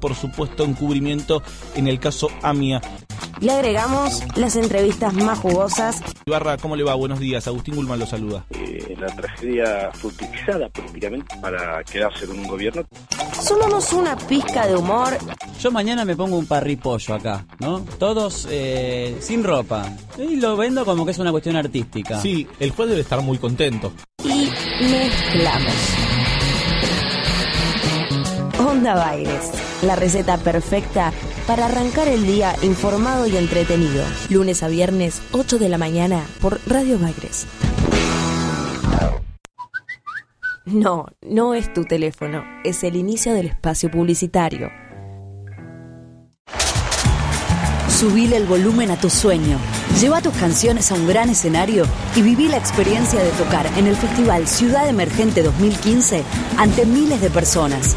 por supuesto, encubrimiento en el caso AMIA. Le agregamos las entrevistas más jugosas. Ibarra, ¿cómo le va? Buenos días. Agustín Gulman lo saluda. Eh, la tragedia fue utilizada políticamente para quedarse con un gobierno. Sumamos una pizca de humor. Yo mañana me pongo un parripollo acá, ¿no? Todos eh, sin ropa. Y lo vendo como que es una cuestión artística. Sí, el juez debe estar muy contento. Y mezclamos. Onda Baires, la receta perfecta para arrancar el día informado y entretenido. Lunes a viernes, 8 de la mañana, por Radio Baires. No, no es tu teléfono, es el inicio del espacio publicitario. Subile el volumen a tu sueño. Lleva tus canciones a un gran escenario y viví la experiencia de tocar en el Festival Ciudad Emergente 2015 ante miles de personas.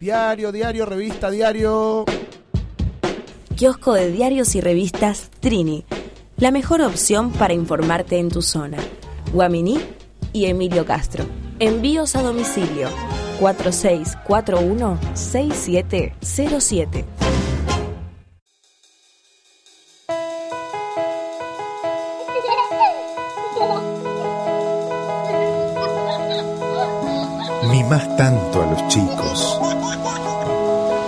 Diario, diario, revista, diario. Kiosco de diarios y revistas Trini, la mejor opción para informarte en tu zona. Guaminí y Emilio Castro. Envíos a domicilio 4641-6707. Mimás tanto a los chicos.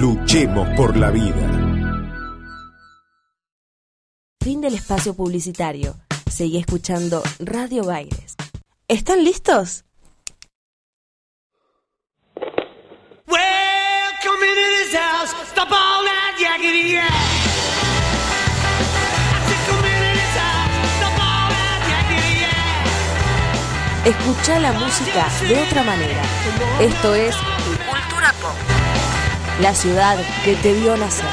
Luchemos por la vida. Fin del espacio publicitario. Seguí escuchando Radio Baires. ¿Están listos? Escucha la música de otra manera. Esto es Cultura Pop. La ciudad que te vio nacer.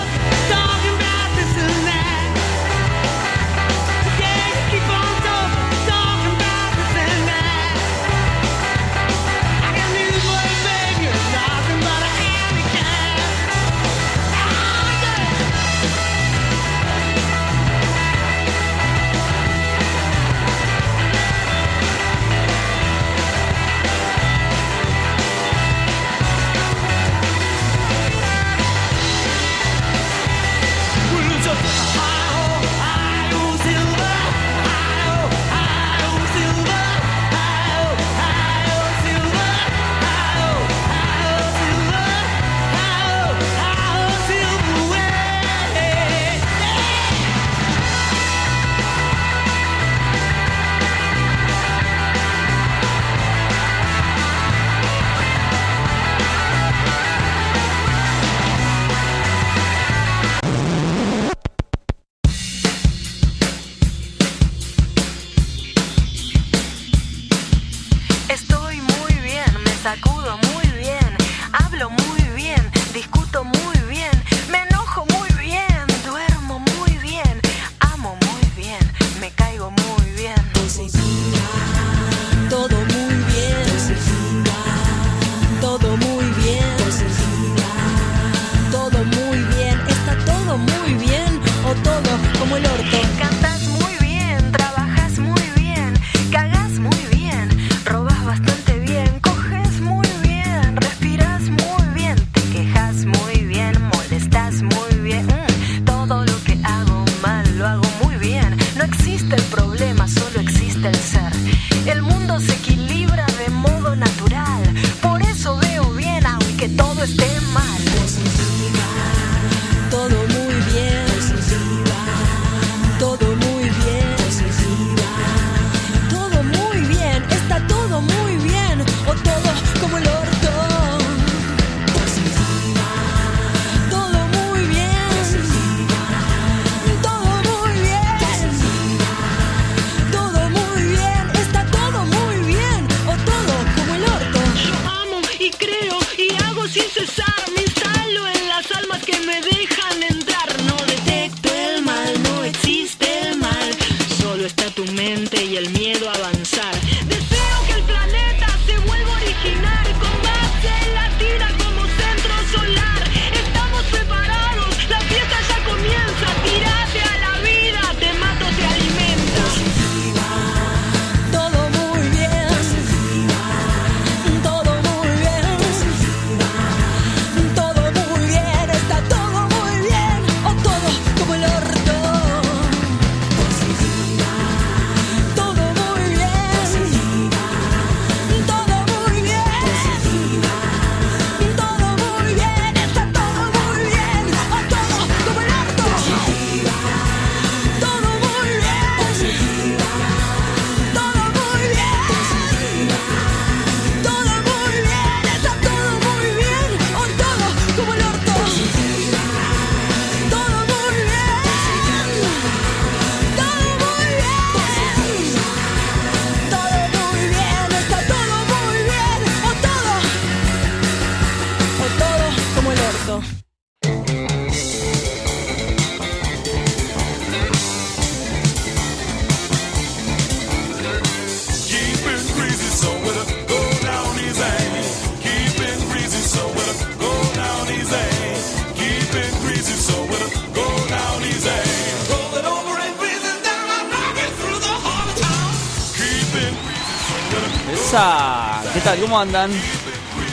Andan?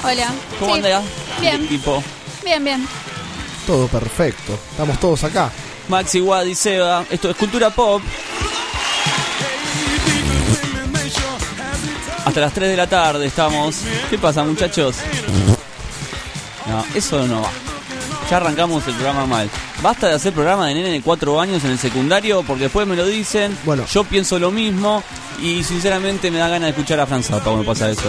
Hola. ¿Cómo Sí. anda Bien. el equipo? Bien, bien. Todo perfecto. Estamos todos acá. Maxi, Wadi, Seba. Esto es Cultura Pop. Hasta las 3 de la tarde estamos. ¿Qué pasa, muchachos? No, eso no va. Ya arrancamos el programa mal. Basta de hacer programa de nene de 4 años en el secundario porque después me lo dicen. Bueno. Yo pienso lo mismo y sinceramente me da ganas de escuchar a Franz Zappa cuando pasa eso.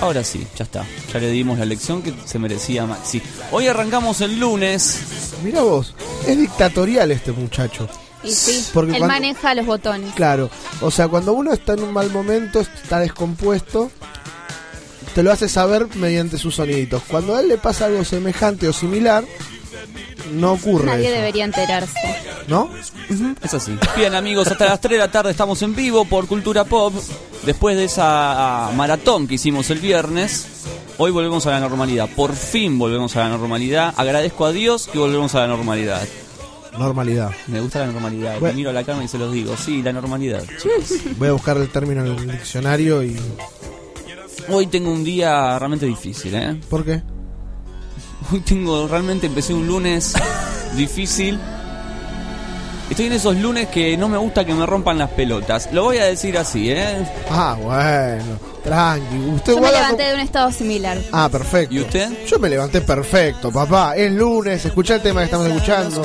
Ahora sí, ya está. Ya le dimos la lección que se merecía Maxi. Hoy arrancamos el lunes. Mira vos, es dictatorial este muchacho. Y sí, Porque él cuando- maneja los botones. Claro, o sea, cuando uno está en un mal momento, está descompuesto, te lo hace saber mediante sus soniditos. Cuando a él le pasa algo semejante o similar, no ocurre Nadie eso, debería enterarse. ¿no? Es así. Bien, amigos, hasta las 3 de la tarde estamos en vivo por Cultura Pop. Después de esa ah, maratón que hicimos el viernes, hoy volvemos a la normalidad. Por fin volvemos a la normalidad. Agradezco a Dios que volvemos a la normalidad. Normalidad. Me gusta la normalidad. Bueno. Miro a la cámara y se los digo. Sí, la normalidad. Voy a buscar el término en el diccionario y... Hoy tengo un día realmente difícil, ¿eh? ¿Por qué? Hoy tengo, realmente empecé un lunes difícil. Estoy en esos lunes que no me gusta que me rompan las pelotas. Lo voy a decir así, ¿eh? Ah, bueno, tranqui. Usted Yo me levanté como- de un estado similar. Ah, perfecto. ¿Y usted? Yo me levanté perfecto, papá. Es lunes, escucha el tema que estamos escuchando.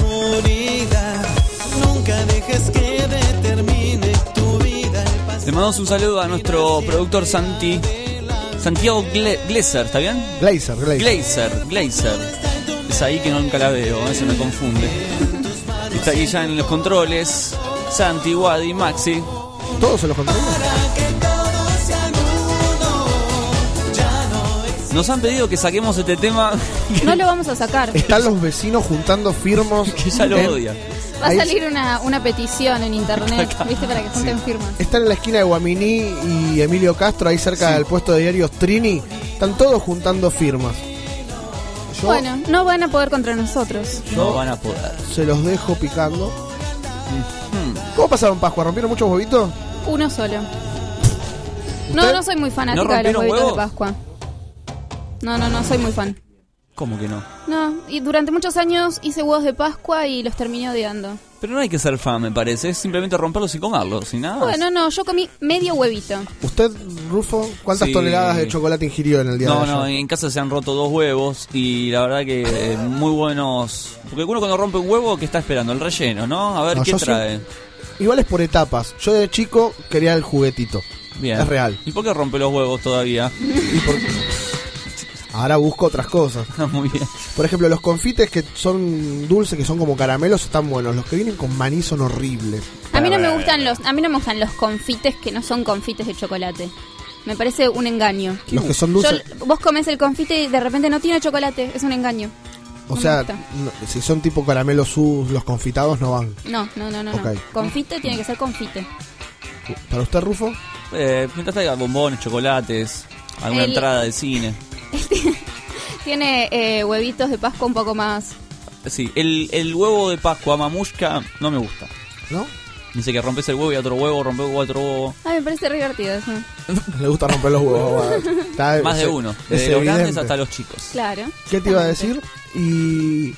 Nunca dejes que determine tu vida. Le mandamos un saludo a nuestro productor Santi. Santiago Gle- Gleiser, ¿está bien? Glazer, Glazer. Gleiser, Gleiser. Es ahí que nunca la veo, a veces me confunde. Está ahí ya en los controles. Santi, Wadi, Maxi. ¿Todos se los controla? Nos han pedido que saquemos este tema No lo vamos a sacar. Están los vecinos juntando firmos. que ya lo en- odia. Va a salir una, una petición en internet, ¿viste? Para que junten firmas. Están en la esquina de Guaminí y Emilio Castro, ahí cerca del puesto de diarios Trini. Están todos juntando firmas. Yo Bueno, no van a poder contra nosotros. No van a poder. se los dejo picando. ¿Cómo pasaron Pascua? ¿Rompieron muchos huevitos? Uno solo. No, ¿Usted? no soy muy fanática ¿No de los huevitos huevos? de Pascua. No, no, no soy muy fan. ¿Cómo que no? No, y durante muchos años hice huevos de Pascua y los terminé odiando. Pero no hay que ser fan, me parece. Es simplemente romperlos y comerlos, sin nada. más. Bueno, no, yo comí medio huevito. ¿Usted, Rufo, cuántas Sí. toneladas de chocolate ingirió en el día No, de no, ayer? en casa se han roto dos huevos y la verdad que eh, muy buenos. Porque uno cuando rompe un huevo, ¿qué está esperando? El relleno, ¿no? A ver No, qué yo trae. Igual es por etapas. Yo de chico quería el juguetito. Bien. Es real. ¿Y por qué rompe los huevos todavía? Y por- Ahora busco otras cosas. muy bien. Por ejemplo, los confites que son dulces, que son como caramelos, están buenos. Los que vienen con maní son horribles. A mí no me gustan los, a mí no me gustan los confites que no son confites de chocolate. Me parece un engaño. Los que son Yo- dulces. vos comes el confite y de repente no tiene chocolate, es un engaño. o no sea, me gusta. no- si son tipo caramelos sus, los confitados no van. No, no, no, no. no. Ok. Confite tiene que ser confite. ¿Para usted, Rufo? Eh, mientras traiga bombones, chocolates, alguna El- entrada de cine. Tiene eh, huevitos de Pascua un poco más. Sí, el, el huevo de Pascua mamushka no me gusta. ¿No? Dice que rompes el huevo y otro huevo, rompes huevo, otro huevo. Ay, me parece re divertido eso. Le gusta romper los huevos. Está- Más de es- uno. es Desde los grandes evidente. hasta los chicos. Claro. ¿Qué te iba a decir? Y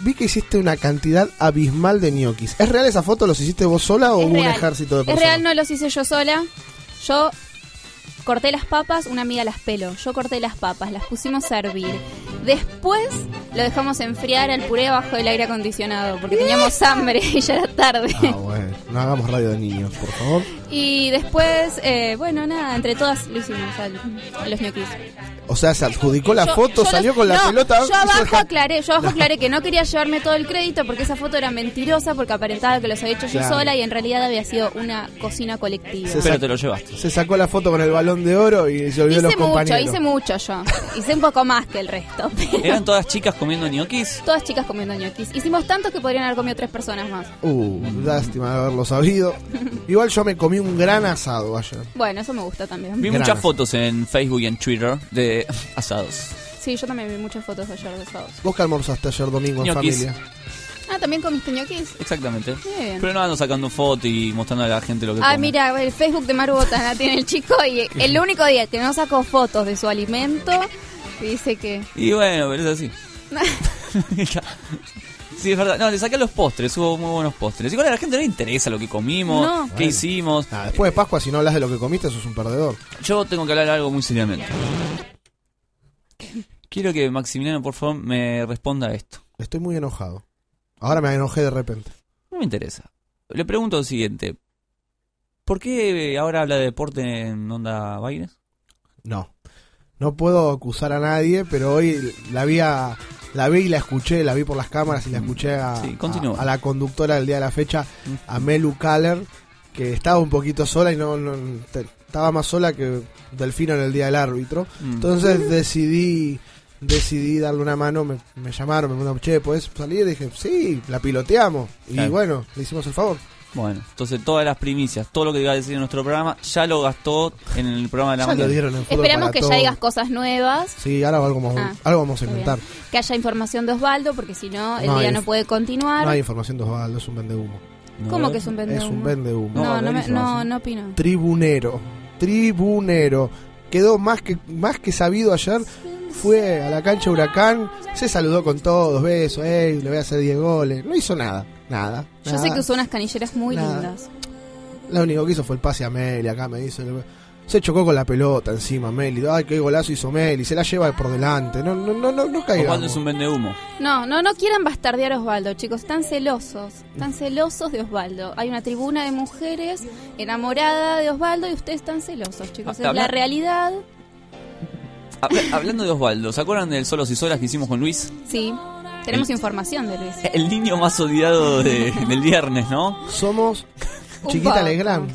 vi que hiciste una cantidad abismal de ñoquis. ¿Es real esa foto? ¿Los hiciste vos sola o Es hubo un ejército de Es personas? real, no los hice yo sola. Yo corté las papas, una amiga las peló. Yo corté las papas, las pusimos a hervir. Después lo dejamos enfriar al puré bajo el aire acondicionado porque teníamos hambre y ya era tarde. Ah, bueno. No hagamos radio de niños, por favor. Y después, eh, bueno, nada, entre todas lo hicimos al- a los ñoquis. O sea, se adjudicó la Yo- foto, yo salió los- con la no, pelota. Yo hizo abajo aclaré, yo abajo aclaré que no quería llevarme todo el crédito porque esa foto era mentirosa porque aparentaba que los había hecho yo sola y en realidad había sido una cocina colectiva. Se Pero te lo llevaste. Se sacó la foto con el balón de oro y se olvidó de los Hice mucho, compañeros. hice mucho yo. Hice un poco más que el resto. pero ¿Eran todas chicas comiendo ñoquis? Todas chicas comiendo ñoquis. Hicimos tanto que podrían haber comido tres personas más. Uh, lástima de haberlo sabido. Igual yo me comí un gran asado ayer. Bueno, eso me gusta también. Vi muchas fotos en Facebook y en Twitter de asados. Sí, yo también vi muchas fotos ayer de sábados. ¿Vos que almorzaste ayer domingo en Ñoquis. familia? Ah, ¿también comiste ñoquis? Exactamente. Bien. Pero no ando sacando fotos y mostrando a la gente lo que Ah, come. mira, el Facebook de Maru Botana tiene el chico y el único día que no sacó fotos de su alimento dice que... Y bueno, pero es así. sí, es verdad. No, le saqué los postres, hubo muy buenos postres. Igual a la gente no le interesa lo que comimos, No. qué Bueno. hicimos. Ah, después de Pascua, si no hablas de lo que comiste, sos un perdedor. Yo tengo que hablar algo muy seriamente. Quiero que Maximiliano, por favor, me responda a esto. Estoy muy enojado. Ahora me enojé de repente. No me interesa. Le pregunto lo siguiente. ¿Por qué ahora habla de deporte en Onda Baires? No. No puedo acusar a nadie, pero hoy la vi, a- la vi y la escuché, la vi por las cámaras y la escuché a, Sí, continúa. a- a la conductora del día de la fecha, a Melu Kaller, que estaba un poquito sola y no, no- estaba más sola que Delfino en el día del árbitro. Mm. Entonces decidí decidí darle una mano, me, me llamaron, me preguntaron, che, ¿podés salir? Y dije, sí, la piloteamos. Y Claro. bueno, le hicimos el favor. Bueno, entonces todas las primicias, todo lo que iba a decir en nuestro programa, ya lo gastó en el programa de la Ya lo mañana. dieron en fútbol Esperemos para que todos. ya digas cosas nuevas. Sí, ahora algo vamos, Ah, algo vamos a inventar. bien. Que haya información de Osvaldo, porque si no, el No día hay no puede continuar. No hay información de Osvaldo, es un vende humo. No, ¿Cómo que es un vende Es un vende humo. No, No, me- no opino. Tribunero. Tribunero. Quedó más que, más que sabido ayer. Fue a la cancha Huracán, se saludó con todos, besos, ey, le voy a hacer 10 goles. No hizo nada, nada. Yo nada. sé que usó unas canilleras muy Nada. lindas. Lo único que hizo fue el pase a Meli, acá me dice. Se chocó con la pelota encima, Meli. Ay, qué golazo hizo Meli. Se la lleva por delante. No, no, no, no, no caigamos. Osvaldo es un vende humo. No, no, no quieran bastardear a Osvaldo, chicos. Están celosos. Están celosos de Osvaldo. Hay una tribuna de mujeres enamorada de Osvaldo y ustedes están celosos, chicos. Ah, Es la realidad. Habla- Hablando de Osvaldo, ¿se acuerdan del Solos y Solas que hicimos con Luis? Sí. Tenemos información de Luis. El niño más odiado de- del viernes, ¿no? Somos Chiquita. Legrand.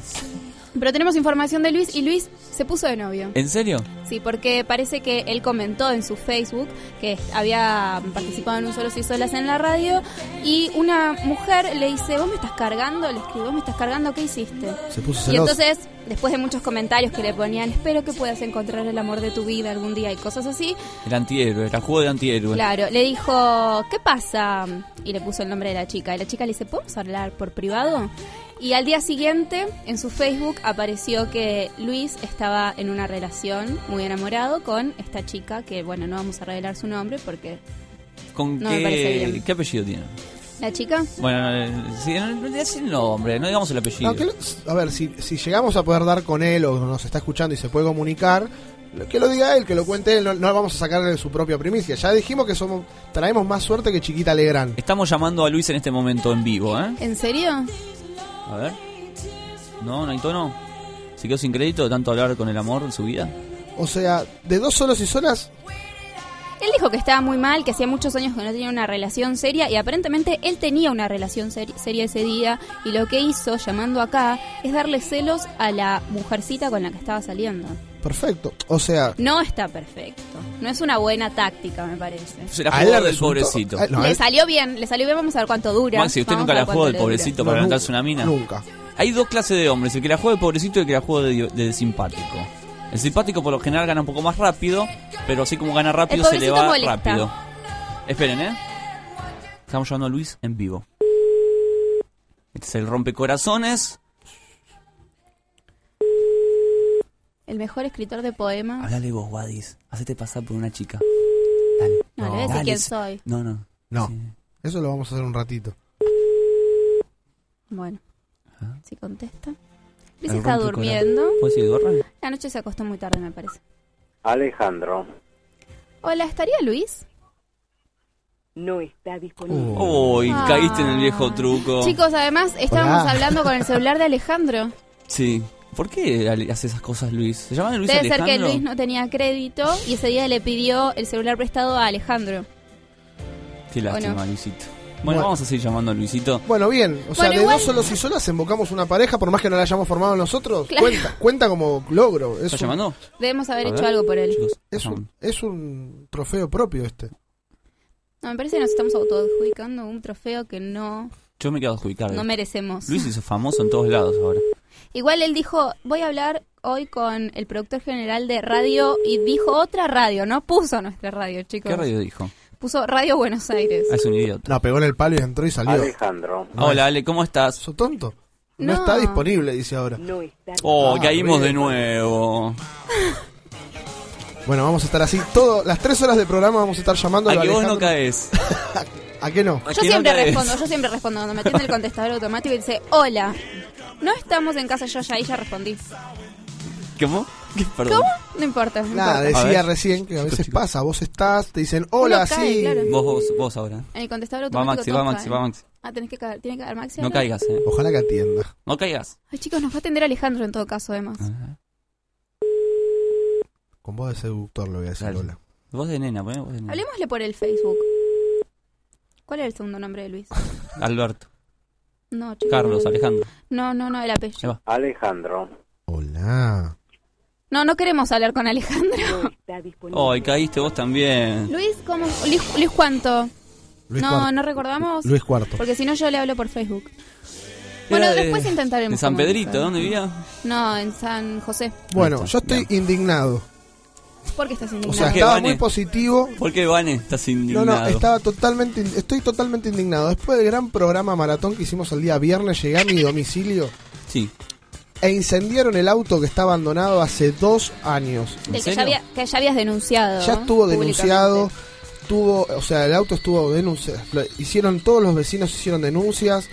Pero tenemos información de Luis y Luis se puso de novio. ¿En serio? Sí, porque parece que él comentó en su Facebook que había participado en un Solos y Solas en la radio y una mujer le dice, vos me estás cargando, le escribió, vos me estás cargando, ¿qué hiciste? Se puso Y celoso. entonces, después de muchos comentarios que le ponían, espero que puedas encontrar el amor de tu vida algún día y cosas así, El antihéroe, el juego de antihéroe. claro, le dijo, ¿qué pasa? Y le puso el nombre de la chica. Y la chica le dice, ¿podemos hablar por privado? Y al día siguiente, en su Facebook, apareció que Luis estaba en una relación muy enamorado con esta chica, que bueno, no vamos a revelar su nombre porque ¿Con No me parece qué, bien. qué apellido tiene? la chica... Bueno, no, sí, no, no digas el nombre, no digamos el apellido. No, que lo- a ver, si, si llegamos a poder dar con él o nos está escuchando y se puede comunicar, que lo diga él, que lo cuente él, no, no vamos a sacarle su propia primicia. Ya dijimos que somos traemos más suerte que Chiquita Legrand. Estamos llamando a Luis en este momento en vivo, ¿eh? ¿En serio? A ver. No, no hay tono. ¿Se quedó sin crédito de tanto hablar con el amor en su vida? O sea, de dos solos y solas, Él dijo que estaba muy mal, que hacía muchos años que no tenía una relación seria y aparentemente él tenía una relación seri- seria ese día y lo que hizo llamando acá es darle celos a la mujercita con la que estaba saliendo. Perfecto. O sea, No está perfecto. No es una buena táctica, me parece. Se la A él jugó le del pobrecito. a no, le él- salió bien, le salió bien, vamos a ver cuánto dura. Maxi, ¿usted Vamos nunca la jugó del dura. pobrecito no, para levantarse una mina? Nunca. Hay dos clases de hombres, el que la juega de pobrecito y el que la juega de, de simpático. El simpático por lo general gana un poco más rápido, pero así como gana rápido se le va molesta. rápido. Esperen, ¿eh? Estamos llevando a Luis en vivo. Este es el rompecorazones. El mejor escritor de poemas. Háblale vos, Wadis. Hacete pasar por una chica. Dale. No, le voy a decir Dale, quién soy. No, no. No. Sí. Eso lo vamos a hacer un ratito. Bueno, Ah. si contesta. Luis está durmiendo. ¿Puedo decir gorra? La noche se acostó muy tarde, me parece. Alejandro. Hola, ¿estaría Luis? no está disponible. Uy, Ah. caíste en el viejo truco. Chicos, además estábamos Hola. hablando con el celular de Alejandro. Sí. ¿Por qué hace esas cosas Luis? ¿Se llama Luis Debe ser que? Luis no tenía crédito y ese día le pidió el celular prestado a Alejandro. Qué lástima, Bueno. Luisito. Bueno, Bueno. vamos a seguir llamando a Luisito. Bueno, bien. O sea, Bueno, de igual- dos solos y solas invocamos una pareja, por más que no la hayamos formado nosotros. Claro. Cuenta, cuenta como logro. Es ¿Estás un- llamando? Debemos haber A hecho ver. algo por él. Es un, es un trofeo propio este. No, me parece que nos estamos autoadjudicando un trofeo que no, Yo me quedo adjudicado. no merecemos. Luis hizo famoso en todos lados ahora. Igual él dijo, voy a hablar hoy con el productor general de radio y dijo otra radio, no puso nuestra radio, chicos. ¿Qué radio dijo? Puso Radio Buenos Aires. Ah, es un idiota. No, pegó en el palo y entró y salió. Alejandro. Hola, Ale, ¿cómo estás? ¿Sos tonto? No, No. está disponible, dice ahora. No está Oh, Ah, caímos bien. de nuevo. Bueno, vamos a estar así. Todo, las tres horas de programa vamos a estar llamando A que vos no caes. ¿A qué no? ¿A Yo no siempre caes? respondo, yo siempre respondo. Cuando me atiende el contestador automático y dice, hola, no estamos en casa, yo ya ahí ya respondí. ¿Cómo? Perdón. ¿Cómo? No importa. no Nada, importa. Decía ver. recién que a veces pasa. Vos estás, te dicen, hola, cae, sí. claro. Vos, vos, vos ahora. En el contestador Va automático. Maxi, va Maxi, caen. va Maxi. Ah, tenés que caer, tiene que caer Maxi. No ahora? caigas, eh. Ojalá que atienda. No caigas. Ay, chicos, nos va a atender Alejandro en todo caso, además. Con voz de seductor le voy a decir Dale. hola. Vos de nena, poné de nena. Hablemosle por el Facebook. ¿Cuál es el segundo nombre de Luis? Alberto. No. Carlos, Alejandro. No, no, no, el apellido. Alejandro. Hola. No, no queremos hablar con Alejandro. está disponible. Oh, y caíste vos también. Luis, ¿cómo? Luis, Luis ¿cuánto? Luis no, Cuarto. no recordamos. Luis Cuarto. Porque si no, yo le hablo por Facebook. Bueno, de- después intentaremos. De San. Pedrito, ¿dónde vivía? No, en San José. Bueno, yo estoy indignado. ¿Por qué estás O indignado? sea, ¿Por qué, estaba Vane? muy positivo. ¿Por qué, Vane? Estás No, indignado. no, estaba totalmente, in- estoy totalmente indignado. Después del gran programa maratón que hicimos el día viernes, llegué a mi domicilio Sí. e incendiaron el auto que está abandonado hace dos años. ¿En El que ya, había, que ya habías denunciado. Ya estuvo denunciado, tuvo, o sea, el auto estuvo denunciado. Hicieron, todos los vecinos hicieron denuncias.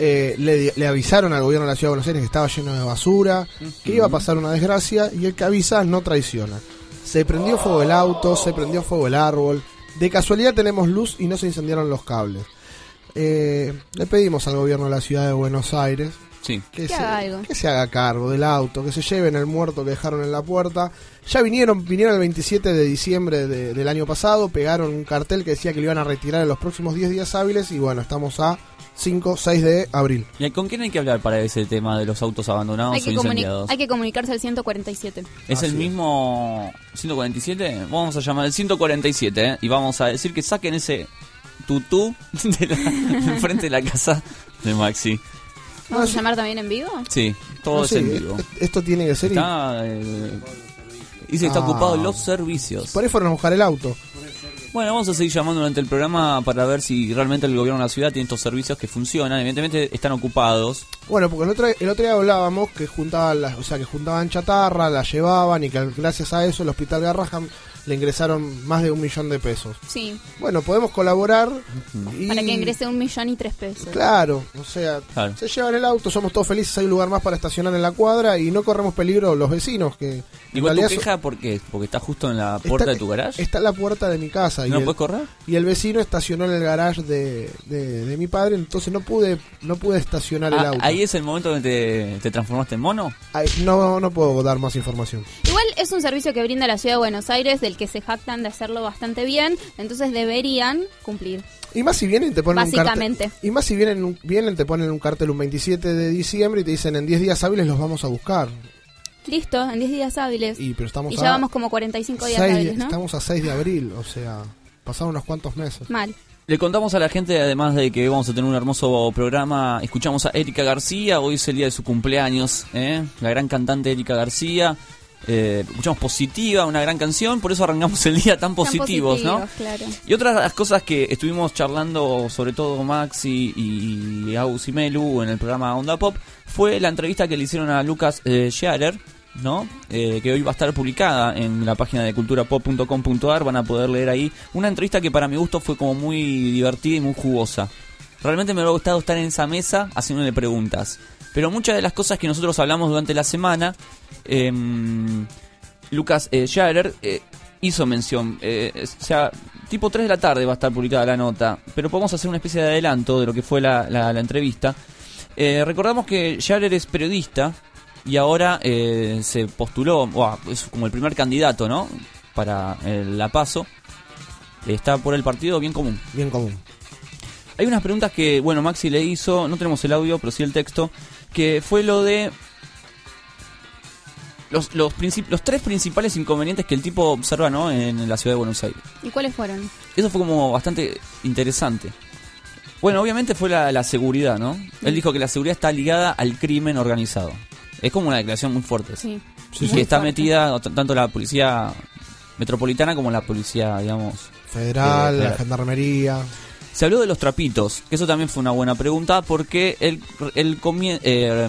eh, le, le avisaron al gobierno de la ciudad de Buenos Aires que estaba lleno de basura, que iba a pasar una desgracia y el que avisa no traiciona. Se prendió fuego el auto, se prendió fuego el árbol. De casualidad tenemos luz y no se incendiaron los cables. Eh, le pedimos al gobierno de la ciudad de Buenos Aires Sí. que, Que se, haga algo. que se haga cargo del auto, que se lleven el muerto que dejaron en la puerta. Ya vinieron, vinieron el 27 de diciembre de- del año pasado, pegaron un cartel que decía que lo iban a retirar en los próximos 10 días hábiles y bueno, estamos a 5, 6 de abril. ¿Y con quién hay que hablar para ese tema de los autos abandonados Hay o que, comuni- incendiados? hay que comunicarse al 147. ¿Es Así el mismo 147? Vamos a llamar el 147 ¿eh? y vamos a decir que saquen ese tutú de la, de frente de la casa de Maxi. ¿Vamos No, a llamar también en vivo? Sí, todo No, es sí, en vivo. est- Esto tiene que ser... y- Está, eh, dice que está Ah. ocupado los servicios. Por ahí fueron a buscar el auto. Bueno, vamos a seguir llamando durante el programa para ver si realmente el gobierno de la ciudad tiene estos servicios que funcionan. Evidentemente están ocupados. Bueno, porque el otro, el otro día hablábamos que juntaban, las, o sea, que juntaban chatarra, la llevaban y que gracias a eso el hospital Garrahan le ingresaron más de un millón de pesos. Sí, Bueno, podemos colaborar y... para que ingrese un millón y tres pesos. Claro, o sea, Claro. se llevan el auto, somos todos felices, hay un lugar más para estacionar en la cuadra y no corremos peligro los vecinos que en Igual tu queja, ¿por qué? ¿Porque está justo en la puerta está- de tu garage? Está en la puerta de mi casa y, ¿No el, puedes correr? y el vecino estacionó en el garage de, de, de mi padre, entonces no pude no pude estacionar el Ah, auto. ahí es el momento donde te, te transformaste en mono. No, no puedo dar más información. Igual es un servicio que brinda la ciudad de Buenos Aires, del que se jactan de hacerlo bastante bien, entonces deberían cumplir. Y más si vienen te ponen un cartel. Básicamente. Y más si vienen, un- vienen te ponen un cartel un 27 de diciembre y te dicen en 10 días hábiles los vamos a buscar. Listo, en 10 días hábiles. Y pero estamos Y a ya vamos como 45 días hábiles, ¿no? estamos a 6 de abril, o sea, pasaron unos cuantos meses. Mal. Le contamos a la gente, además de que vamos a tener un hermoso programa, escuchamos a Erika García, hoy es el día de su cumpleaños, ¿eh? la gran cantante Erika García. Eh, escuchamos Positiva, una gran canción, por eso arrancamos el día tan positivos, ¿no? claro. Y otra de las cosas que estuvimos charlando, sobre todo Maxi y, y Agus y Melu en el programa Onda Pop, fue la entrevista que le hicieron a Lucas eh, Scherer, ¿no? Eh, que hoy va a estar publicada en la página de culturapop.com.ar, van a poder leer ahí. Una entrevista que para mi gusto fue como muy divertida y muy jugosa. Realmente me hubiera gustado estar en esa mesa haciéndole preguntas. Pero muchas de las cosas que nosotros hablamos durante la semana, em, Lucas eh, Scherer, eh, hizo mención. eh, o sea, tipo 3 de la tarde va a estar publicada la nota, pero podemos hacer una especie de adelanto de lo que fue la, la- la entrevista. Eh, recordamos que Jared es periodista y ahora eh, se postuló, buah, es como el primer candidato, ¿no? Para el la paso. Está por el partido bien común. Bien común. Hay unas preguntas que, bueno, Maxi le hizo, no tenemos el audio, pero sí el texto, que fue lo de los, los, los tres principales inconvenientes que el tipo observa, ¿no? En la ciudad de Buenos Aires. ¿Y cuáles fueron? Eso fue como bastante interesante. Bueno, obviamente fue la, la seguridad, ¿no? Él dijo que la seguridad está ligada al crimen organizado. Es como una declaración muy fuerte. Sí. Y Muy que está fuerte. metida tanto la policía metropolitana como la policía, digamos, Federal, eh, la gendarmería. Se habló de los trapitos, que eso también fue una buena pregunta, porque él, él eh,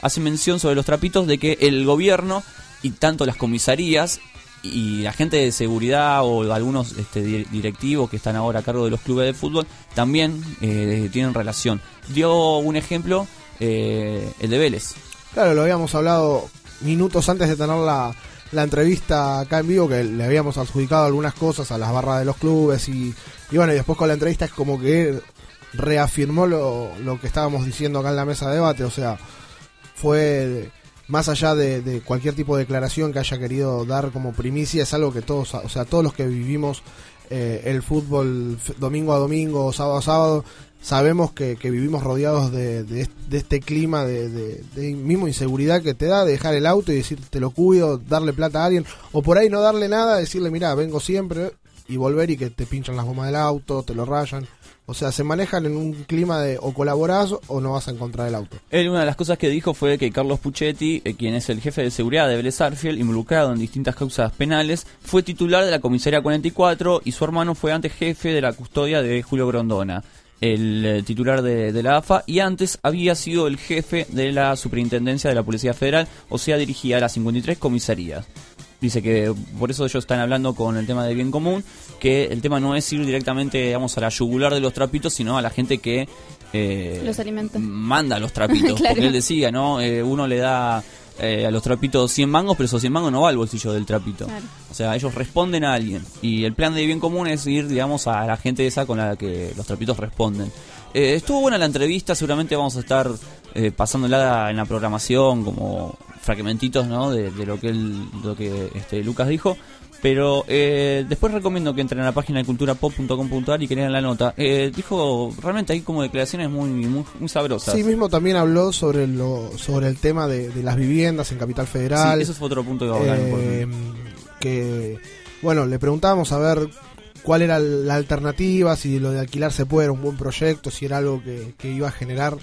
hace mención sobre los trapitos de que el gobierno y tanto las comisarías y la gente de seguridad o algunos este, di- directivos que están ahora a cargo de los clubes de fútbol también eh, tienen relación. Dio un ejemplo, eh, el de Vélez. Claro, lo habíamos hablado minutos antes de tener la, la entrevista acá en vivo, que le habíamos adjudicado algunas cosas a las barras de los clubes y, y bueno, y después con la entrevista es como que reafirmó lo, lo que estábamos diciendo acá en la mesa de debate, o sea, fue más allá de, cualquier tipo de declaración que haya querido dar como primicia, es algo que todos, o sea, todos los que vivimos eh, el fútbol domingo a domingo, sábado a sábado, sabemos que, que vivimos rodeados de, de est- de este clima de, mismo inseguridad que te da de dejar el auto y decir te lo cuido, darle plata a alguien, o por ahí no darle nada, decirle mira, vengo siempre y volver y que te pinchan las gomas del auto, te lo rayan. O sea, se manejan en un clima de o colaborás o no vas a encontrar el auto. Él una de las cosas que dijo fue que Carlos Puchetti, eh, quien es el jefe de seguridad de Vélez Arfield, involucrado en distintas causas penales, fue titular de la comisaría 44 y su hermano fue antes jefe de la custodia de Julio Grondona, el eh, titular de, de la AFA, y antes había sido el jefe de la superintendencia de la Policía Federal, o sea, dirigía las 53 comisarías. Dice que por eso ellos están hablando con el tema del bien común, que el tema no es ir directamente, digamos, a la yugular de los trapitos, sino a la gente que eh, Los alimentos. manda los trapitos. Claro. Porque él decía, ¿no? Eh, uno le da eh, a los trapitos 100 mangos, pero esos 100 mangos no va al bolsillo del trapito. Claro. O sea, ellos responden a alguien. Y el plan de bien común es ir, digamos, a la gente esa con la que los trapitos responden. Eh, estuvo buena la entrevista, seguramente vamos a estar eh, pasándola en la programación como fragmentitos, ¿no? De, de lo que él, lo que este, Lucas dijo. Pero eh, después recomiendo que entren a la página de culturapop.com.ar y que lean la nota. Eh, dijo, realmente hay como declaraciones muy, muy, muy sabrosas. Sí, mismo también habló sobre lo sobre el tema de, de las viviendas en Capital Federal. Sí, eso fue otro punto que. Eh, que bueno, le preguntábamos a ver cuál era la alternativa, si lo de alquilar se puede, era un buen proyecto, si era algo que, que iba a generar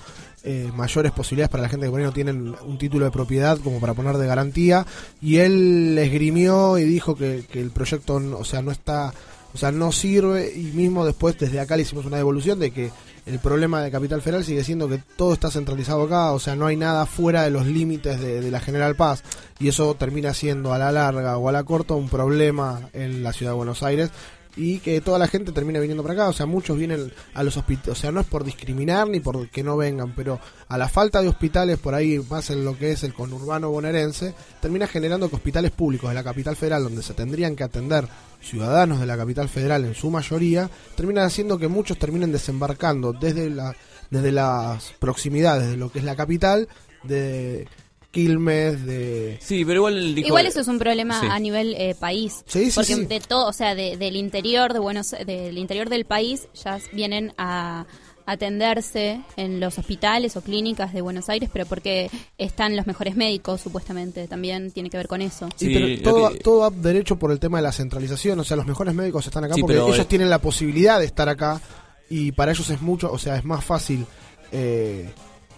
eh, mayores posibilidades para la gente que por ahí no tienen un título de propiedad como para poner de garantía. Y él esgrimió y dijo que, que el proyecto, o sea, no está, o sea, no sirve. Y mismo después desde acá le hicimos una devolución de que el problema de Capital Federal sigue siendo que todo está centralizado acá, o sea, no hay nada fuera de los límites de, de la General Paz. Y eso termina siendo a la larga o a la corta un problema en la ciudad de Buenos Aires y que toda la gente termina viniendo para acá, o sea, muchos vienen a los hospitales, o sea, no es por discriminar ni por que no vengan, pero a la falta de hospitales por ahí, más en lo que es el conurbano bonaerense, termina generando que hospitales públicos de la capital federal, donde se tendrían que atender ciudadanos de la capital federal en su mayoría, terminan haciendo que muchos terminen desembarcando desde la desde las proximidades de lo que es la capital, de Quilmes, de Sí, pero igual dijo... Igual eso es un problema Sí. a nivel eh, país. Sí, sí, porque sí. de todo, o sea, de- del interior de Buenos, del interior del país ya vienen a atenderse en los hospitales o clínicas de Buenos Aires, pero porque están los mejores médicos, supuestamente, también tiene que ver con eso. Sí, pero todo, va- todo va derecho por el tema de la centralización, o sea, los mejores médicos están acá Sí, porque pero, ellos tienen la posibilidad de estar acá y para ellos es mucho, o sea, es más fácil eh,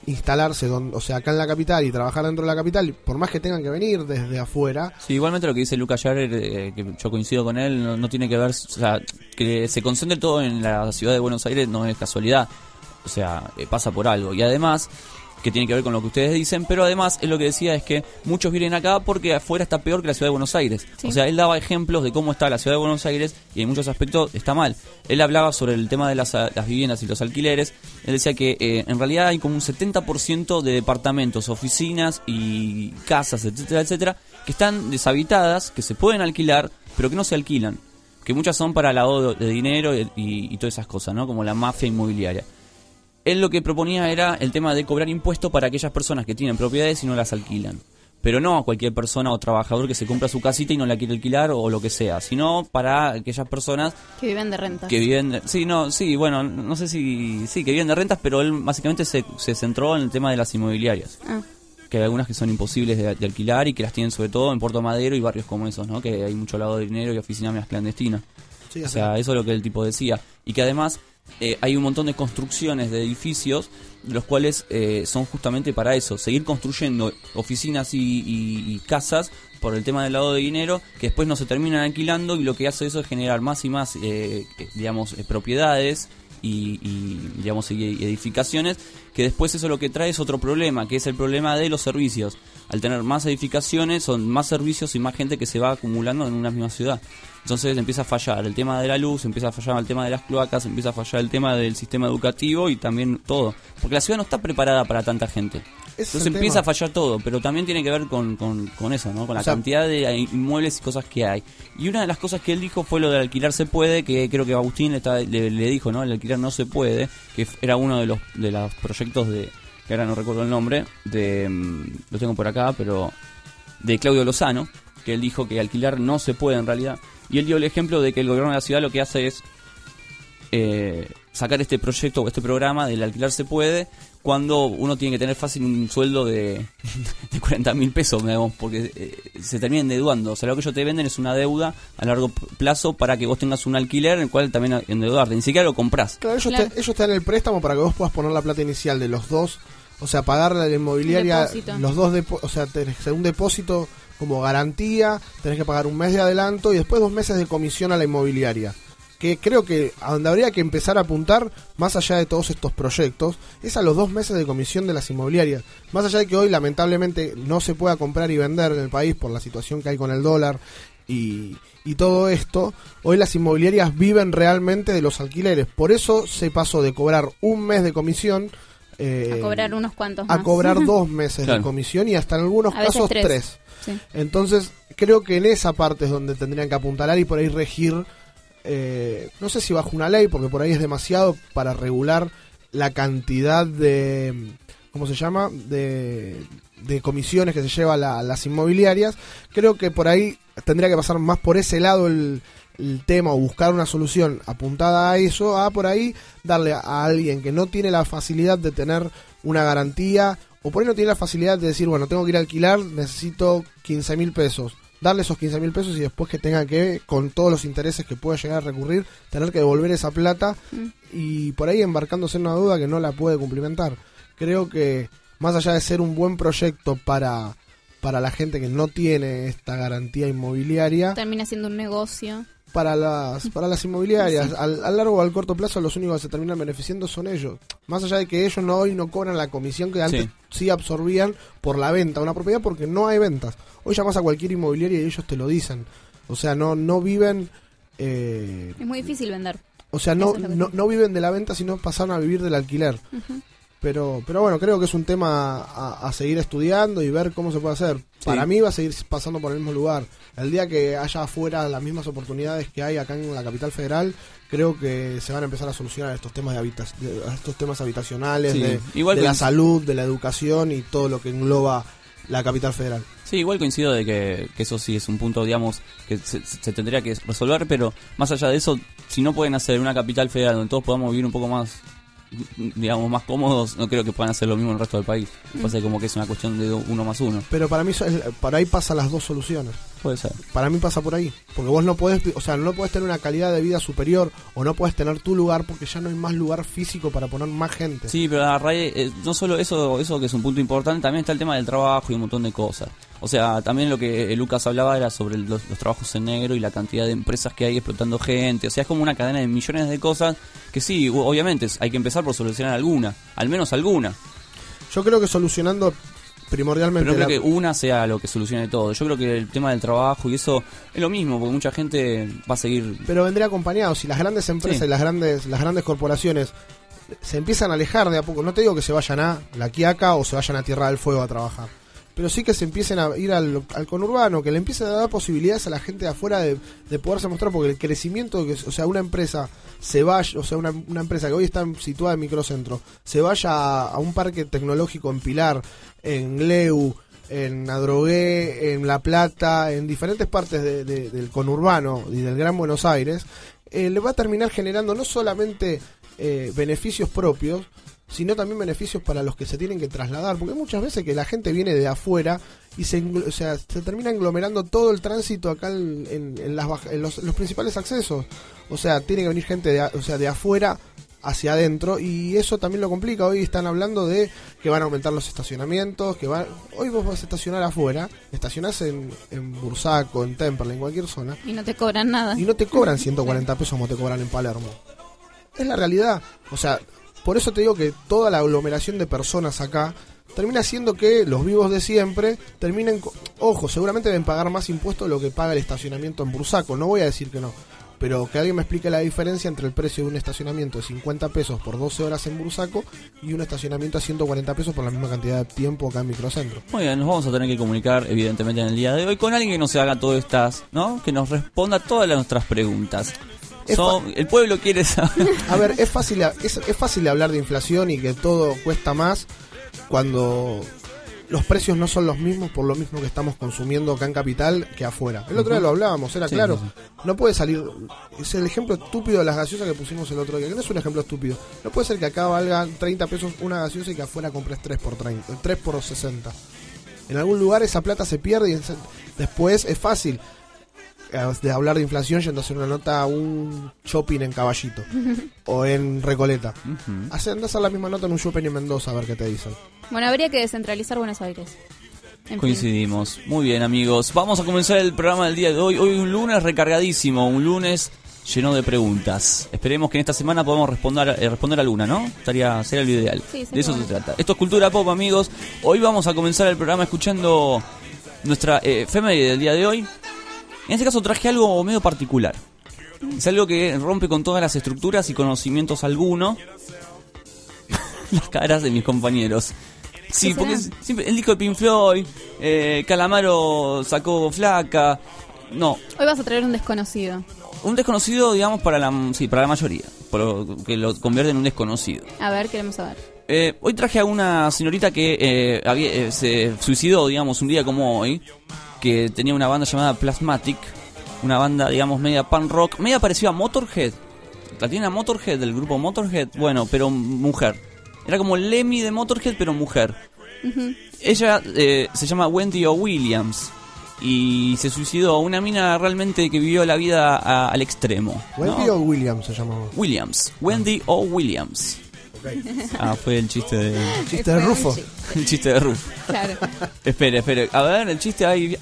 instalarse, donde, o sea, acá en la capital y trabajar dentro de la capital, por más que tengan que venir desde afuera. Sí, igualmente lo que dice Lucas Jarer, eh, que yo coincido con él, no, no tiene que ver, o sea, que se concentre todo en la ciudad de Buenos Aires no es casualidad, o sea, eh, pasa por algo. Y además, que tiene que ver con lo que ustedes dicen, pero además él lo que decía es que muchos vienen acá porque afuera está peor que la ciudad de Buenos Aires. Sí. O sea, él daba ejemplos de cómo está la ciudad de Buenos Aires y en muchos aspectos está mal. Él hablaba sobre el tema de las, las viviendas y los alquileres. Él decía que eh, en realidad hay como un 70% de departamentos, oficinas y casas, etcétera, etcétera, que están deshabitadas, que se pueden alquilar, pero que no se alquilan. Que muchas son para lavado de dinero y, y- y todas esas cosas, ¿no? Como la mafia inmobiliaria. Él lo que proponía era el tema de cobrar impuestos para aquellas personas que tienen propiedades y no las alquilan. Pero no a cualquier persona o trabajador que se compra su casita y no la quiere alquilar o lo que sea, sino para aquellas personas Que viven de rentas. que viven... de- sí, no, sí, bueno, no sé si... Sí, que viven de rentas, pero él básicamente se, se centró en el tema de las inmobiliarias. Ah. Que hay algunas que son imposibles de, de alquilar y que las tienen sobre todo en Puerto Madero y barrios como esos, ¿no? Que hay mucho lavado de dinero y oficinas más clandestinas. Sí, o sea, eso es lo que el tipo decía. Y que además eh, hay un montón de construcciones de edificios, los cuales eh, son justamente para eso, seguir construyendo oficinas y, y- casas por el tema del lado de dinero, que después no se terminan alquilando y lo que hace eso es generar más y más, eh, digamos, eh, propiedades y, y, digamos y edificaciones que después eso lo que trae es otro problema que es el problema de los servicios. Al tener más edificaciones son más servicios y más gente que se va acumulando en una misma ciudad entonces empieza a fallar el tema de la luz empieza a fallar el tema de las cloacas empieza a fallar el tema del sistema educativo y también todo porque la ciudad no está preparada para tanta gente Ese entonces empieza tema. a fallar todo, pero también tiene que ver con, con, con eso, ¿no? Con la O sea- cantidad de inmuebles y cosas que hay. Y una de las cosas que él dijo fue lo de alquilar se puede, que creo que Agustín le, está- le, le dijo, ¿no? El alquilar no se puede, que era uno de los, de los proyectos de, que ahora no recuerdo el nombre, de, mm, lo tengo por acá, pero de Claudio Lozano, que él dijo que alquilar no se puede en realidad. Y él dio el ejemplo de que el gobierno de la ciudad lo que hace es eh, sacar este proyecto o este programa del alquilar se puede cuando uno tiene que tener fácil un sueldo de, de 40 mil pesos, digamos, porque eh, se termina endeudando. O sea, lo que ellos te venden es una deuda a largo plazo para que vos tengas un alquiler en el cual también endeudarte. Ni siquiera lo comprás. Claro, ellos, Te, ellos te dan el préstamo para que vos puedas poner la plata inicial de los dos, o sea, pagar la inmobiliaria, Depósito. los dos, o sea, tenés un depósito como garantía, tenés que pagar un mes de adelanto y después dos meses de comisión a la inmobiliaria. Que creo que a donde habría que empezar a apuntar, más allá de todos estos proyectos, es a los dos meses de comisión de las inmobiliarias. Más allá de que hoy lamentablemente no se pueda comprar y vender en el país por la situación que hay con el dólar y, y todo esto, hoy las inmobiliarias viven realmente de los alquileres. Por eso se pasó de cobrar un mes de comisión eh, A cobrar unos cuantos a más. cobrar dos meses Claro. de comisión y hasta en algunos A casos tres. tres. Entonces, creo que en esa parte es donde tendrían que apuntalar y por ahí regir, eh, no sé si bajo una ley, porque por ahí es demasiado para regular la cantidad de, ¿cómo se llama? De, de comisiones que se lleva la- las inmobiliarias. Creo que por ahí tendría que pasar más por ese lado el, tema o buscar una solución apuntada a eso, a por ahí darle a alguien que no tiene la facilidad de tener una garantía o por ahí no tiene la facilidad de decir, bueno, tengo que ir a alquilar, necesito 15 mil pesos. Darle esos 15 mil pesos y después que tenga que, con todos los intereses que pueda llegar a recurrir, tener que devolver esa plata Mm. y por ahí embarcándose en una duda que no la puede cumplimentar. Creo que más allá de ser un buen proyecto para, para la gente que no tiene esta garantía inmobiliaria, Termina siendo un negocio. Para las para las inmobiliarias al, a largo o al corto plazo los únicos que se terminan beneficiando son ellos más allá de que ellos no hoy no cobran la comisión que antes sí, absorbían por la venta de una propiedad porque no hay ventas hoy llamas a cualquier inmobiliaria y ellos te lo dicen o sea no no viven eh, Es muy difícil vender. o sea no, no sí. no viven de la venta sino pasaron a vivir del alquiler Ujú. Pero pero bueno creo que es un tema a, a seguir estudiando y ver cómo se puede hacer. Para mí va a seguir pasando por el mismo lugar. El día que haya afuera las mismas oportunidades que hay acá en la capital federal creo que se van a empezar a solucionar estos temas de, habita- de- estos temas habitacionales Sí, de, igual de la salud de la educación y todo lo que engloba la capital federal. Sí, igual coincido de que, que eso sí es un punto, digamos, que se, se tendría que resolver, pero más allá de eso, si no pueden hacer una capital federal donde todos podamos vivir un poco más, digamos, más cómodos, no creo que puedan hacer lo mismo en el resto del país. Pasa como que es una cuestión de uno más uno. pero para mí para ahí pasan las dos soluciones Puede ser. para mí pasa por ahí porque vos no podés o sea no podés tener una calidad de vida superior o no podés tener tu lugar porque ya no hay más lugar físico para poner más gente Sí, pero a raíz, eh, no solo eso, eso que es un punto importante, también está el tema del trabajo y un montón de cosas. O sea, también lo que eh, Lucas hablaba era sobre los, los trabajos en negro y la cantidad de empresas que hay explotando gente. O sea, es como una cadena de millones de cosas que sí, obviamente es- hay que empezar por solucionar alguna, al menos alguna. Yo creo que solucionando primordialmente Pero no creo la- que una sea lo que solucione todo. Yo creo que el tema del trabajo y eso es lo mismo, porque mucha gente va a seguir. pero vendría acompañado si las grandes empresas Sí. y las grandes las grandes corporaciones se empiezan a alejar de a poco no te digo que se vayan a la Quiaca o se vayan a Tierra del Fuego a trabajar pero sí que se empiecen a ir al, conurbano que le empiecen a dar posibilidades a la gente de afuera de, de poderse mostrar porque el crecimiento que o sea una empresa se vaya o sea una, empresa que hoy está situada en microcentro se vaya a, un parque tecnológico en Pilar en Leu en Adrogué, en La Plata, en diferentes partes de- del conurbano y del Gran Buenos Aires, eh, le va a terminar generando no solamente eh, beneficios propios, sino también beneficios para los que se tienen que trasladar, porque muchas veces que la gente viene de afuera y se, o sea, se termina englomerando todo el tránsito acá en, en- en las baja- en los, los principales accesos. O sea, tiene que venir gente de, o sea, de afuera hacia adentro y eso también lo complica. Hoy están hablando de que van a aumentar los estacionamientos, que van... Hoy vos vas a estacionar afuera, estacionás en, en Bursaco, en Temperley, en cualquier zona, Y no te cobran nada. y no te cobran 140 pesos como te cobran en Palermo. Es la realidad. O sea, por eso te digo que toda la aglomeración de personas acá termina haciendo que los vivos de siempre terminen... Ojo, seguramente deben pagar más impuestos de lo que paga el estacionamiento en Bursaco. No voy a decir que no. Pero que alguien me explique la diferencia entre el precio de un estacionamiento de 50 pesos por 12 horas en Bursaco y un estacionamiento a 140 pesos por la misma cantidad de tiempo acá en Microcentro. Muy bien, nos vamos a tener que comunicar, evidentemente, en el día de hoy con alguien que nos haga todas estas, ¿no? Que nos responda todas las- nuestras preguntas. Son- el pueblo quiere saber. A ver, es fácil, es, es fácil hablar de inflación y que todo cuesta más cuando los precios no son los mismos por lo mismo que estamos consumiendo acá en Capital que afuera. El otro día lo hablábamos, era Sí, claro. sí, No puede salir. Es el ejemplo estúpido de las gaseosas que pusimos el otro día, que no es un ejemplo estúpido. No puede ser que acá valga 30 pesos una gaseosa y que afuera compres 3 por 30, 3 por 60. En algún lugar esa plata se pierde y después es fácil de hablar de inflación yendo a hacer una nota a un shopping en Caballito o en Recoleta. A hacer la misma nota en un shopping en Mendoza a ver qué te dicen. Bueno, habría que descentralizar Buenos Aires. En fin. Coincidimos. Muy bien, amigos. Vamos a comenzar el programa del día de hoy. Hoy un lunes recargadísimo, un lunes lleno de preguntas. Esperemos que en esta semana podamos responder, eh, responder alguna, ¿no? Estaría, sería lo ideal. Sí, de eso bueno. se trata. Esto es Cultura Pop, amigos. Hoy vamos a comenzar el programa escuchando nuestra eh, efeméride del día de hoy. En este caso traje algo medio particular. Es algo que rompe con todas las estructuras y conocimientos alguno. las caras de mis compañeros. Sí, ¿Qué porque siempre el disco de Pink Floyd, eh, Calamaro sacó Flaca. No, Hoy vas a traer un desconocido. un desconocido, digamos, para la, sí, para la mayoría. Por lo que lo convierte en un desconocido. A ver, queremos saber. Eh, hoy traje a una señorita que eh, había, eh, se suicidó, digamos, un día como hoy, que tenía una banda llamada Plasmatic, una banda, digamos, media punk rock, media parecida a Motorhead. La tiene a Motorhead, del grupo Motorhead, bueno, pero mujer. Era como Lemmy de Motorhead, pero mujer. Ella eh, se llama Wendy O. Williams y se suicidó, una mina realmente que vivió la vida a- al extremo. ¿no? ¿Wendy o William se llamaba? Williams, Wendy O. Williams. Ah, fue el chiste de. Chiste de Rufo. el chiste de Rufo. Claro. Espere, espere. A ver, el chiste ahí.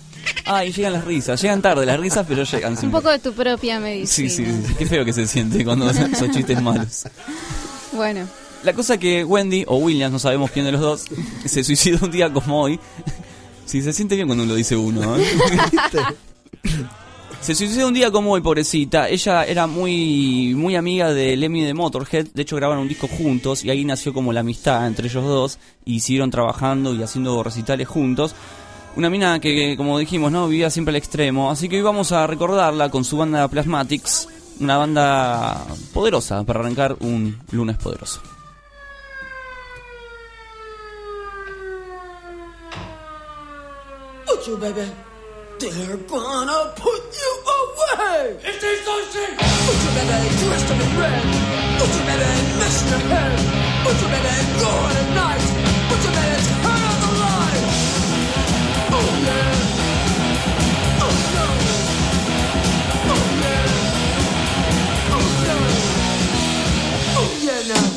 Ay, llegan las risas. Llegan tarde las risas, pero llegan Un poco de tu propia medicina. Sí, sí, sí. Qué feo que se siente cuando son chistes malos. Bueno, La cosa que Wendy o Williams, no sabemos quién de los dos, se suicidó un día como hoy. Sí, se siente bien cuando lo dice uno. ¿eh? Se suicidó un día como hoy, pobrecita. Ella era muy muy amiga de Lemmy de Motorhead. De hecho, grabaron un disco juntos y ahí nació como la amistad entre ellos dos. Y siguieron trabajando y haciendo recitales juntos. Una mina que, como dijimos, no vivía siempre al extremo. Así que hoy vamos a recordarla con su banda Plasmatics. Una banda poderosa para arrancar un lunes poderoso. You, baby. They're gonna put you away. It's these things. Put you, baby, dressed up in red. Put you, baby, messing your head. Put you, baby, going at night. Put you, baby, turn on the light. Oh yeah. Oh no. Oh yeah. Oh no. Oh yeah now.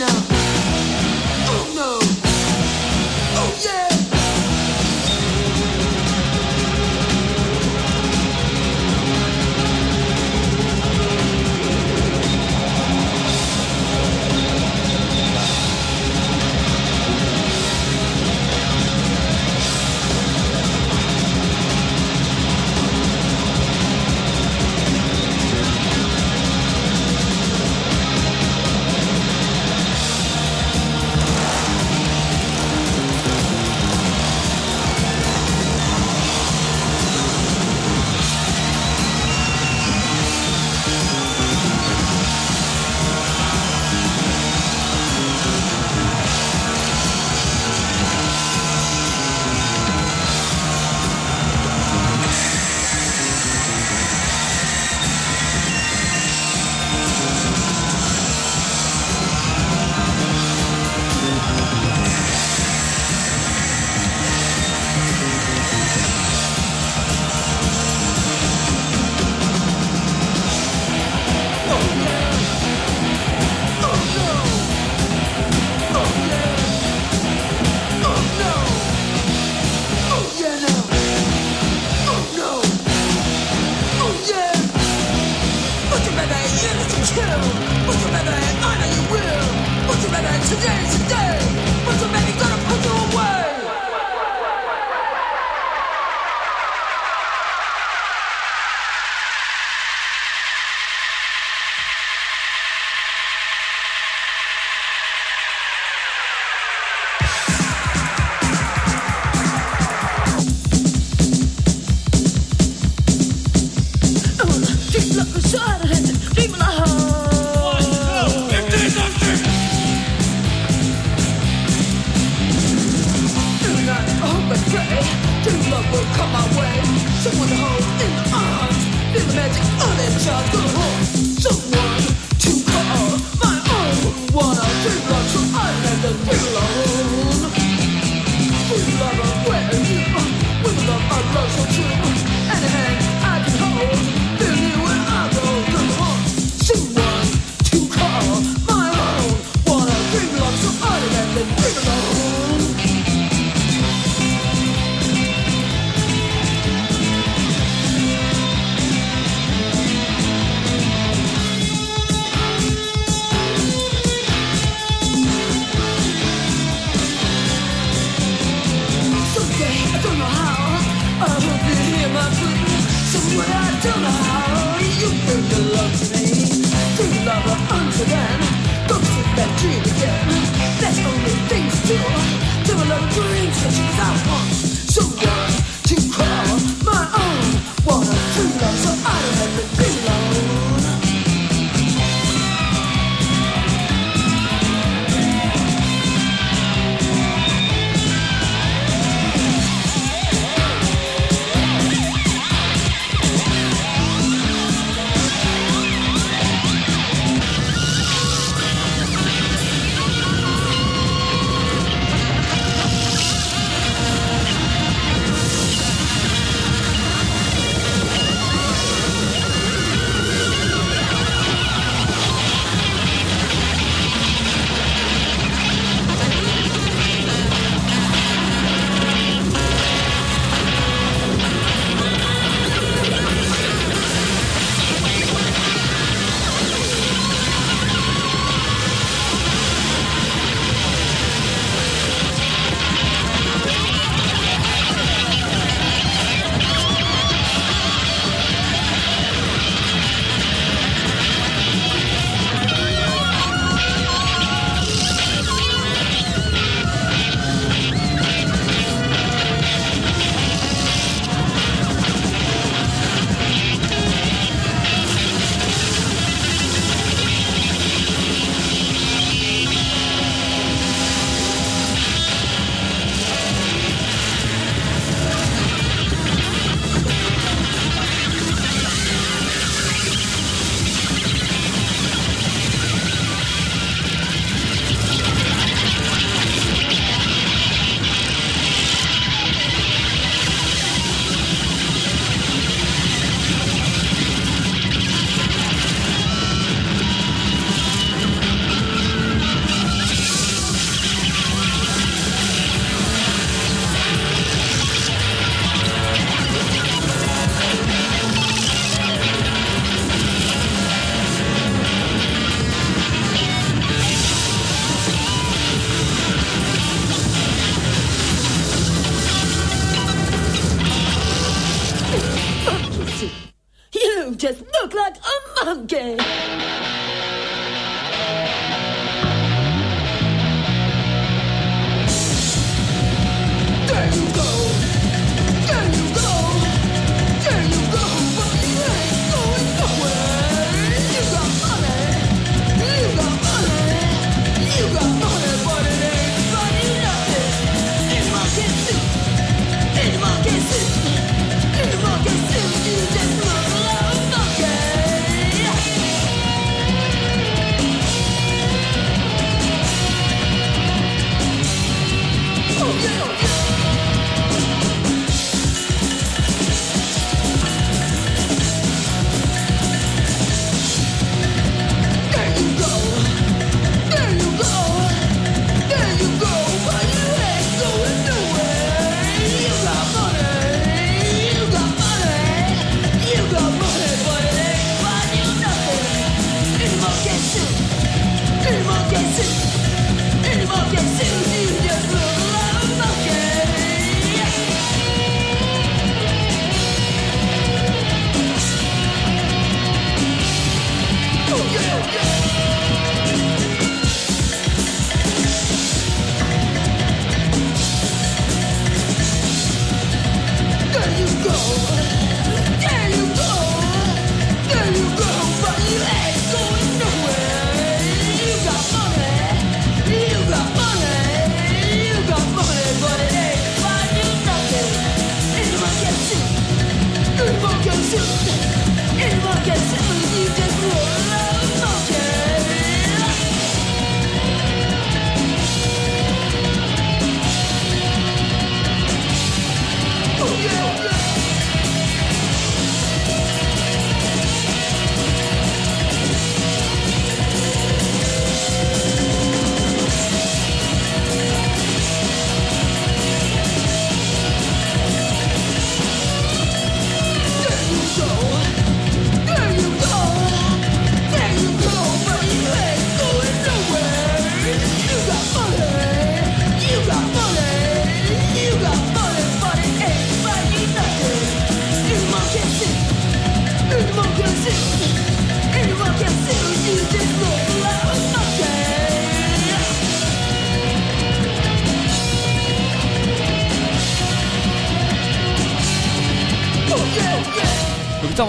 No.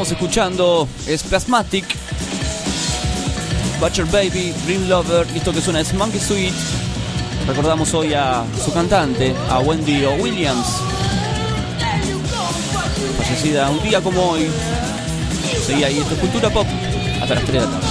Estamos escuchando es Plasmatic, Butcher Baby, Dream Lover, esto que suena es Monkey Sweet. Recordamos hoy a su cantante, a Wendy O. Williams, fallecida un día como hoy. Seguí ahí, esto es Cultura Pop, hasta las 3 de la tarde.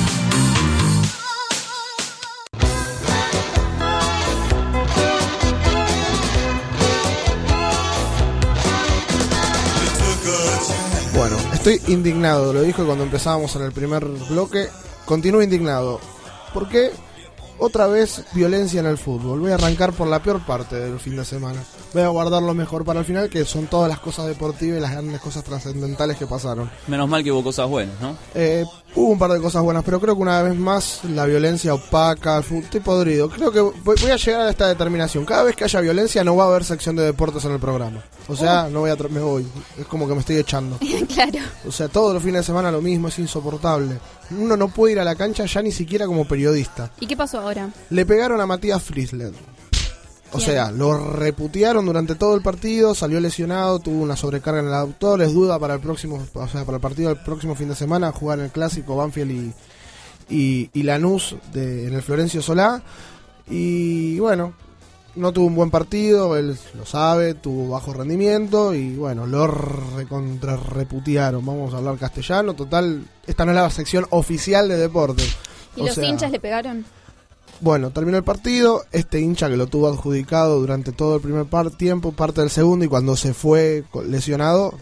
Estoy indignado, lo dije cuando empezábamos en el primer bloque. Continúo indignado. ¿Por qué? Otra vez violencia en el fútbol. Voy a arrancar por la peor parte del fin de semana. Voy a guardar lo mejor para el final, que son todas las cosas deportivas y las grandes cosas trascendentales que pasaron. Menos mal que hubo cosas buenas, ¿no? Eh, hubo un par de cosas buenas, pero creo que una vez más la violencia opaca, el fútbol, estoy podrido. Creo que voy, voy a llegar a esta determinación. Cada vez que haya violencia no va a haber sección de deportes en el programa. O sea, no voy a tra- me voy. Es como que me estoy echando. claro. O sea, todos los fines de semana lo mismo, es insoportable. Uno no puede ir a la cancha ya ni siquiera como periodista. ¿Y qué pasó ahora? Le pegaron a Matías Friesler. O sea, lo reputearon durante todo el partido, salió lesionado, tuvo una sobrecarga en el autor, es duda para el próximo, o sea, para el partido del próximo fin de semana, jugar en el clásico Banfield y, y, y Lanús de, en el Florencio Solá. Y bueno, no tuvo un buen partido, él lo sabe, tuvo bajo rendimiento y bueno, lo recontra reputearon. Vamos a hablar castellano, total, esta no es la sección oficial de deporte. ¿Y O los sea, hinchas le pegaron? bueno, terminó el partido. Este hincha que lo tuvo adjudicado durante todo el primer par tiempo, parte del segundo, y cuando se fue lesionado,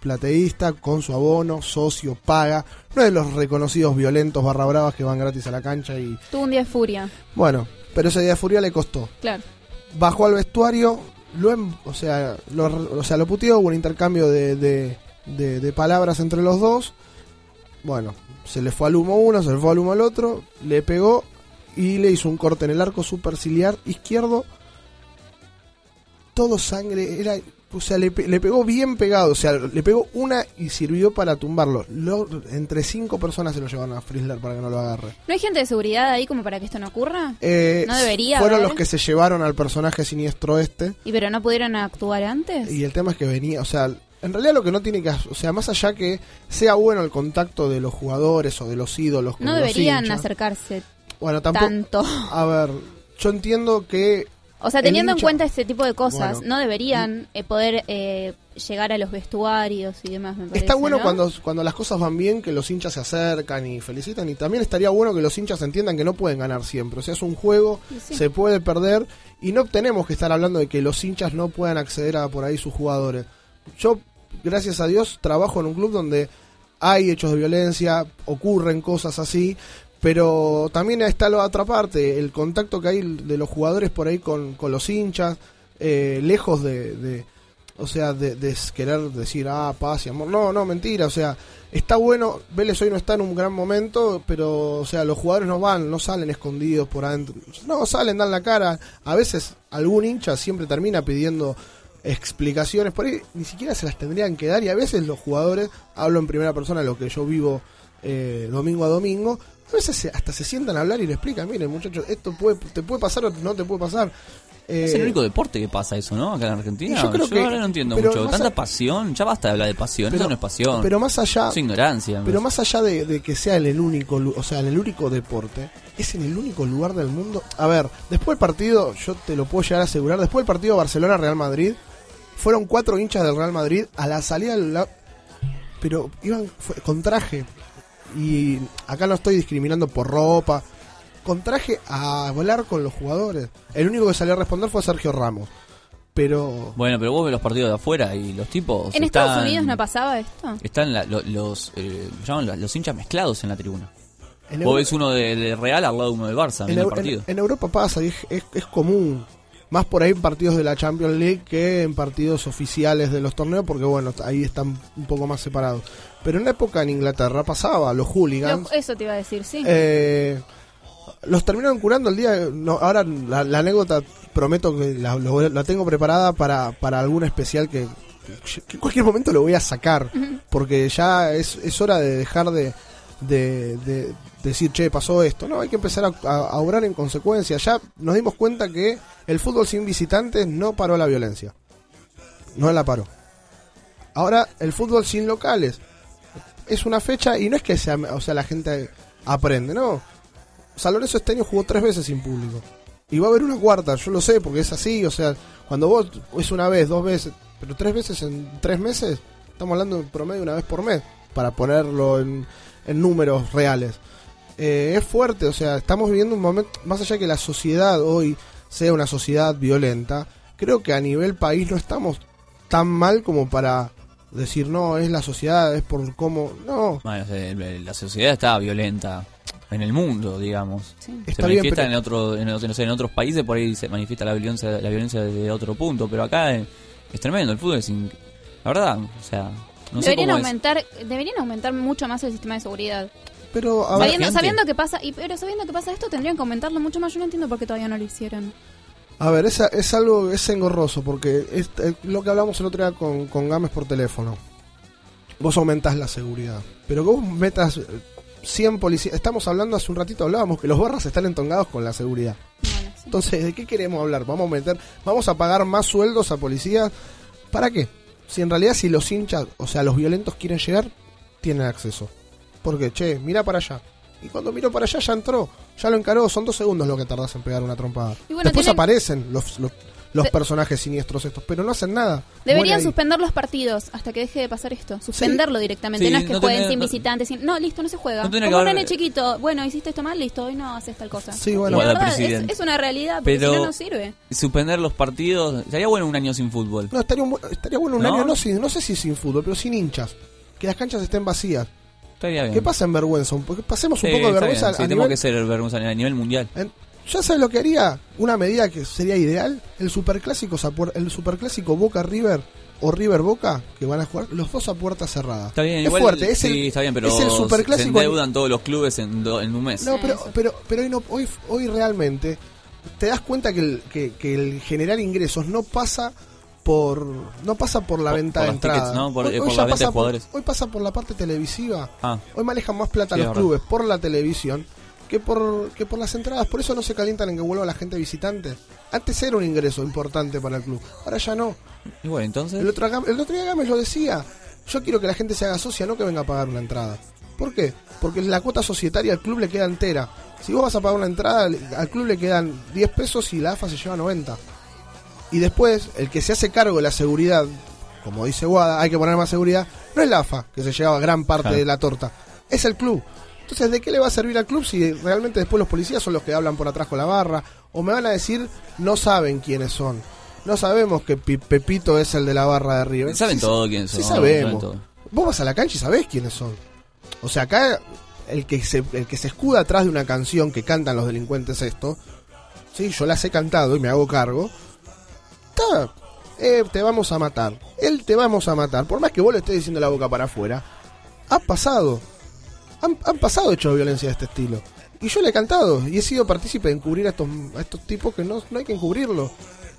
plateísta, con su abono, socio, paga. No es de los reconocidos violentos barra bravas que van gratis a la cancha y. Tuvo un día de furia. Bueno, pero ese día de furia le costó. Claro. Bajó al vestuario, lo, em- o, sea, lo, o sea, lo puteó, hubo un intercambio de, de, de- de palabras entre los dos. Bueno, se le fue al humo uno, se le fue al humo al otro, le pegó y le hizo un corte en el arco superciliar izquierdo. Todo sangre, era, o sea, le, le pegó bien pegado, o sea, le pegó una y sirvió para tumbarlo. Lo- entre cinco personas se lo llevaron a Frizzler para que no lo agarre. ¿No hay gente de seguridad ahí como para que esto no ocurra? Eh, ¿No debería Fueron haber? los que se llevaron al personaje siniestro este. ¿Y pero no pudieron actuar antes? Y el tema es que venía, o sea, en realidad lo que no tiene que, o sea, más allá que sea bueno el contacto de los jugadores o de los ídolos, No deberían hinchas. acercarse Bueno, tampoco. tanto. A ver, yo entiendo que. O sea, teniendo en cuenta este tipo de cosas, Bueno. no deberían eh, poder eh, llegar a los vestuarios y demás, me parece, Está bueno ¿no? cuando, cuando las cosas van bien, que los hinchas se acercan y felicitan. Y también estaría bueno que los hinchas entiendan que no pueden ganar siempre. O sea, es un juego, sí. se puede perder. Y no tenemos que estar hablando de que los hinchas no puedan acceder a por ahí sus jugadores. Yo, gracias a Dios, trabajo en un club donde hay hechos de violencia, ocurren cosas así. Pero también está la otra parte, el contacto que hay de los jugadores por ahí con, con los hinchas, eh, lejos de, de- o sea, de, querer decir, ah, paz y amor. No, no, mentira, o sea, está bueno, Vélez hoy no está en un gran momento, pero, o sea, los jugadores no van, no salen escondidos por adentro. No, salen, dan la cara. A veces algún hincha siempre termina pidiendo explicaciones, por ahí ni siquiera se las tendrían que dar y a veces los jugadores, hablo en primera persona lo que yo vivo eh, domingo a domingo, a veces se- hasta se sientan a hablar y le explican, miren muchachos, esto puede, te puede pasar o no te puede pasar. Es el Eh, único deporte que pasa eso, ¿no? Acá en Argentina. Yo creo que- ahora no entiendo mucho. Tanta a- pasión. Ya basta de hablar de pasión. Pero- eso no es pasión. pero más allá- Es ignorancia. Pero más allá de, de que sea en el único, o sea, en el único deporte, es en el único lugar del mundo. A ver, después del partido, yo te lo puedo llegar a asegurar, después del partido Barcelona-Real Madrid, fueron cuatro hinchas del Real Madrid a la salida del la- pero iban fue- con traje. Y acá no estoy discriminando por ropa. Con traje a volar con los jugadores. El único que salió a responder fue Sergio Ramos. pero Bueno, pero vos ves los partidos de afuera y los tipos. ¿En están- Estados Unidos no pasaba esto? Están la- lo- los, eh, llaman los, los hinchas mezclados en la tribuna. En vos Euro- ves uno de, de Real al lado de uno de Barça en, en, el partido. en- en Europa pasa y es, es- es común. Más por ahí en partidos de la Champions League que en partidos oficiales de los torneos, porque bueno, ahí están un poco más separados. Pero en la época en Inglaterra pasaba, los hooligans. Lo- eso te iba a decir, sí. Eh, los terminaron curando el día. No, ahora la, la anécdota prometo que la, lo- la tengo preparada para, para algún especial que, que en cualquier momento lo voy a sacar. Porque ya es, es hora de dejar de, de, de decir, che, pasó esto. No, hay que empezar a, a- a obrar en consecuencia. Ya nos dimos cuenta que el fútbol sin visitantes no paró la violencia. No la paró. Ahora, el fútbol sin locales. Es una fecha y no es que sea, o sea, la gente aprende, no. San Lorenzo este año jugó tres veces sin público. Y va a haber una cuarta, yo lo sé, porque es así, o sea, cuando vos es una vez, dos veces, pero tres veces en tres meses, estamos hablando en promedio una vez por mes, para ponerlo en, en números reales. Eh, es fuerte, o sea, estamos viviendo un momento, más allá de que la sociedad hoy sea una sociedad violenta, creo que a nivel país no estamos tan mal como para decir, no, es la sociedad, es por cómo... No, Bueno, la sociedad está violenta en el mundo, digamos. Se Está bien, manifiesta pero- en, otro, en, otro- no sé, en otros países, por ahí se manifiesta la violencia, la violencia desde otro punto, pero acá eh, es tremendo, el fútbol es... in- La verdad, o sea, no sé deberían es. aumentar, deberían aumentar mucho más el sistema de seguridad. pero a Sabiendo, sabiendo que pasa, y, pero sabiendo que pasa esto, tendrían que aumentarlo mucho más. Yo no entiendo por qué todavía no lo hicieron. A ver, es, es algo, es engorroso, porque es lo que hablamos el otro día con, con Gámez por teléfono. Vos aumentás la seguridad, pero que vos metas eh, 100 policías. Estamos hablando, hace un ratito hablábamos que los barras están entongados con la seguridad. Entonces, ¿de qué queremos hablar? Vamos a meter, vamos a pagar más sueldos a policías. ¿Para qué? Si en realidad si los hinchas, o sea, los violentos quieren llegar, tienen acceso. Porque, che, mira para allá. Y cuando miro para allá ya entró, ya lo encaró, son dos segundos lo que tardás en pegar una trompada. Y bueno, Después tienen- aparecen los, los, los De- personajes siniestros estos, pero no hacen nada. Deberían Muere ahí. suspender los partidos hasta que deje de pasar esto. Suspenderlo directamente. Sí, no es que no jueguen sin no- visitantes. sin- No, listo, no se juega. No Como un nene chiquito. Bueno, hiciste esto mal, listo. Hoy no haces tal cosa. Sí, bueno. La verdad, es, presidente. es una realidad, porque Pero si no, no sirve. suspender los partidos, sería bueno un año sin fútbol. No, estaría, un estaría bueno un ¿No? año, no, sin, no sé si sin fútbol, pero sin hinchas. Que las canchas estén vacías. Estaría bien. Que pasen vergüenza, un poco- pasemos un Sí, poco de está vergüenza bien. Sí, a tenemos nivel- que ser vergüenza a nivel mundial. En- ¿Ya sabes lo que haría? Una medida que sería ideal. El superclásico, a puer- el superclásico Boca River o River Boca, que van a jugar los dos a puerta cerrada. Está bien, es igual, fuerte, es sí, el, está bien, pero es el se superclásico. endeudan todos los clubes en, do- en un mes. No, pero, pero, pero hoy, no, hoy, hoy realmente te das cuenta que el, que, que el generar ingresos no pasa por no pasa por la Por- venta por de entradas. tickets, ¿no? Por- Hoy- eh, hoy por ya la venta pasa de por- jugadores. hoy pasa por la parte televisiva. Ah. Hoy manejan más plata Sí, los clubes por la televisión que por que por las entradas. Por eso no se calientan en que vuelva la gente visitante. Antes era un ingreso importante para el club. Ahora ya no. Y bueno, entonces... El otro, el otro día Gámez lo decía. Yo quiero que la gente se haga socia, no que venga a pagar una entrada. ¿Por qué? Porque la cuota societaria al club le queda entera. Si vos vas a pagar una entrada, al club le quedan 10 pesos y la AFA se lleva 90. Y después, el que se hace cargo de la seguridad, como dice Guada, hay que poner más seguridad, no es la AFA, que se lleva gran parte Claro. de la torta, es el club. Entonces, ¿de qué le va a servir al club si realmente después los policías son los que hablan por atrás con la barra? O me van a decir, no saben quiénes son. No sabemos que Pi- Pepito es el de la barra de River. Saben Sí, todo quiénes Sí son, sabemos. saben. Vos vas a la cancha y sabés quiénes son. O sea, acá el que se, el que se escuda atrás de una canción que cantan los delincuentes esto, sí, yo las he cantado y me hago cargo. Está, eh, te vamos a matar. Él te vamos a matar. Por más que vos le estés diciendo la boca para afuera, ha pasado. Han, pasado hechos de violencia de este estilo. Y yo le he cantado y he sido partícipe de encubrir a estos, a estos tipos que no, no hay que encubrirlo.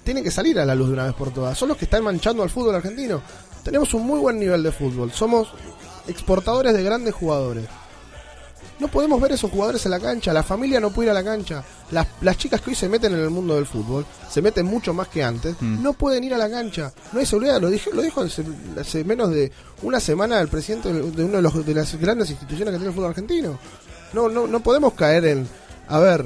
Tienen que salir a la luz de una vez por todas. Son los que están manchando al fútbol argentino. Tenemos un muy buen nivel de fútbol. Somos exportadores de grandes jugadores. No podemos ver esos jugadores en la cancha. La familia no puede ir a la cancha. Las, las chicas que hoy se meten en el mundo del fútbol, se meten mucho más que antes, Mm. no pueden ir a la cancha. No hay seguridad. Lo dijo, lo dijo hace, hace menos de una semana el presidente de una de, los- de las grandes instituciones que tiene el fútbol argentino. No, no, no podemos caer en. A ver,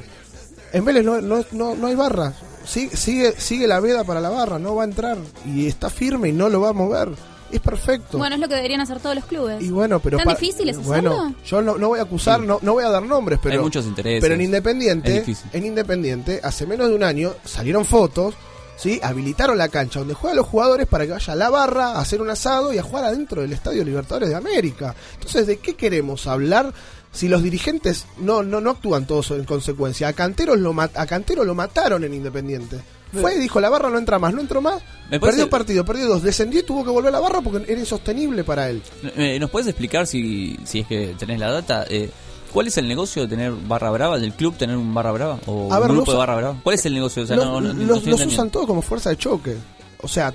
en Vélez no, no, no, no hay barra. Sigue, sigue, sigue la veda para la barra, no va a entrar. Y está firme y no lo va a mover. Es perfecto. Bueno, es lo que deberían hacer todos los clubes. Y bueno, pero ¿Tan difícil es Bueno, hacerlo? yo no, no voy a acusar, no, no voy a dar nombres, pero Hay muchos intereses. pero en Independiente, en Independiente hace menos de un año salieron fotos ¿sí? Habilitaron la cancha donde juegan los jugadores para que vaya a la barra a hacer un asado y a jugar adentro del Estadio Libertadores de América. Entonces, ¿de qué queremos hablar? Si los dirigentes no, no, no actúan todos en consecuencia. A Canteros lo, mat- a Cantero lo mataron en Independiente. Fue y dijo, la barra no entra más, no entró más. Perdió partido, perdió dos. Descendió y tuvo que volver a la barra porque era insostenible para él. Eh, ¿Nos puedes explicar, si, si es que tenés la data, eh, cuál es el negocio de tener barra brava, del club tener un barra brava? ¿O A ver, un grupo de barra brava? ¿Cuál es el negocio? O sea, Los- no, no- no los, usan todos como fuerza de choque. O sea,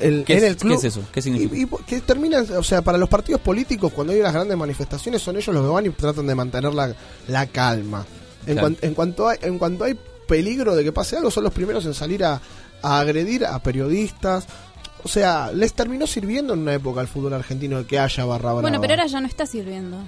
el, ¿Qué en es- el club. qué es eso? ¿Qué significa? Y, y que terminan, o sea, para los partidos políticos, cuando hay las grandes manifestaciones, son ellos los que van y tratan de mantener la, la calma. En, Claro. cuan- en cuanto hay, en cuanto hay peligro de que pase algo, son los primeros en salir a, a agredir a periodistas. O sea, les terminó sirviendo en una época al fútbol argentino que haya barra brava. Bueno, pero ahora ya no está sirviendo.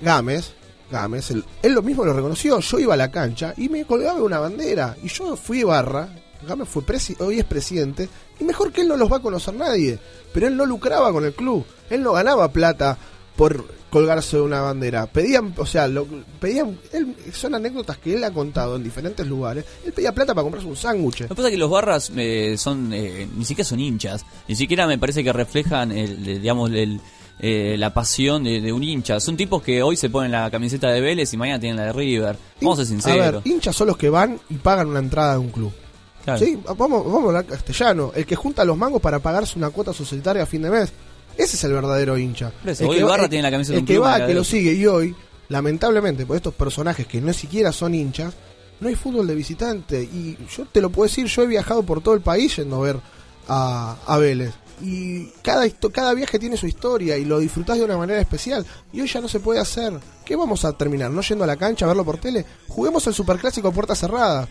Gámez, Gámez, él, él lo mismo lo reconoció. Yo iba a la cancha y me colgaba una bandera. Y yo fui barra. Gámez fue presi- hoy es presidente. Y mejor que él no los va a conocer nadie. Pero él no lucraba con el club. Él no ganaba plata por colgarse de una bandera. Pedían, o sea, lo, pedían. Él, son anécdotas que él ha contado en diferentes lugares. Él pedía plata para comprarse un sándwich. Lo que pasa es que los barras eh, son eh, ni siquiera son hinchas, ni siquiera me parece que reflejan el, el, digamos el, eh, la pasión de, de un hincha. Son tipos que hoy se ponen la camiseta de Vélez y mañana tienen la de River. Vamos a ser A sinceros. ver, hinchas son los que van y pagan una entrada de un club. Claro. Sí, vamos, vamos a hablar castellano. El que junta los mangos para pagarse una cuota societaria a fin de mes. Ese es el verdadero hincha. El que va- el- tiene la camiseta el que va, que lo sigue y hoy, lamentablemente, por estos personajes que no siquiera son hinchas, no hay fútbol de visitante. Y yo te lo puedo decir, yo he viajado por todo el país yendo a ver a, a Vélez. Y cada, cada viaje tiene su historia y lo disfrutás de una manera especial. Y hoy ya no se puede hacer. ¿Qué vamos a terminar? ¿No yendo a la cancha a verlo por tele? Juguemos el superclásico a puerta cerrada.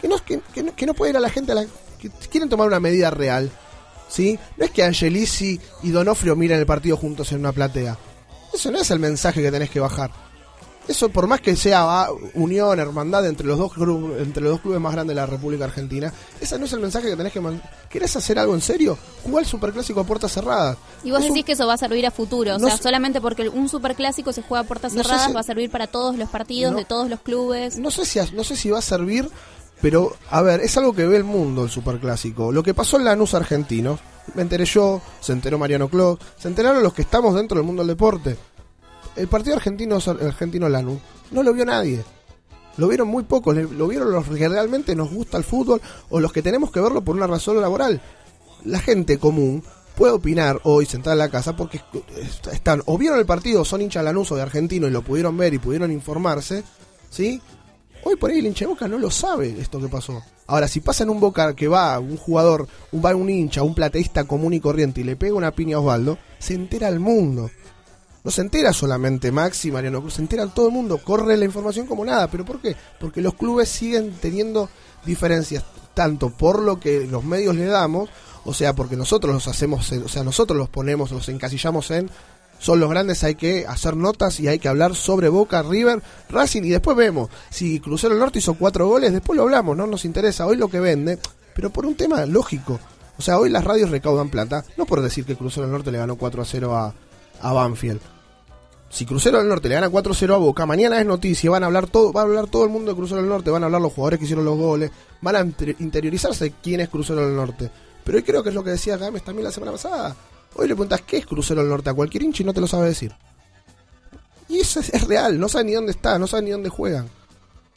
Que no, que, que no, que no puede ir a la gente a la, que quieren tomar una medida real. ¿Sí? No es que Angelici y Donofrio miren el partido juntos en una platea. Eso no es el mensaje que tenés que bajar. Eso por más que sea ah, unión, hermandad entre los dos entre los dos clubes más grandes de la República Argentina, ese no es el mensaje que tenés que man- ¿Querés hacer algo en serio? Jugá el superclásico a puertas cerradas. Y vos Es un- decís que eso va a servir a futuro. O No sea, sé- solamente porque un superclásico se juega a puertas No cerradas si- va a servir para todos los partidos No. de todos los clubes. No sé si no sé si va a servir, pero a ver, es algo que ve el mundo el superclásico. Lo que pasó en Lanús argentino, me enteré yo, se enteró Mariano Clos, se enteraron los que estamos dentro del mundo del deporte. El partido argentino argentino Lanús no lo vio nadie. Lo vieron muy pocos, lo vieron los que realmente nos gusta el fútbol o los que tenemos que verlo por una razón laboral. La gente común puede opinar hoy sentada en la casa porque est- están o vieron el partido, son hinchas Lanús o de Argentino y lo pudieron ver y pudieron informarse, ¿sí? Hoy por ahí el hincha de Boca no lo sabe esto que pasó. Ahora, si pasa en un Boca que va un jugador, va un hincha, un plateísta común y corriente y le pega una piña a Osvaldo, se entera el mundo. No se entera solamente Maxi, Mariano Cruz, se entera todo el mundo, corre la información como nada. ¿Pero por qué? Porque los clubes siguen teniendo diferencias, tanto por lo que los medios le damos, o sea, porque nosotros los hacemos, o sea, nosotros los ponemos, los encasillamos en, son los grandes, hay que hacer notas y hay que hablar sobre Boca, River, Racing, y después vemos, si Crucero Norte hizo cuatro goles, después lo hablamos, no nos interesa, hoy lo que vende, pero por un tema lógico. O sea, hoy las radios recaudan plata, no por decir que Crucero del Norte le ganó 4 a 0 a, a Banfield. Si Crucero del Norte le gana 4-0 a Boca, mañana es noticia, van a hablar todo, va a hablar todo el mundo de Crucero del Norte, van a hablar los jugadores que hicieron los goles, van a inter- interiorizarse quién es Crucero del Norte. Pero hoy creo que es lo que decía Gámez también la semana pasada. Hoy le preguntas qué es Crucero del Norte a cualquier hincha y no te lo sabe decir. Y eso es, real, no saben ni dónde está, no saben ni dónde juegan.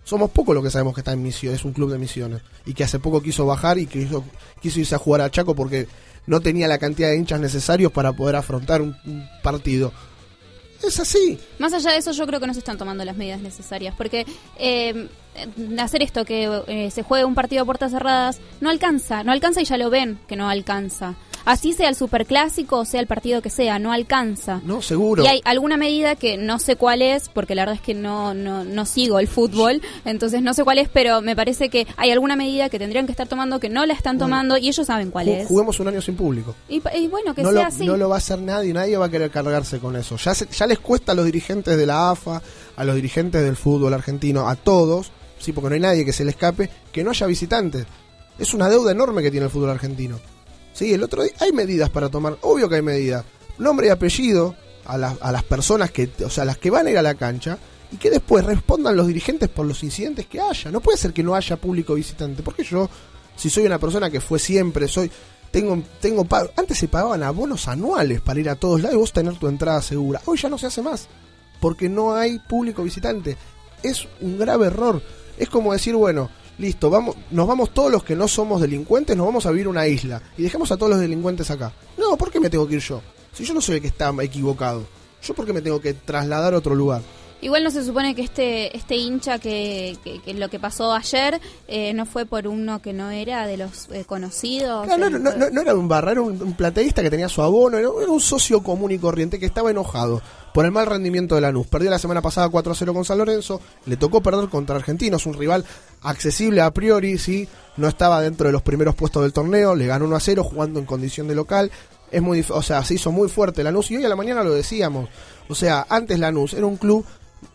Somos pocos los que sabemos que está en misiones, es un club de misiones. Y que hace poco quiso bajar y que quiso irse a jugar a Chaco porque no tenía la cantidad de hinchas necesarios para poder afrontar un- un partido. Es así. Más allá de eso, yo creo que no se están tomando las medidas necesarias. Porque eh, hacer esto, que eh, se juegue un partido a puertas cerradas, no alcanza. No alcanza y ya lo ven que no alcanza. Así sea el superclásico o sea el partido que sea, no alcanza. No, seguro. Y hay alguna medida que no sé cuál es, porque la verdad es que no, no, no sigo el fútbol, entonces no sé cuál es, pero me parece que hay alguna medida que tendrían que estar tomando que no la están tomando y ellos saben cuál Ju- es. Juguemos un año sin público. Y bueno, que no, sea lo, así. no lo va a hacer nadie, nadie va a querer cargarse con eso. Ya, se- ya les cuesta a los dirigentes de la AFA, a los dirigentes del fútbol argentino, a todos, sí, porque no hay nadie que se le escape, que no haya visitantes. Es una deuda enorme que tiene el fútbol argentino. Sí, el otro día hay medidas para tomar, obvio que hay medidas. Nombre y apellido a, las- a las personas que, o sea, las que van a ir a la cancha y que después respondan los dirigentes por los incidentes que haya. No puede ser que no haya público visitante, porque yo Si soy una persona que fue siempre, soy tengo tengo antes se pagaban abonos anuales para ir a todos lados y vos tener tu entrada segura. Hoy ya no se hace más porque no hay público visitante. Es un grave error. Es como decir, bueno, listo, vamos, nos vamos todos los que no somos delincuentes, nos vamos a vivir una isla y dejemos a todos los delincuentes acá. No, ¿por qué me tengo que ir yo? Si yo no soy el que está equivocado. ¿Yo por qué me tengo que trasladar a otro lugar? Igual no se supone que este este hincha que, que- que lo que pasó ayer eh, no fue por uno que no era de los eh, conocidos. No, no, eh, no, no, no era un barra, era un, un plateísta que tenía su abono, era, era un socio común y corriente que estaba enojado por el mal rendimiento de Lanús. Perdió la semana pasada 4 a 0 con San Lorenzo, le tocó perder contra Argentinos, un rival accesible a priori, sí, no estaba dentro de los primeros puestos del torneo, le ganó 1 a 0 jugando en condición de local. Es muy, o sea, se hizo muy fuerte Lanús y hoy a la mañana lo decíamos. O sea, antes Lanús era un club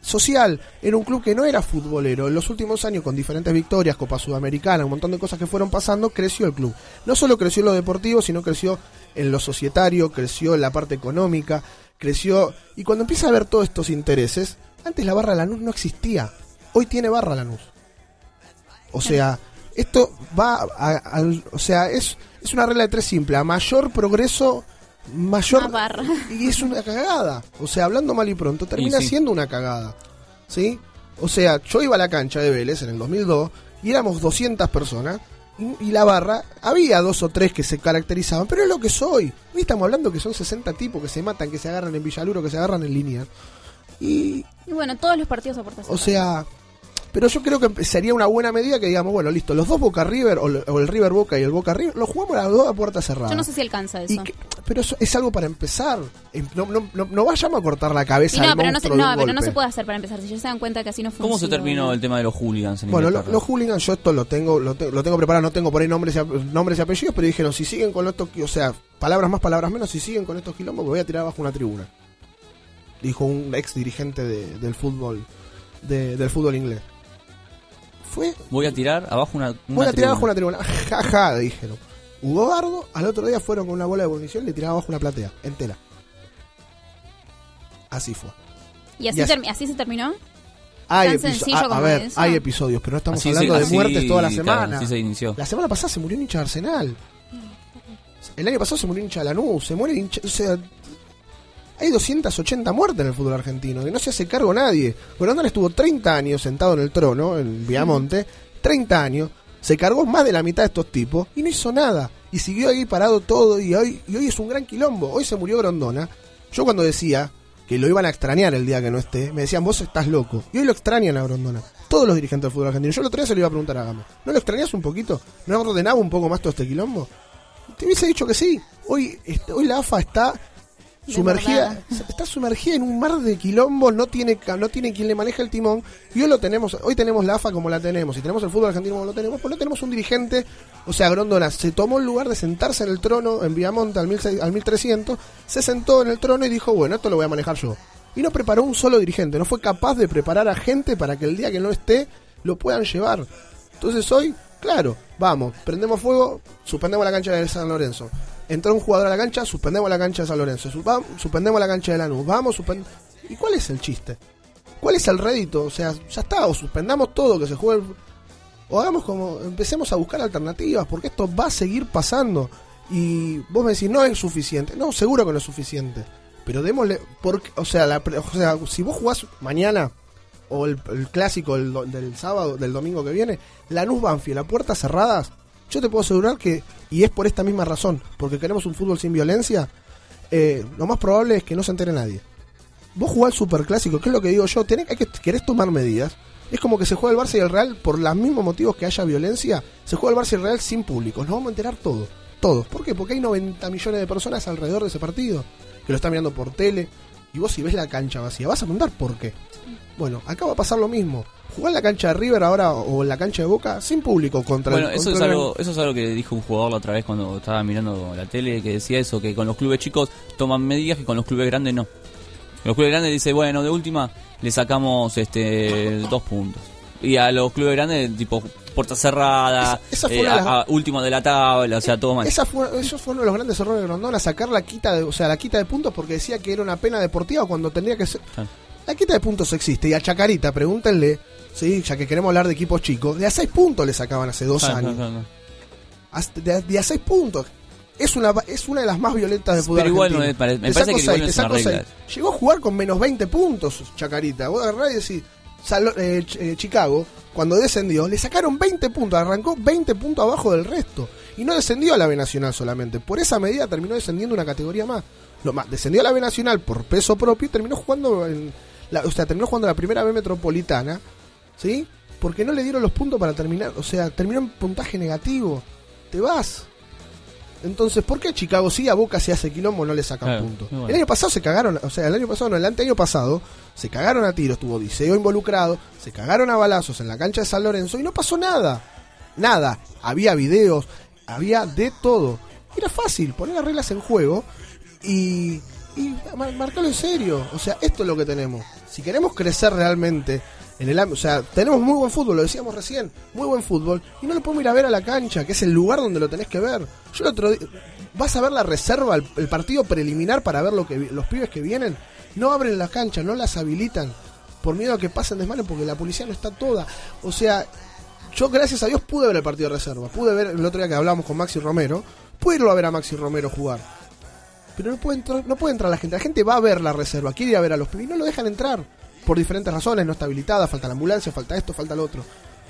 social, era un club que no era futbolero. En los últimos años, con diferentes victorias, Copa Sudamericana, un montón de cosas que fueron pasando, creció el club. No solo creció en lo deportivo, sino creció en lo societario, creció en la parte económica, creció... Y cuando empieza a ver todos estos intereses, antes la barra Lanús no existía. Hoy tiene barra Lanús. O sea, esto va a- o sea, es, es una regla de tres simple. A mayor progreso, mayor... Barra. Y es una cagada. O sea, hablando mal y pronto, termina Y sí. siendo una cagada. ¿Sí? O sea, yo iba a la cancha de Vélez en el 2002 y éramos 200 personas. Y, y la barra, había dos o tres que se caracterizaban, pero es lo que soy. Hoy estamos hablando que son 60 tipos que se matan, que se agarran en Villaluro, que se agarran en línea. Y, Y bueno, todos los partidos a puerta o sea, pero yo creo que sería una buena medida que digamos, bueno, listo, los dos Boca River, o, el River Boca y el Boca River, los jugamos a las dos a puerta cerrada. Yo no sé si alcanza eso. Que- pero eso es algo para empezar. Em, No, no, no, no vayamos a cortar la cabeza Y no, al pero no, se, de un pero no se puede hacer para empezar. Si ya se dan cuenta que así no funciona. ¿Cómo se terminó el tema de los hooligans en Bueno, lo- los hooligans, yo esto lo tengo, lo, te- lo tengo preparado, no tengo por ahí nombres y, nombres y apellidos, pero dijeron, si siguen con estos, o sea, palabras más, palabras menos, si siguen con estos quilombos, me voy a tirar abajo una tribuna. Dijo un ex dirigente de- del fútbol, de- del fútbol inglés. Fue, Voy a tirar abajo una, una voy a tirar abajo una tribuna. tribuna. Ja, dijeron. Hugo Bardo, al otro día fueron con una bola de munición y le tiraron abajo una platea, entera. Así fue. ¿Y así, Y así- termi- así se terminó? Hay ¿Tan sencillo a, a como ver, eso? hay episodios, pero no estamos Así hablando se- de así, muertes toda la claro, semana. así se inició. La semana pasada se murió un hincha de Arsenal. El año pasado se murió un hincha de Lanús, se muere hincha, o sea, hay 280 muertes en el fútbol argentino, que no se hace cargo nadie. Grondona estuvo 30 años sentado en el trono, en Viamonte, 30 años, se cargó más de la mitad de estos tipos y no hizo nada. Y siguió ahí parado todo y hoy, y hoy es un gran quilombo. Hoy se murió Grondona. Yo cuando decía que lo iban a extrañar el día que no esté, me decían, vos estás loco. Y hoy lo extrañan a Grondona. Todos los dirigentes del fútbol argentino. Yo el otro día se lo iba a preguntar a Gama. ¿No lo extrañas un poquito? ¿No ordenaba un poco más todo este quilombo? Te hubiese dicho que sí. Hoy, este, hoy la AFA está sumergida, está sumergida en un mar de quilombo, no tiene no tiene quien le maneja el timón. Y hoy lo tenemos, hoy tenemos la AFA como la tenemos, y tenemos el fútbol argentino como lo tenemos, pues no tenemos un dirigente, o sea, Grondona se tomó el lugar de sentarse en el trono en Viamonte al, 1600 al 1300, se sentó en el trono y dijo, bueno, esto lo voy a manejar yo. Y no preparó un solo dirigente, no fue capaz de preparar a gente para que el día que no esté lo puedan llevar. Entonces hoy, claro, vamos, prendemos fuego, suspendemos la cancha de San Lorenzo. Entró un jugador a la cancha, suspendemos la cancha de San Lorenzo. Suspendemos la cancha de Lanús. Vamos, suspend... ¿Y cuál es el chiste? ¿Cuál es el rédito? O sea, ya está, o suspendamos todo, que se juegue... O hagamos como, empecemos a buscar alternativas, porque esto va a seguir pasando. Y vos me decís, no es suficiente. No, seguro que no es suficiente. Pero démosle, porque, o sea, la o sea, si vos jugás mañana, o el, clásico del sábado, del domingo que viene, Lanús Banfield a puertas cerradas, yo te puedo asegurar que, y es por esta misma razón, porque queremos un fútbol sin violencia, eh, lo más probable es que no se entere nadie. Vos jugás superclásico, que es lo que digo yo, tenés, hay que, querés tomar medidas. Es como que se juega el Barça y el Real por los mismos motivos que haya violencia, se juega el Barça y el Real sin público. Nos vamos a enterar todos, todos. ¿Por qué? Porque hay 90 millones de personas alrededor de ese partido, que lo están mirando por tele, y vos si ves la cancha vacía, vas a preguntar por qué. Bueno, acá va a pasar lo mismo. Jugar la cancha de River ahora o la cancha de Boca sin público contra Bueno, el eso es, contra algo, eso es algo que dijo un jugador la otra vez cuando estaba mirando la tele, que decía eso, que con los clubes chicos toman medidas que con los clubes grandes no. Los clubes grandes dice, bueno, de última le sacamos este dos puntos. Y a los clubes grandes, tipo, puerta cerrada, Esa- eh, de las- a- a último de la tabla, o sea, todo mal. Esa fue, eso fue uno de los grandes errores de Grondona, sacar la quita de, o sea, la quita de puntos porque decía que era una pena deportiva cuando tendría que ser. La quita de puntos existe y a Chacarita, pregúntenle, sí, ya que queremos hablar de equipos chicos, de a seis puntos le sacaban hace dos años. de, a- de a seis puntos. Es una, es una de las más violentas de fútbol Pero igual no es- me parece que igual seis, no te es una saco regla. seis. Llegó a jugar con menos 20 puntos, Chacarita. Vos agarrás y decís, Eh, eh, Chicago, cuando descendió, le sacaron 20 puntos, arrancó 20 puntos abajo del resto. Y no descendió a la B Nacional solamente. Por esa medida terminó descendiendo una categoría más. Lo más descendió a la B Nacional por peso propio y terminó jugando en la, o sea, terminó jugando la primera B Metropolitana, ¿sí? Porque no le dieron los puntos para terminar, o sea, terminó en puntaje negativo. Te vas. Entonces, ¿por qué Chicago sí a Boca se hace quilombo no le sacan Claro, puntos? bueno. El año pasado se cagaron, o sea, el año pasado, no, el año pasado se cagaron a tiros, tuvo Odiseo involucrado, se cagaron a balazos en la cancha de San Lorenzo y no pasó nada. Nada. Había videos, había de todo. Era fácil poner las reglas en juego y, y mar- marcarlo en serio. O sea, esto es lo que tenemos. Si queremos crecer realmente en el o sea, tenemos muy buen fútbol, lo decíamos recién, muy buen fútbol, y no lo podemos ir a ver a la cancha, que es el lugar donde lo tenés que ver. Yo el otro día, vas a ver la reserva, el, partido preliminar para ver lo que los pibes que vienen, no abren las canchas, no las habilitan, por miedo a que pasen desmanes, porque la policía no está toda. O sea, yo gracias a Dios pude ver el partido de reserva, pude ver el otro día que hablamos con Maxi Romero, pude irlo a ver a Maxi Romero jugar. Pero no puede, entrar, no puede entrar la gente. La gente va a ver la reserva, quiere ir a ver a los pibes y no lo dejan entrar. Por diferentes razones, no está habilitada, falta la ambulancia, falta esto, falta lo otro.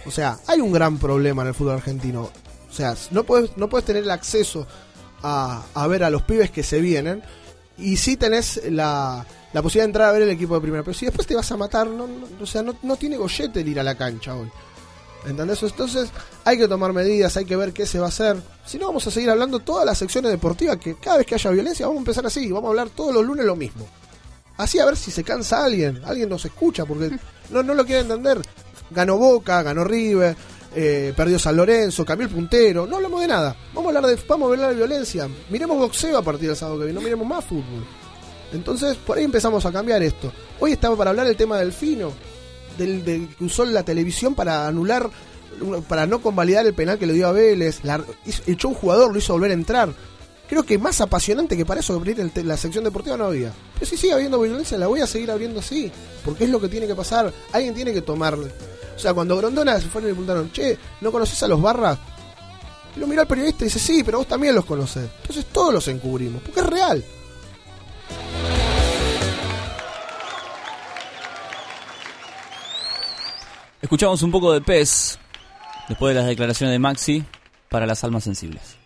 O sea, hay un gran problema en el fútbol argentino. O sea, no puedes, no puedes tener el acceso a, a ver a los pibes que se vienen. Y sí tenés la, la posibilidad de entrar a ver el equipo de primera. Pero si después te vas a matar, no, no- o sea, no, no tiene gollete el ir a la cancha hoy. ¿Entendés? Entonces hay que tomar medidas, hay que ver qué se va a hacer. Si no, vamos a seguir hablando todas las secciones deportivas que cada vez que haya violencia vamos a empezar así, vamos a hablar todos los lunes lo mismo. Así a ver si se cansa alguien, alguien nos escucha porque no, no lo quiere entender. Ganó Boca, ganó River, eh, perdió San Lorenzo, cambió el puntero, no hablamos de nada. Vamos a hablar de, vamos a hablar de violencia. Miremos boxeo a partir del sábado que viene, no miremos más fútbol. Entonces, por ahí empezamos a cambiar esto. Hoy estaba para hablar el tema del fino, del, que usó la televisión para anular, para no convalidar el penal que le dio a Vélez. La, echó un jugador, lo hizo volver a entrar. Creo que más apasionante que para eso abrir el la sección deportiva no había. Pero si sigue habiendo violencia, la voy a seguir abriendo así. Porque es lo que tiene que pasar. Alguien tiene que tomar. O sea, cuando Grondona se fue y le preguntaron, che, ¿no conoces a los barras? Lo miró al periodista y dice, sí, pero vos también los conocés. Entonces todos los encubrimos, porque es real. Escuchamos un poco de pez después de las declaraciones de Maxi para las almas sensibles.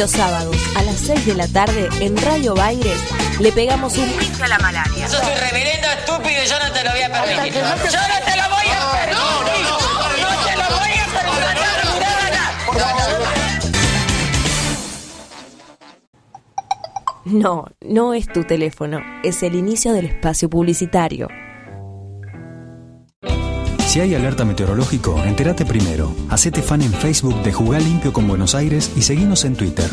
Los sábados a las 6 de la tarde en Radio Baires le pegamos un bife a la malaria. Sos un reverendo estúpido y yo no te lo voy a permitir. Yo no te lo voy a permitir. No te lo voy a permitir. No, no es tu teléfono, es el inicio del espacio publicitario. Si hay alerta meteorológico, entérate primero. Hacete fan en Facebook de Jugar Limpio con Buenos Aires y seguinos en Twitter.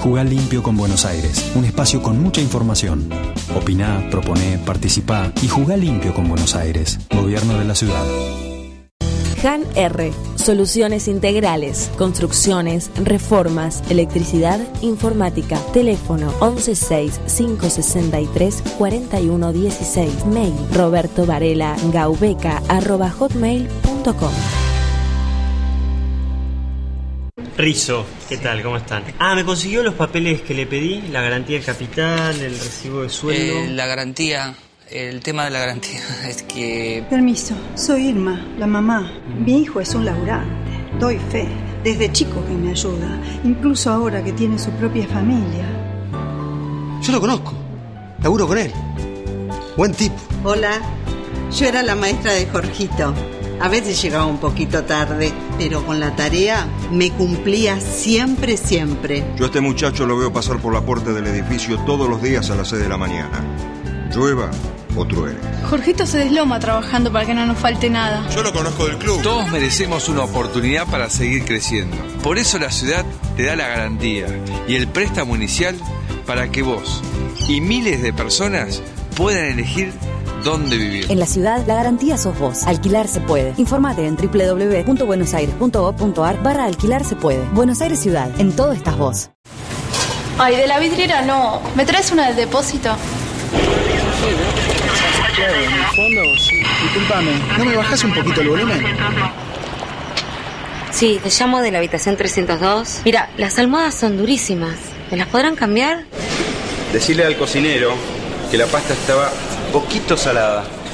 Jugar Limpio con Buenos Aires, un espacio con mucha información. Opiná, proponé, participá y jugá limpio con Buenos Aires, Gobierno de la Ciudad. Han R. Soluciones integrales, construcciones, reformas, electricidad, informática. Teléfono 116-563-4116. Mail roberto varela gaubeca arroba hotmail.com. Rizo, ¿qué tal? ¿Cómo están? Ah, me consiguió los papeles que le pedí, la garantía del capital, el recibo de sueldo. Eh, la garantía, el tema de la garantía es que... Permiso, soy Irma, la mamá. Mi hijo es un laburante. Doy fe. Desde chico que me ayuda. Incluso ahora que tiene su propia familia. Yo lo conozco. Laburo con él. Buen tipo. Hola, yo era la maestra de Jorgito. A veces llegaba un poquito tarde, pero con la tarea me cumplía siempre, siempre. Yo a este muchacho lo veo pasar por la puerta del edificio todos los días a las 6 de la mañana. Llueva o truene. Jorgito se desloma trabajando para que no nos falte nada. Yo lo conozco del club. Todos merecemos una oportunidad para seguir creciendo. Por eso la ciudad te da la garantía y el préstamo inicial para que vos y miles de personas puedan elegir dónde vivir. En la ciudad, la garantía sos vos. Alquilar se puede. Informate en www.buenosaires.gov.ar barra alquilar se puede. Buenos Aires Ciudad. En todo estás vos. Ay, de la vidriera no. ¿Me traes una del depósito? En el fondo, sí. Disculpame, ¿no me bajas un poquito el volumen? Sí, te llamo de la habitación 302. Mira, las almohadas son durísimas. ¿Me las podrán cambiar? Decirle al cocinero que la pasta estaba poquito salada.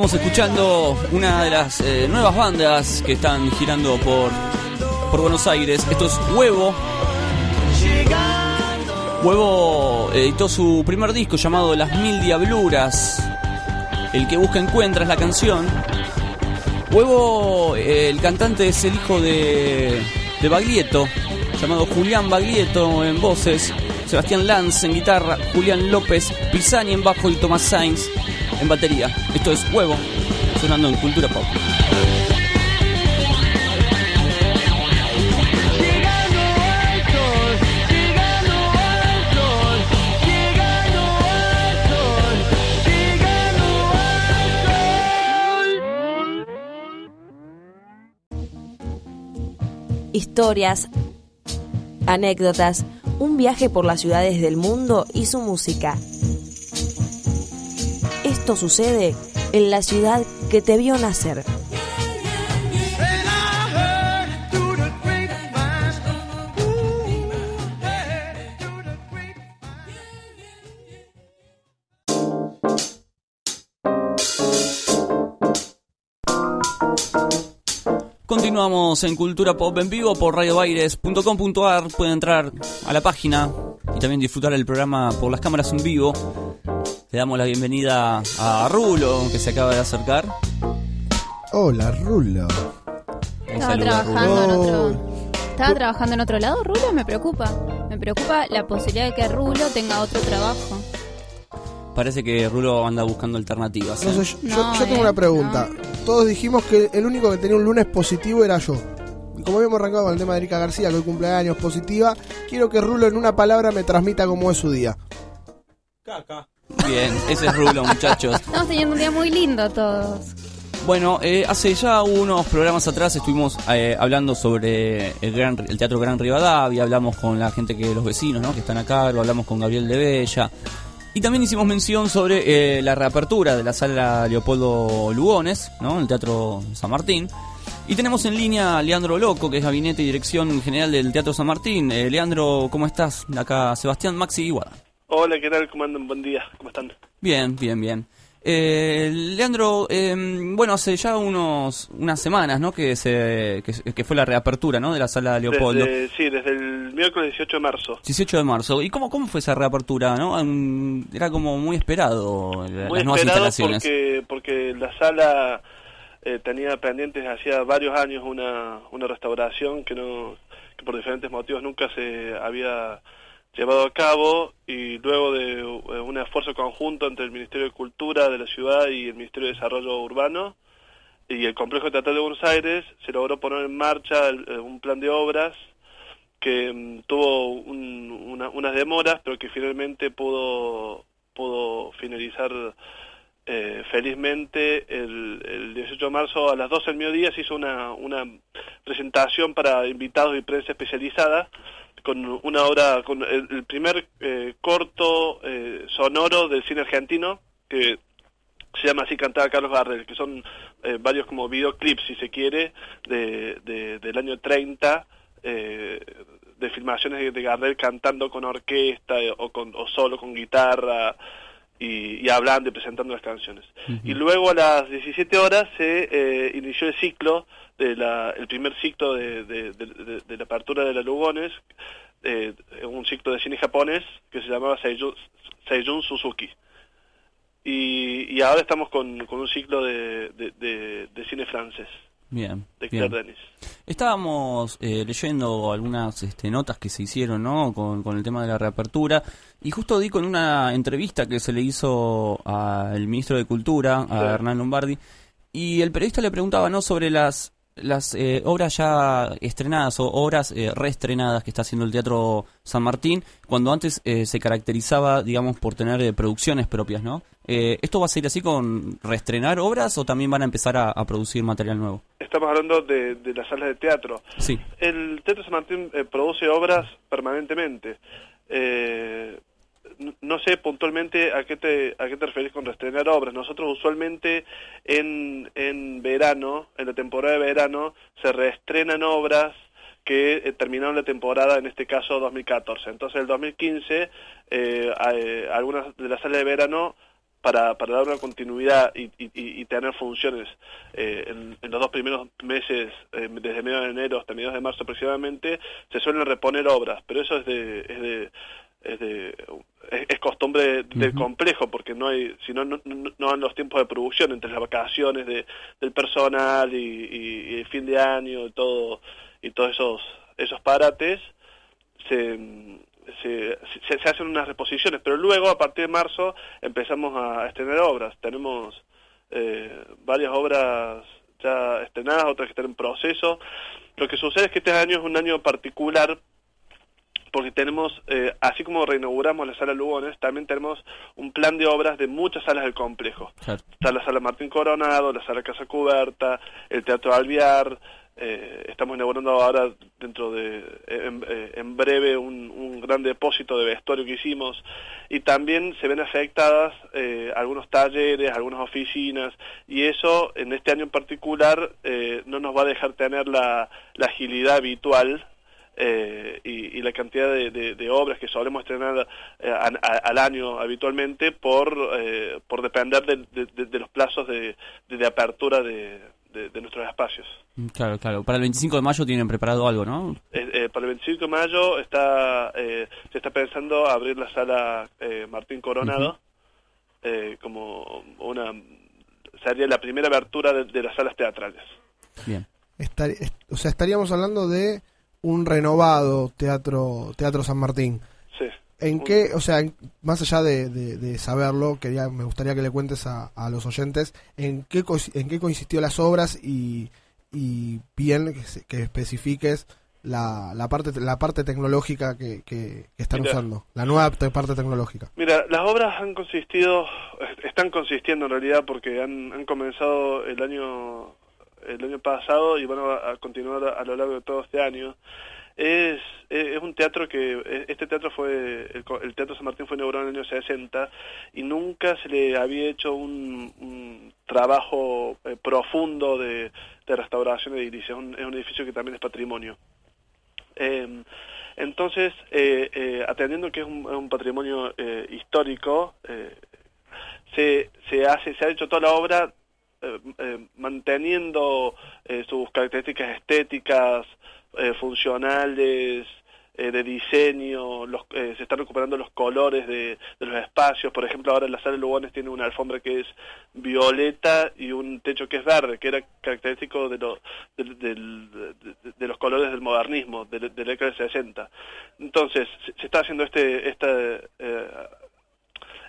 Estamos escuchando una de las eh, nuevas bandas que están girando por, por Buenos Aires. Esto es Huevo. Huevo editó su primer disco llamado Las Mil Diabluras. El que busca encuentra es la canción. Huevo, eh, el cantante es el hijo de, de Baglietto, llamado Julián Baglietto en voces, Sebastián Lanz en guitarra, Julián López Pisani en bajo y Tomás Sainz en batería. Esto es Huevo, sonando en Cultura Pop. Historias, anécdotas, un viaje por las ciudades del mundo y su música. Esto sucede en la ciudad que te vio nacer. Continuamos en Cultura Pop en vivo por radiobaires.com.ar. Pueden entrar a la página y también disfrutar el programa por las cámaras en vivo. Le damos la bienvenida a Rulo, que se acaba de acercar. Hola, Rulo. Estaba trabajando en otro. ¿Estaba trabajando en otro lado, Rulo? Me preocupa. Me preocupa la posibilidad de que Rulo tenga otro trabajo. Parece que Rulo anda buscando alternativas. No ¿eh? yo, No, yo tengo eh, una pregunta. Todos dijimos que el único que tenía un lunes positivo era yo. Y como habíamos arrancado con el tema de Erika García, que hoy cumpleaños positiva, quiero que Rulo en una palabra me transmita cómo es su día. Bien, ese es Rulo, muchachos. Estamos teniendo un día muy lindo todos. Bueno, eh, hace ya unos programas atrás estuvimos eh, hablando sobre el, gran, el Teatro Gran Rivadavia, hablamos con la gente que los vecinos ¿no? que están acá, lo hablamos con Gabriel de Bella. Y también hicimos mención sobre eh, la reapertura de la sala Leopoldo Lugones, ¿no? el Teatro San Martín. Y tenemos en línea a Leandro Loco, que es gabinete y dirección general del Teatro San Martín. Leandro, ¿cómo estás? Acá Sebastián Maxi Iguada. Hola, ¿qué tal? ¿Cómo andan? Buen día, ¿cómo están? Bien, bien, bien. Eh, Leandro, eh, bueno, hace ya unos unas semanas, ¿no? Que se que, que fue la reapertura, ¿no? De la sala Leopoldo. Desde, sí, desde el miércoles 18 de marzo. 18 de marzo. ¿Y cómo, cómo fue esa reapertura, no? Era como muy esperado eh, Muy las nuevas esperado instalaciones. porque, porque la sala eh, tenía pendientes hacía varios años una, una restauración que no que por diferentes motivos nunca se había llevado a cabo y luego de eh, un esfuerzo conjunto entre el Ministerio de Cultura de la ciudad y el Ministerio de Desarrollo Urbano y el Complejo Teatral de Buenos Aires se logró poner en marcha eh, un plan de obras que mm, tuvo un- una- unas demoras pero que finalmente pudo pudo finalizar eh, felizmente el, el 18 de marzo a las 12 del mediodía se hizo una, una presentación para invitados y prensa especializada con una obra, con el, el primer eh, corto eh, sonoro del cine argentino que se llama así Cantaba Carlos Gardel, que son eh, varios como videoclips, si se quiere, de, de- del año 30, eh, de filmaciones de, de Gardel cantando con orquesta eh, o, con, o solo con guitarra y, y hablando y presentando las canciones. Y luego a las 17 horas se eh, inició el ciclo, de la, el primer ciclo de, de- de- de- la apertura de la Lugones, eh, un ciclo de cine japonés que se llamaba Seijun, Seijun Suzuki. Y, y ahora estamos con, con un ciclo de, cine francés, Bien, de bien. Claire Denis. Estábamos eh, leyendo algunas este, notas que se hicieron ¿no? con, con el tema de la reapertura y justo di con una entrevista que se le hizo al ministro de Cultura, a Sí. Hernán Lombardi, y el periodista le preguntaba ¿no? sobre las, las eh, obras ya estrenadas o obras eh, reestrenadas que está haciendo el Teatro San Martín, cuando antes eh, se caracterizaba, digamos, por tener eh, producciones propias, ¿no? Eh, ¿Esto va a ser así con reestrenar obras o también van a empezar a- a producir material nuevo? Estamos hablando de, de las salas de teatro. Sí. El Teatro San Martín eh, produce obras permanentemente. No sé puntualmente a qué te a qué te referís con reestrenar obras. Nosotros usualmente en, en verano, en la temporada de verano, se reestrenan obras que eh, terminaron la temporada, en este caso 2014. Entonces, el 2015, eh, eh, algunas de las salas de verano para, para dar una continuidad y, y- tener funciones eh, en, en los dos primeros meses, eh, desde medio de enero hasta mediados de marzo aproximadamente, se suelen reponer obras, pero eso es de, es de es de es, es costumbre del complejo porque no hay si no no, no los tiempos de producción entre las vacaciones de, del personal y, y- y el fin de año y todo y todos esos esos parates se, se, se, se hacen unas reposiciones pero luego a partir de marzo empezamos a estrenar obras. Tenemos eh, varias obras ya estrenadas otras que están en proceso. Lo que sucede es que este año es un año particular porque tenemos, eh, así como reinauguramos la sala Lugones, también tenemos un plan de obras de muchas salas del complejo. Claro. Está la sala Martín Coronado, la sala Casa Cubierta, el Teatro Alviar, eh, estamos inaugurando ahora dentro de, en, eh, en breve un, un gran depósito de vestuario que hicimos y también se ven afectadas eh, algunos talleres, algunas oficinas y eso en este año en particular eh, no nos va a dejar tener la, la agilidad habitual eh, y, y la cantidad de, de- de obras que solemos estrenar eh, a- a- al año habitualmente por, eh, por depender de, de- los plazos de, de- de apertura de, de- de nuestros espacios. Mm, Claro, claro. Para el 25 de mayo tienen preparado algo, ¿no? Eh, eh, para el 25 de mayo está, eh, se está pensando abrir la sala eh, Martín Coronado eh, como una sería la primera abertura de, de las salas teatrales. Bien. Estar- est- o sea, estaríamos hablando de un renovado teatro teatro San Martín. Sí. ¿En qué, o sea, más allá de, de- de saberlo, quería, me gustaría que le cuentes a, a los oyentes en qué, en qué consistió las obras y, y bien que, que especifiques la, la parte la parte tecnológica que, que- que están Mira. usando, la nueva te- parte tecnológica. Mira, las obras han consistido, est- están consistiendo en realidad porque han, han comenzado el año el año pasado y van a, continuar a, lo largo de todo este año. Es, es un teatro que, e- este teatro fue, el, el Teatro San Martín fue inaugurado en el año 60 y nunca se le había hecho un, un trabajo eh, profundo de, de restauración edilicia. Es un, es un edificio que también es patrimonio. Eh, entonces, eh, atendiendo que es un, un patrimonio eh, histórico, eh, se, se hace, se ha hecho toda la obra manteniendo eh, sus características estéticas, eh, funcionales, eh, de diseño, los, eh, se están recuperando los colores de, los espacios. Por ejemplo, ahora la sala de Lugones tiene una alfombra que es violeta y un techo que es verde, que era característico de, lo- de, de los colores del modernismo, de, la década del 60. Entonces, se, se está haciendo este, esta, eh,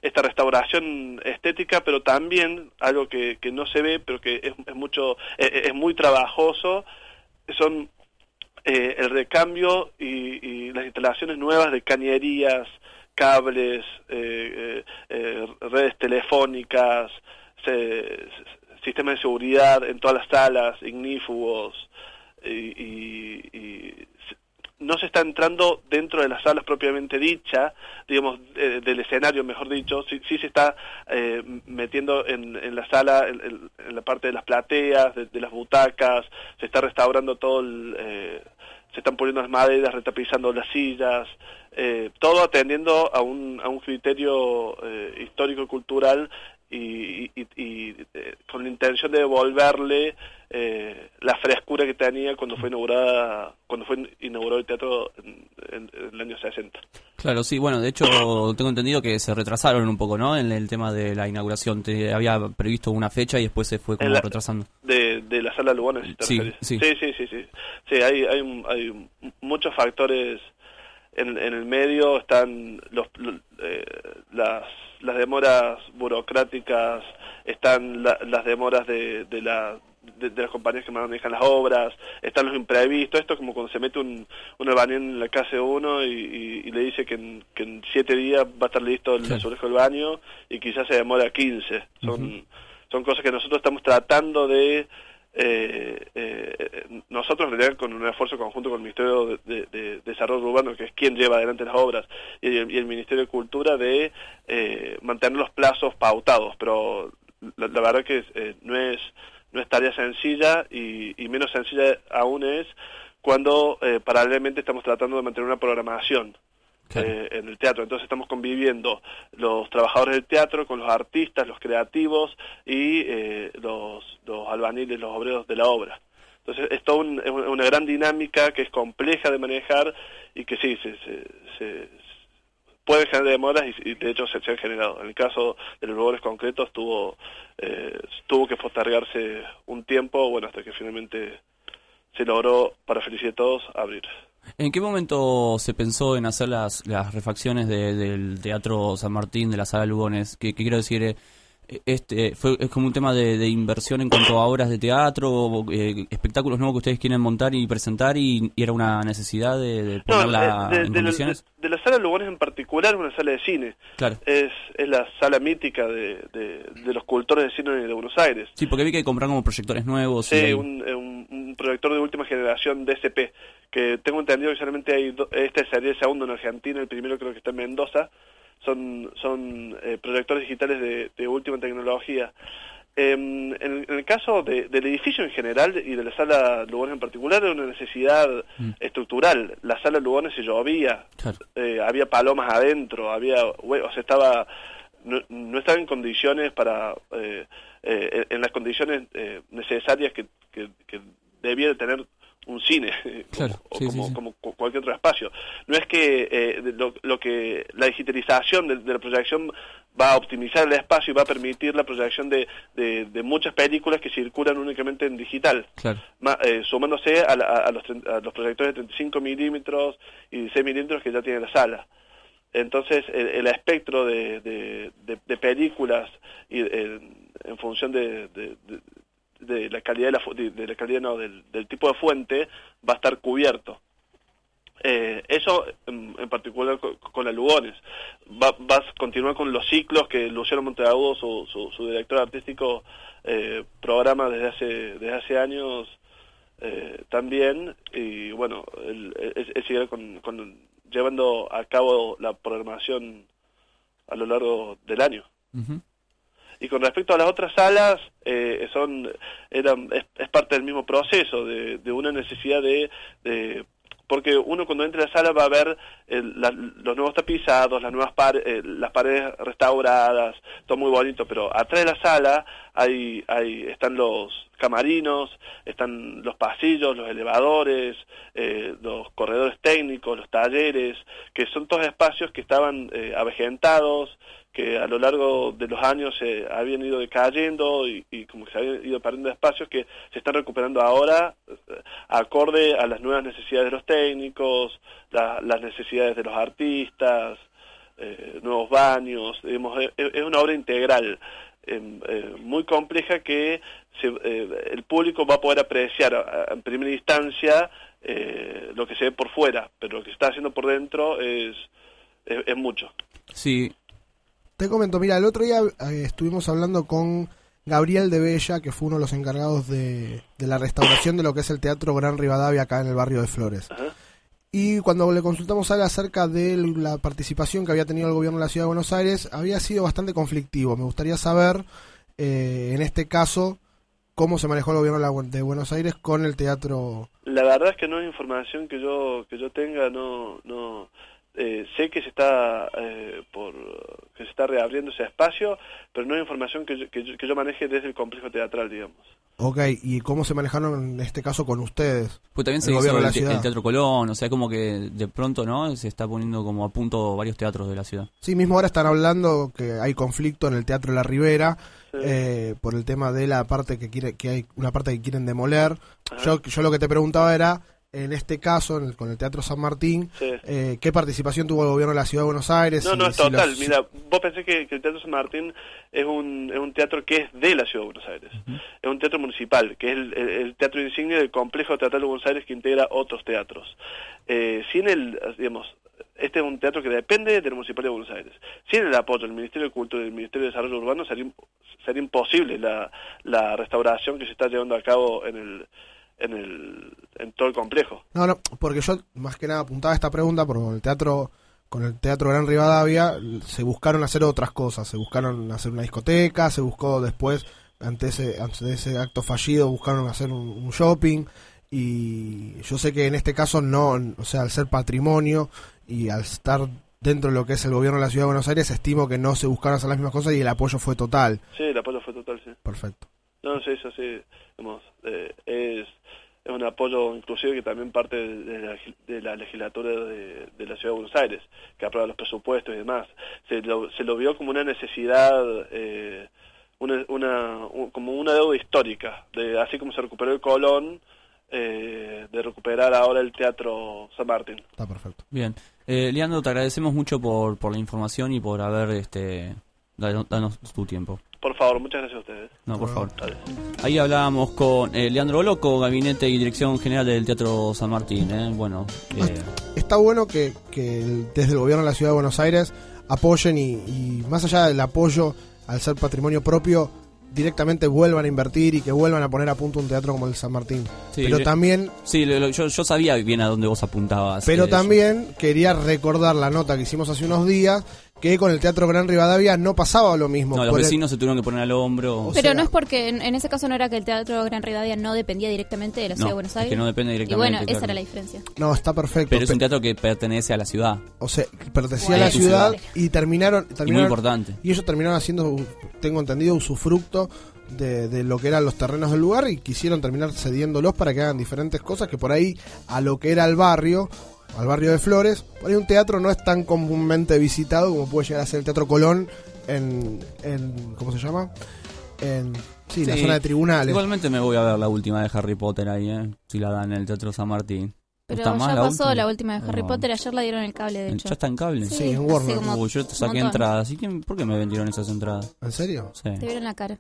esta restauración estética, pero también algo que, que no se ve, pero que es, es mucho, es, es muy trabajoso, son eh, el recambio y, y las instalaciones nuevas de cañerías, cables, eh, eh, eh, redes telefónicas, se- sistemas de seguridad en todas las salas, ignífugos, y, y- y no se está entrando dentro de las salas propiamente dicha, digamos, eh, del escenario, mejor dicho, sí, sí se está eh, metiendo en, en la sala, en, la parte de las plateas, de, de las butacas, se está restaurando todo el... eh, se están poniendo las maderas, retapizando las sillas, eh, todo atendiendo a un, a un criterio eh, histórico-cultural y, y- y, eh, con la intención de devolverle eh, la frescura que tenía cuando fue inaugurada cuando fue inaugurado el teatro en, en- en el año 60. Claro, sí, bueno, de hecho tengo entendido que se retrasaron un poco, ¿no? En el tema de la inauguración. Te había previsto una fecha y después se fue como la- retrasando. De, de la sala Lugones, Sí, sí. sí, sí, sí, sí. Sí, hay, hay, hay muchos factores en, en el medio, están los, lo- eh, las, las demoras burocráticas, están la- las demoras de, de, la, de, de las compañías que manejan las obras, están los imprevistos, esto es como cuando se mete un, un albañil en la casa de uno y, y- y le dice que en, que en siete días va a estar listo el azulejo del baño y quizás se demora 15. Son, son cosas que nosotros estamos tratando de eh, eh, nosotros en con un esfuerzo conjunto con el Ministerio de, de- de Desarrollo Urbano, que es quien lleva adelante las obras, y el, y el Ministerio de Cultura de eh, mantener los plazos pautados, pero la, la verdad que eh, no es no es tarea sencilla y, y menos sencilla aún es cuando eh, paralelamente estamos tratando de mantener una programación eh, en el teatro. Entonces estamos conviviendo los trabajadores del teatro con los artistas, los creativos y eh, los, los albañiles, los obreros de la obra. Entonces es toda un- una gran dinámica que es compleja de manejar y que sí, se, se, puede generar demoras y, y de hecho se, se han generado. En el caso de los lugares concretos tuvo, eh, tuvo que postergarse un tiempo, bueno, hasta que finalmente se logró, para felicidad de todos, abrir. ¿En qué momento se pensó en hacer las, las refacciones de- del Teatro San Martín, de la Sala Lugones? ¿Qué, qué quiero decir? Este fue Es como un tema de, de inversión en cuanto a obras de teatro, o, eh, espectáculos nuevos que ustedes quieren montar y presentar, y, y era una necesidad de, de No, ponerla eh, de, en de la- condiciones. de la sala Lugones en particular una sala de cine. Claro. Es, es la sala mítica de, los cultores de cine de Buenos Aires. Sí, porque vi que compraron como proyectores nuevos. Sí, hay- un, un- un proyector de última generación DSP, que tengo entendido que solamente hay, do- este sería el segundo en Argentina, el primero creo que está en Mendoza, son, son eh, proyectores digitales de, de última tecnología. Em, en, en el caso de- del edificio en general y de la sala Lugones en particular, era una necesidad estructural. La sala Lugones se llovía, eh, había palomas adentro, había, o sea, estaba, no, no estaba en condiciones para, eh, eh, en las condiciones eh, necesarias que, que, que debía de tener un cine Claro, o sí, como, sí, sí. como cu- cualquier otro espacio. No es que eh, lo, lo que la digitalización de, de la proyección va a optimizar el espacio y va a permitir la proyección de, de, de muchas películas que circulan únicamente en digital Claro. ma- eh, sumándose a, la- a los, a los proyectores de 35 milímetros y 16 milímetros que ya tiene la sala. Entonces, el, el espectro de, de, de- de películas y eh, en función de, de- la calidad de la, de, la calidad no, del, del tipo de fuente va a estar cubierto. Eh, eso en, particular co- con, la Lugones. Va, vas a continuar con los ciclos que Luciano Monteagudo, su, su, su director artístico, eh, programa desde hace, desde hace años eh, también. Y bueno, él seguirá con, con- llevando a cabo la programación a lo largo del año. Ujú. Y con respecto a las otras salas, eh, son eran es, parte del mismo proceso, de, de una necesidad de, de- Porque uno cuando entra a la sala va a ver el- la- los nuevos tapizados, las nuevas par- eh, las paredes restauradas, todo muy bonito, pero atrás de la sala hay, hay están los camarinos, están los pasillos, los elevadores, eh, los corredores técnicos, los talleres, que son todos espacios que estaban eh, avejentados, que a lo largo de los años se habían ido decayendo y, como que se habían ido perdiendo espacios que se están recuperando ahora eh, acorde a las nuevas necesidades de los técnicos, la- las necesidades de los artistas, eh, nuevos baños, digamos, es, es una obra integral eh, eh, muy compleja que se- el público va a poder apreciar en primera instancia lo que se ve por fuera, pero lo que se está haciendo por dentro es, es, es mucho. Sí, Te comento, mira, el otro día eh, estuvimos hablando con Gabriel de Bella, que fue uno de los encargados de, de la restauración de lo que es el Teatro Gran Rivadavia acá en el barrio de Flores. Y cuando le consultamos a él acerca de la participación que había tenido el gobierno de la Ciudad de Buenos Aires, había sido bastante conflictivo. Me gustaría saber, eh, en este caso, cómo se manejó el gobierno de Buenos Aires con el teatro. La verdad es que no es información que yo que yo tenga, no no eh, sé que se está eh, por que se está reabriendo ese espacio, pero no es información que yo, que yo, que yo maneje desde el complejo teatral, digamos. Ok, ¿y cómo se manejaron en este caso con ustedes? Pues también se el hizo el, te- el Teatro Colón, o sea, como que de pronto, ¿no? Se está poniendo como a punto varios teatros de la ciudad. Sí, mismo ahora están hablando que hay conflicto en el Teatro de la Ribera eh, por el tema de la parte que quiere que hay una parte que quieren demoler. Yo, yo lo que te preguntaba era en este caso en el- con el Teatro San Martín Sí. eh, qué participación tuvo el gobierno de la Ciudad de Buenos Aires. No, y no, es si total. los- Mira, vos pensés que, que el Teatro San Martín es un, es un teatro que es de la Ciudad de Buenos Aires. Es un teatro municipal, que es el, el- el teatro insignia del complejo teatral de Buenos Aires que integra otros teatros. Eh, sin el, digamos, este es un teatro que depende del Municipalidad de Buenos Aires. Sin el apoyo del Ministerio de Cultura y del Ministerio de Desarrollo Urbano sería, sería imposible la, la restauración que se está llevando a cabo en el, en el, en todo el complejo. No, no, porque yo más que nada apuntaba esta pregunta porque con el teatro con el Teatro Gran Rivadavia se buscaron hacer otras cosas, se buscaron hacer una discoteca, se buscó después ante ese ante ese acto fallido buscaron hacer un, un shopping y yo sé que en este caso no, o sea, al ser patrimonio y al estar dentro de lo que es el gobierno de la Ciudad de Buenos Aires, estimo que no se buscaron hacer las mismas cosas y el apoyo fue total. Sí, el apoyo fue total, sí. Perfecto. No, sí, eso sí, eh, es, es un apoyo inclusive que también parte de la, de la legislatura de, de la Ciudad de Buenos Aires, que aprueba los presupuestos y demás. Se lo, se lo vio como una necesidad, eh, una, una, un- como una deuda histórica, de así como se recuperó el Colón, eh, de recuperar ahora el Teatro San Martín. Está perfecto. Bien. Eh, Leandro, te agradecemos mucho por, por la información y por haber este dado- danos tu tiempo. Por favor, muchas gracias a ustedes. No, por favor. Adiós. Ahí hablábamos con eh, Leandro Loco, Gabinete y Dirección General del Teatro San Martín. ¿eh? Bueno, eh, Está bueno que, que el- desde el gobierno de la ciudad de Buenos Aires apoyen y, y más allá del apoyo al ser patrimonio propio, directamente vuelvan a invertir y que vuelvan a poner a punto un teatro como el San Martín. sí, pero le- también Sí, lo- lo- yo, yo sabía bien a dónde vos apuntabas. Pero eh, también quería recordar la nota que hicimos hace unos días, que con el Teatro Gran Rivadavia no pasaba lo mismo. No, los el- vecinos se tuvieron que poner al hombro. Pero no es porque en, en ese caso no era que el Teatro Gran Rivadavia no dependía directamente de la No, Ciudad de Buenos es Aires. que no depende Y directamente, bueno, claro. esa era la diferencia. No, está perfecto. Pero es un teatro que pertenece a la ciudad. O sea, pertenecía Bueno. a la ciudad, y terminaron, terminaron- importante. Y ellos terminaron haciendo, tengo entendido, usufructo de, de lo que eran los terrenos del lugar y quisieron terminar cediéndolos para que hagan diferentes cosas que por ahí a lo que era el barrio, al barrio de Flores, por ahí un teatro no es tan comúnmente visitado como puede llegar a ser el Teatro Colón en, en ¿cómo se llama? En sí, la zona de tribunales. Igualmente me voy a ver la última de Harry Potter ahí, ¿eh? Si la dan en el Teatro San Martín. Pero ¿Está ya pasó la última de Harry No. Potter, ayer la dieron el cable, de hecho. ¿Ya está en cable? Sí, Sí, en Warner. Uy, yo te saqué entradas. ¿Y quién, por qué me vendieron esas entradas? ¿En serio? Sí. Te vieron la cara.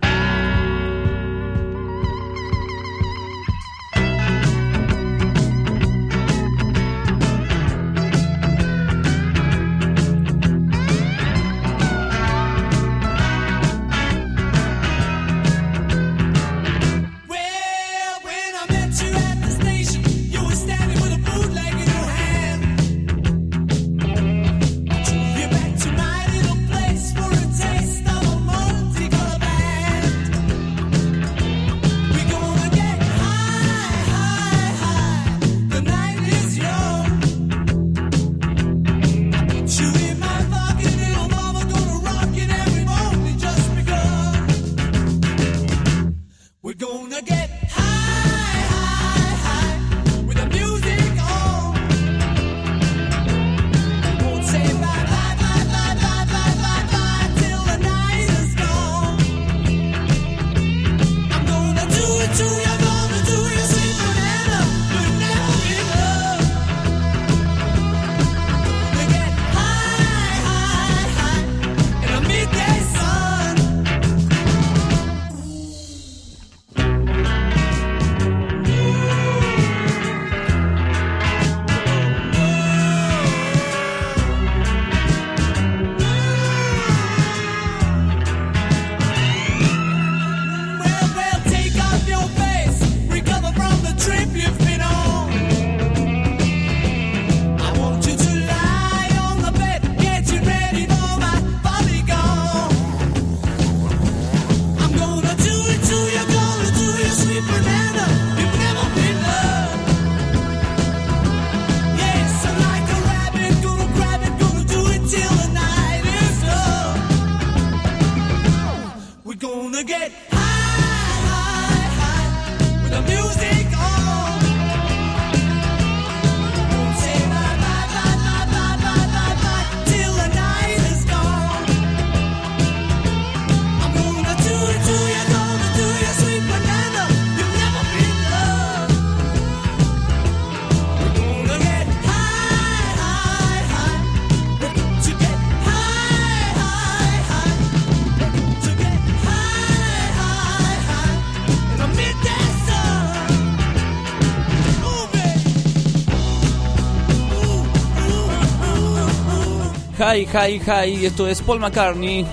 Hi, hi, hi. Esto es Paul McCartney.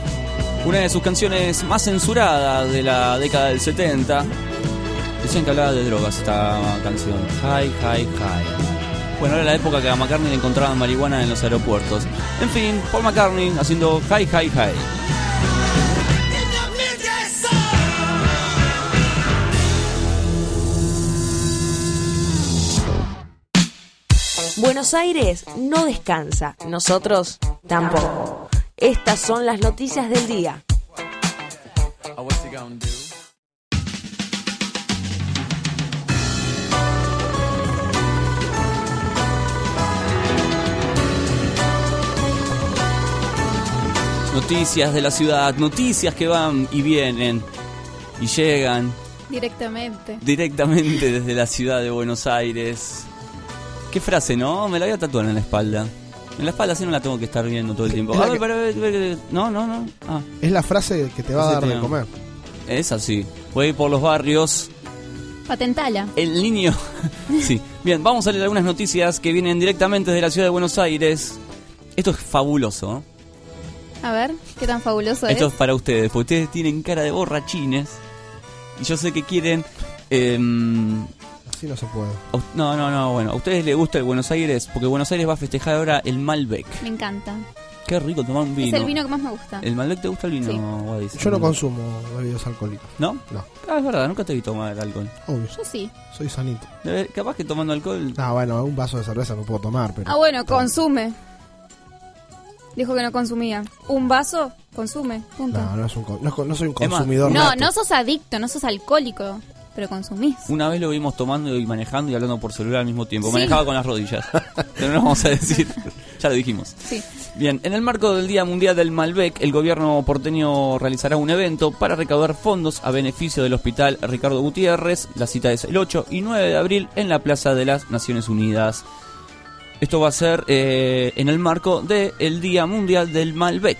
Una de sus canciones más censuradas de la década del 70. Decían que hablaba de drogas esta canción. Hi, hi, hi. Bueno, era la época que a McCartney le encontraban marihuana en los aeropuertos. En fin, Paul McCartney haciendo hi, hi, hi. Buenos Aires no descansa, nosotros Tampoco. Estas son las noticias del día. Noticias de la ciudad, noticias que van y vienen y llegan. Directamente. Directamente desde la ciudad de Buenos Aires. Qué frase, ¿no? Me la voy a tatuar en la espalda. En la espalda así no la tengo que estar viendo todo el tiempo. Es la A ver, que- para ver, ver, ver. No, no, no. Ah, Es la frase que te va a dar de comer. es así. Voy a ir por los barrios. Patentala. El niño. sí. Bien, vamos a leer algunas noticias que vienen directamente desde la ciudad de Buenos Aires. Esto es fabuloso. A ver, qué tan fabuloso Esto es. es para ustedes, porque ustedes tienen cara de borrachines. Y yo sé que quieren. em, Así no se puede. no, no, no, bueno. A ustedes les gusta el Buenos Aires, porque Buenos Aires va a festejar ahora el Malbec. Me encanta. Qué rico tomar un vino. Es el vino que más me gusta. ¿El Malbec te gusta el vino, Sí. Guadis? Yo no consumo bebidas alcohólicas. ¿No? No. Ah, es verdad, nunca te vi tomar alcohol. Obvio. Yo sí. Soy sanito. Debe- capaz que tomando alcohol. Ah, bueno, un vaso de cerveza no puedo tomar, pero. Ah, bueno, consume. Dijo que no consumía. Un vaso, consume. Punto. No, no, es un con- no, es con- no soy un Es más, consumidor. No, nato. no sos adicto, no sos alcohólico, pero consumís. Una vez lo vimos tomando y manejando y hablando por celular al mismo tiempo. Sí. Manejaba con las rodillas. Pero no vamos a decir. ya lo dijimos. Sí. Bien, en el marco del Día Mundial del Malbec, el gobierno porteño realizará un evento para recaudar fondos a beneficio del Hospital Ricardo Gutiérrez. La cita es el 8 y 9 de abril en la Plaza de las Naciones Unidas. Esto va a ser eh, en el marco del Día Mundial del Malbec.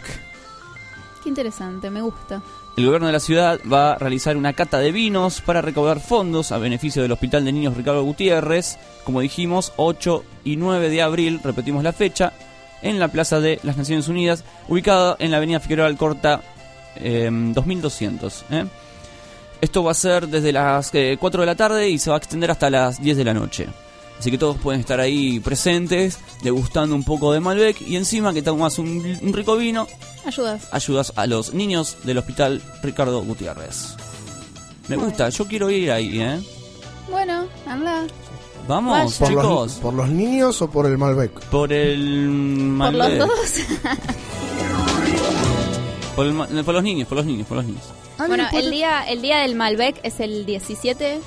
Qué interesante, me gusta. El gobierno de la ciudad va a realizar una cata de vinos para recaudar fondos a beneficio del Hospital de Niños Ricardo Gutiérrez, como dijimos, 8 y 9 de abril, repetimos la fecha, en la Plaza de las Naciones Unidas, ubicada en la avenida Figueroa Alcorta eh, 2200. ¿eh? Esto va a ser desde las eh, 4 de la tarde y se va a extender hasta las 10 de la noche. Así que todos pueden estar ahí presentes, degustando un poco de Malbec y encima que tomas un, un rico vino, Ayudas. ayudas a los niños del hospital Ricardo Gutiérrez. Me gusta, yo quiero ir ahí, ¿eh? Bueno, anda. Vamos, ¿Por chicos. los, ¿Por los niños o por el Malbec? Por el Por los Malbec. dos. Por, el por los niños, por los niños, por los niños. bueno, el día, el día del Malbec es el 17,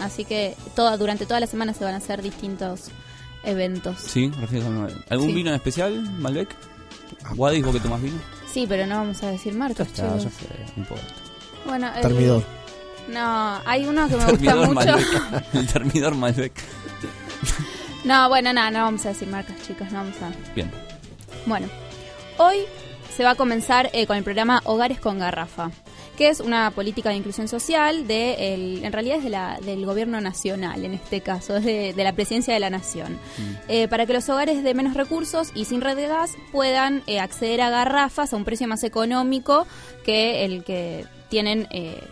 así que toda, durante toda la semana se van a hacer distintos eventos. Sí, refieres Malbec. ¿Algún Sí. vino en especial, Malbec? Guadis, vos que tomás vino. Sí, pero no vamos a decir marcas, Ya, chicos. ya fue, no importa. Bueno, el- Termidor. No, hay uno que me gusta mucho. Malbec. El termidor Malbec. No, bueno, nada, no vamos a decir marcas, chicos, no vamos a... Bien. Bueno, hoy se va a comenzar eh, con el programa Hogares con Garrafa, que es una política de inclusión social de, el- en realidad es de la, del gobierno nacional, en este caso, es de, de la presidencia de la nación, Eh, para que los hogares de menos recursos y sin red de gas puedan eh, acceder a garrafas a un precio más económico que el que tienen eh,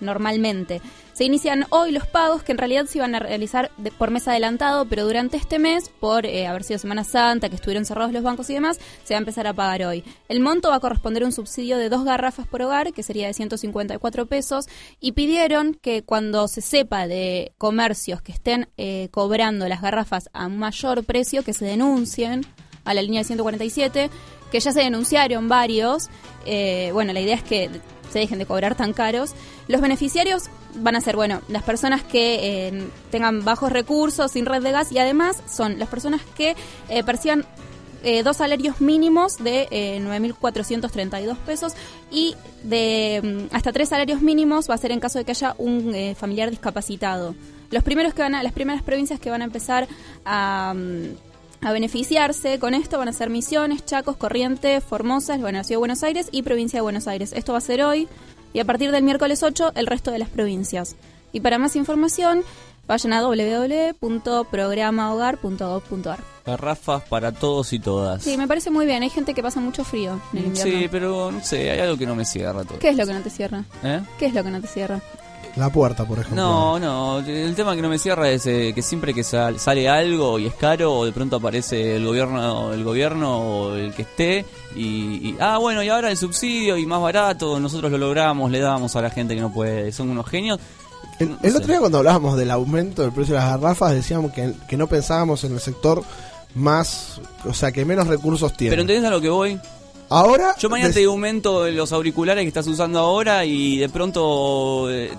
normalmente. Se inician hoy los pagos que en realidad se iban a realizar por mes adelantado, pero durante este mes, por eh, haber sido Semana Santa, que estuvieron cerrados los bancos y demás, se va a empezar a pagar hoy. El monto va a corresponder a un subsidio de dos garrafas por hogar, que sería de 154 pesos, y pidieron que cuando se sepa de comercios que estén eh, cobrando las garrafas a mayor precio, que se denuncien a la línea de 147, que ya se denunciaron varios. Eh, bueno, la idea es que se dejen de cobrar tan caros. Los beneficiarios van a ser, bueno, las personas que eh, tengan bajos recursos, sin red de gas, y además son las personas que eh, perciban eh, dos salarios mínimos de eh, 9.432 pesos y de mm, hasta tres salarios mínimos va a ser en caso de que haya un familiar discapacitado. Los primeros que van a, las primeras provincias que van a empezar a, mm, a beneficiarse con esto van a ser Misiones, Chacos, Corrientes, Formosa, bueno, la Ciudad de Buenos Aires y Provincia de Buenos Aires. Esto va a ser hoy y a partir del miércoles 8 el resto de las provincias. Y para más información vayan a www.programahogar.gov.ar. Garrafas para todos y todas. Sí, me parece muy bien. Hay gente que pasa mucho frío en el invierno. Sí, pero no sé, hay algo que no me cierra todo. ¿Qué es lo que no te cierra? ¿Eh? ¿Qué es lo que no te cierra? La puerta, por ejemplo. No, no, el tema que no me cierra es eh, que siempre que sal- sale algo y es caro, o de pronto aparece el gobierno, el gobierno o el que esté, y, y, ah, bueno, y ahora el subsidio y más barato, nosotros lo logramos, le damos a la gente que no puede, son unos genios. El, el otro día cuando hablábamos del aumento del precio de las garrafas decíamos que, que no pensábamos en el sector más, o sea, que menos recursos tiene. Pero ¿entendés a lo que voy? Ahora. Yo mañana te aumento los auriculares que estás usando ahora y de pronto eh,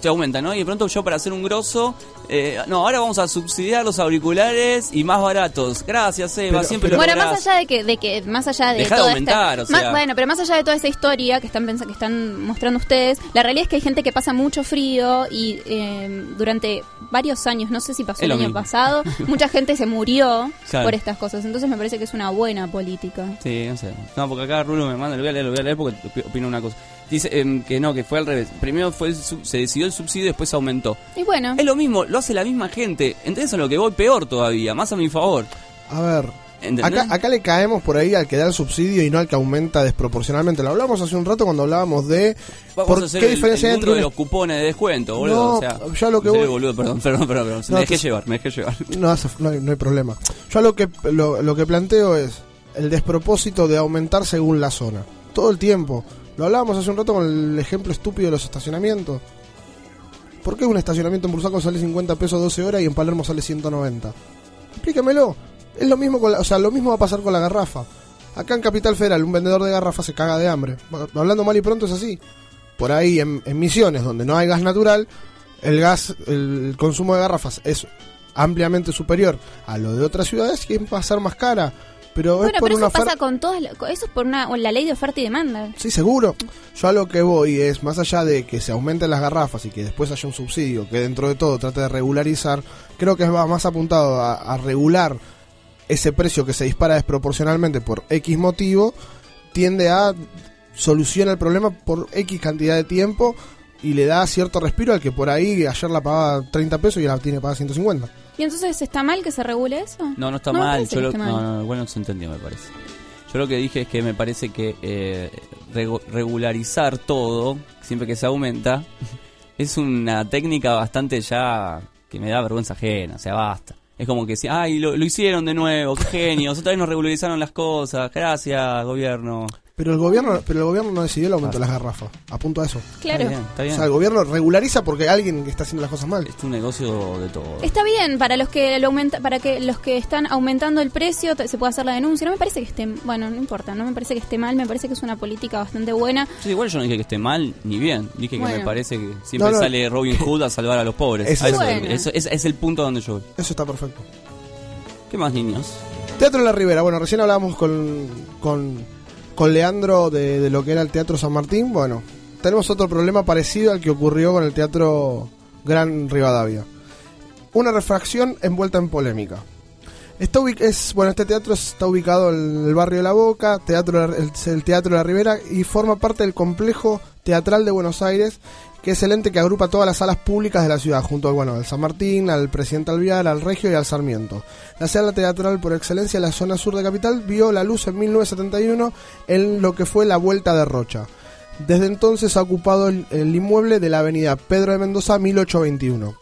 te aumenta, ¿no? Y de pronto yo para hacer un grosso, eh, no, ahora vamos a subsidiar los auriculares y más baratos. Gracias, Eva, Pero- siempre Bueno, lo lográs. más allá de que, de que más allá de Dejá de toda aumentar, esta, o sea. más- bueno, pero más allá de toda esa historia que están pensa- que están mostrando ustedes, la realidad es que hay gente que pasa mucho frío y eh, durante varios años, no sé si pasó el año mismo. pasado, mucha gente se murió Claro. por estas cosas. Entonces me parece que es una buena política. Sí, no sé. No, porque acá Rulo me manda, lo voy a leer, lo voy a leer porque opi- opino una cosa. Dice em, que no, que fue al revés. Primero fue el sub- se decidió el subsidio y después aumentó. Y bueno, Es lo mismo, lo hace la misma gente. ¿Entendés a lo que voy? Peor todavía, más a mi favor. A ver. Acá, acá le caemos por ahí al que da el subsidio y no al que aumenta desproporcionalmente. Lo hablamos hace un rato cuando hablábamos de Vamos por a hacer qué el, diferencia el mundo entre de los cupones de descuento, boludo. No, o sea, yo lo que voy- boludo, perdón, perdón, perdón, perdón. No, me dejé te- llevar, me dejé llevar. No, hace- no hay, no hay problema. Yo lo que, lo, lo que planteo es el despropósito de aumentar según la zona. Todo el tiempo. Lo hablábamos hace un rato con el ejemplo estúpido de los estacionamientos. ¿Por qué un estacionamiento en Bursaco sale 50 pesos 12 horas y en Palermo sale 190? Explícamelo. Es lo mismo con la- o sea, lo mismo va a pasar con la garrafa. Acá en Capital Federal un vendedor de garrafas se caga de hambre. Hablando mal y pronto es así. Por ahí en, en Misiones, donde no hay gas natural, el gas, el consumo de garrafas es ampliamente superior a lo de otras ciudades y va a ser más cara. Pero bueno es por pero una eso pasa con todas, la- eso es por una la ley de oferta y demanda. Sí, seguro. Yo a lo que voy es, más allá de que se aumenten las garrafas y que después haya un subsidio que dentro de todo trate de regularizar, creo que va más apuntado a, a regular ese precio que se dispara desproporcionalmente por X motivo, tiende a solucionar el problema por X cantidad de tiempo y le da cierto respiro al que por ahí ayer la pagaba 30 pesos y la tiene pagada 150. ¿Y entonces está mal que se regule eso? No, no está mal. Yo lo, mal. no, no, igual no se entendió, me parece. Yo lo que dije es que me parece que eh, regu- regularizar todo, siempre que se aumenta, es una técnica bastante ya que me da vergüenza ajena, o sea, basta. Es como que si, ay, lo, lo hicieron de nuevo, qué genios, otra vez nos regularizaron las cosas, gracias, gobierno. Pero el gobierno, pero el gobierno no decidió el aumento de las garrafas. Apunto a eso. Claro. Está bien, está bien. O sea, el gobierno regulariza porque alguien que está haciendo las cosas mal. Es un negocio de todo. Está bien para los que lo aumenta, para que los que están aumentando el precio se pueda hacer la denuncia. No me parece que esté, bueno, no importa, no me parece que esté mal, me parece que es una política bastante buena. Yo igual yo no dije que esté mal ni bien, dije que me parece que siempre No, no. sale Robin Hood a salvar a los pobres. Eso eso- bueno. eso- es el punto donde yo voy. Eso está perfecto. ¿Qué más niños? Teatro de la Ribera. Bueno, recién hablábamos con, con, con Leandro de, lo que era el Teatro San Martín. Bueno, tenemos otro problema parecido al que ocurrió con el Teatro Gran Rivadavia. Una refracción envuelta en polémica. Está es, bueno, este teatro está ubicado en el barrio de La Boca, teatro, el Teatro de la Ribera, y forma parte del complejo teatral de Buenos Aires, que es el ente que agrupa todas las salas públicas de la ciudad, junto al, bueno, San Martín, al Presidente Alvear, al Regio y al Sarmiento. La sala teatral por excelencia de la zona sur de Capital vio la luz en 1971 en lo que fue la Vuelta de Rocha. Desde entonces ha ocupado el, el inmueble de la avenida Pedro de Mendoza 1821.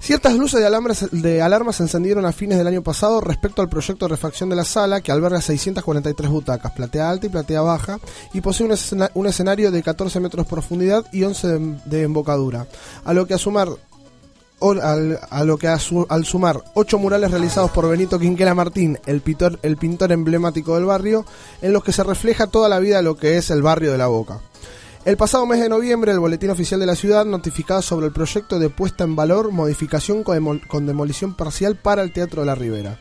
Ciertas luces de alarma, de alarma se encendieron a fines del año pasado respecto al proyecto de refacción de la sala, que alberga 643 butacas, platea alta y platea baja, y posee un, escena- un escenario de 14 metros de profundidad y 11 de, embocadura. A lo que a sumar al, a lo que a su- al sumar ocho murales realizados por Benito Quinquela Martín, el pintor, el pintor emblemático del barrio, en los que se refleja toda la vida de lo que es el barrio de la Boca. El pasado mes de noviembre, el Boletín Oficial de la Ciudad notificaba sobre el proyecto de puesta en valor, modificación con, demol- con demolición parcial para el Teatro de la Ribera.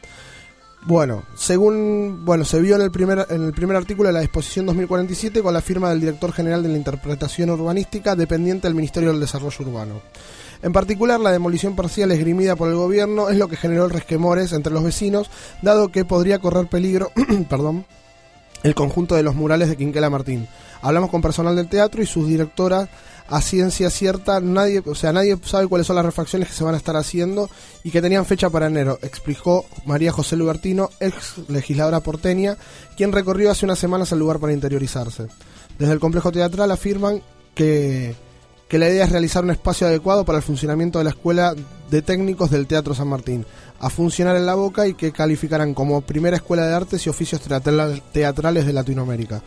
Bueno, según bueno, se vio en el primer en el primer artículo de la disposición 2047 con la firma del director general de la interpretación urbanística dependiente del Ministerio del Desarrollo Urbano. En particular, la demolición parcial esgrimida por el gobierno es lo que generó el resquemores entre los vecinos, dado que podría correr peligro, perdón, el conjunto de los murales de Quinquela Martín. Hablamos con personal del teatro y sus directoras a ciencia cierta, nadie, o sea, nadie sabe cuáles son las refacciones que se van a estar haciendo y que tenían fecha para enero, explicó María José Lubertino, ex legisladora porteña, quien recorrió hace unas semanas el lugar para interiorizarse. Desde el complejo teatral afirman que, que la idea es realizar un espacio adecuado para el funcionamiento de la Escuela de Técnicos del Teatro San Martín, a funcionar en la boca y que calificarán como primera escuela de artes y oficios teatral- teatrales de Latinoamérica.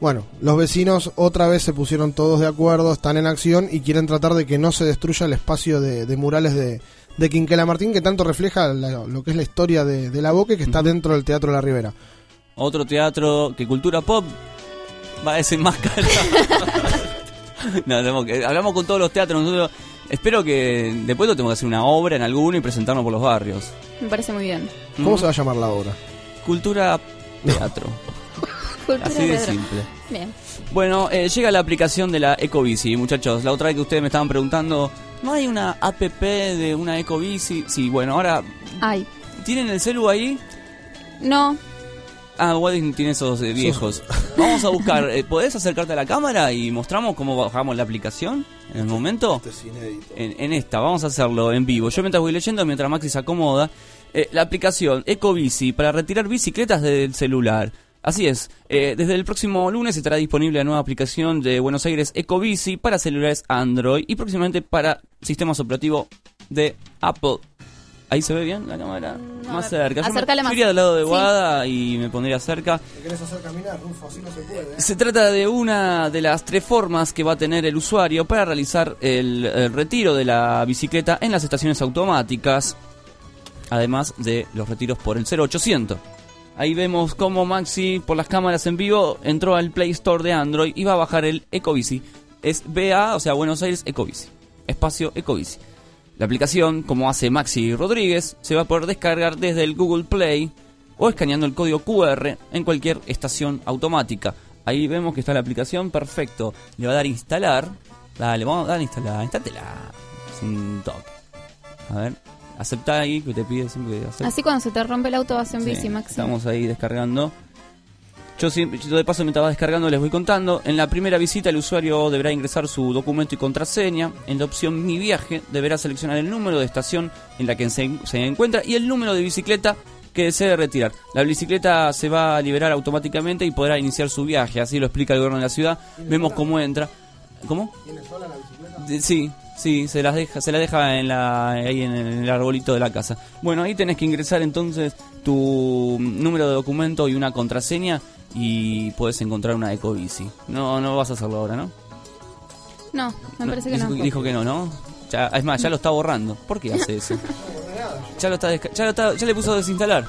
Bueno, los vecinos otra vez se pusieron todos de acuerdo, están en acción y quieren tratar de que no se destruya el espacio de, de murales de, de Quinquela Martín que tanto refleja la- lo que es la historia de, de la boca y que está dentro del Teatro de la Ribera. otro teatro que Cultura Pop va a desenmascarar. no, tenemos que- hablamos con todos los teatros. Nosotros, espero que después tenemos que hacer una obra en alguno y presentarnos por los barrios. Me parece muy bien. ¿Cómo se va a llamar la obra? Cultura Teatro. Cultura Así de teatro. simple. Bien. Bueno, eh, llega la aplicación de la Ecobici, muchachos. La otra vez que ustedes me estaban preguntando, ¿no hay una app de una Ecobici? Sí, bueno, ahora, Ay. ¿tienen el celu ahí? No, Ah, Wading tiene esos eh, viejos. Vamos a buscar, eh, ¿podés acercarte a la cámara y mostramos cómo bajamos la aplicación en el momento? En, en esta, vamos a hacerlo en vivo. Yo mientras voy leyendo, mientras Maxi se acomoda, eh, la aplicación Ecobici para retirar bicicletas del celular. Así es, eh, desde el próximo lunes estará disponible la nueva aplicación de Buenos Aires Ecobici para celulares Android y próximamente para sistemas operativos de Apple. ¿Ahí se ve bien la cámara? más cerca. Yo me- más. iría al lado de Sí. Wada y me pondría cerca. ¿Te querés hacer caminar, Rufo? Así no se puede. Se trata de una de las tres formas que va a tener el usuario para realizar el, el retiro de la bicicleta en las estaciones automáticas, además de los retiros por el 0800. Ahí vemos cómo Maxi, por las cámaras en vivo, entró al Play Store de Android y va a bajar el Ecobici. Es BA, o sea, Buenos Aires Ecobici. Espacio Ecobici. La aplicación, como hace Maxi Rodríguez, se va a poder descargar desde el Google Play o escaneando el código QR en cualquier estación automática. Ahí vemos que está la aplicación, perfecto. Le va a dar instalar. Dale, vamos a dar instalar. Instátela. Es un toque. A ver, acepta ahí que te pide siempre que así cuando se te rompe el auto vas en Sí, bici, Maxi. Estamos ahí descargando. Yo yo de paso mientras va descargando les voy contando. En la primera visita el usuario deberá ingresar su documento y contraseña. En la opción Mi viaje deberá seleccionar el número de estación en la que se, se encuentra y el número de bicicleta que desee retirar. La bicicleta se va a liberar automáticamente y podrá iniciar su viaje. Así lo explica el gobierno de la ciudad. Vemos cómo entra. ¿Cómo? De- Sí, sí, se las deja, se la deja en la, ahí en el, en el arbolito de la casa. Bueno, ahí tenés que ingresar entonces tu número de documento y una contraseña y puedes encontrar una ecobici. No, no vas a hacerlo ahora, ¿no? No, me No, parece que dijo, no. dijo que no, ¿no? Ya, es más, ya lo está borrando. ¿Por qué hace eso? ya lo está, ya lo está, ya le puso a desinstalar.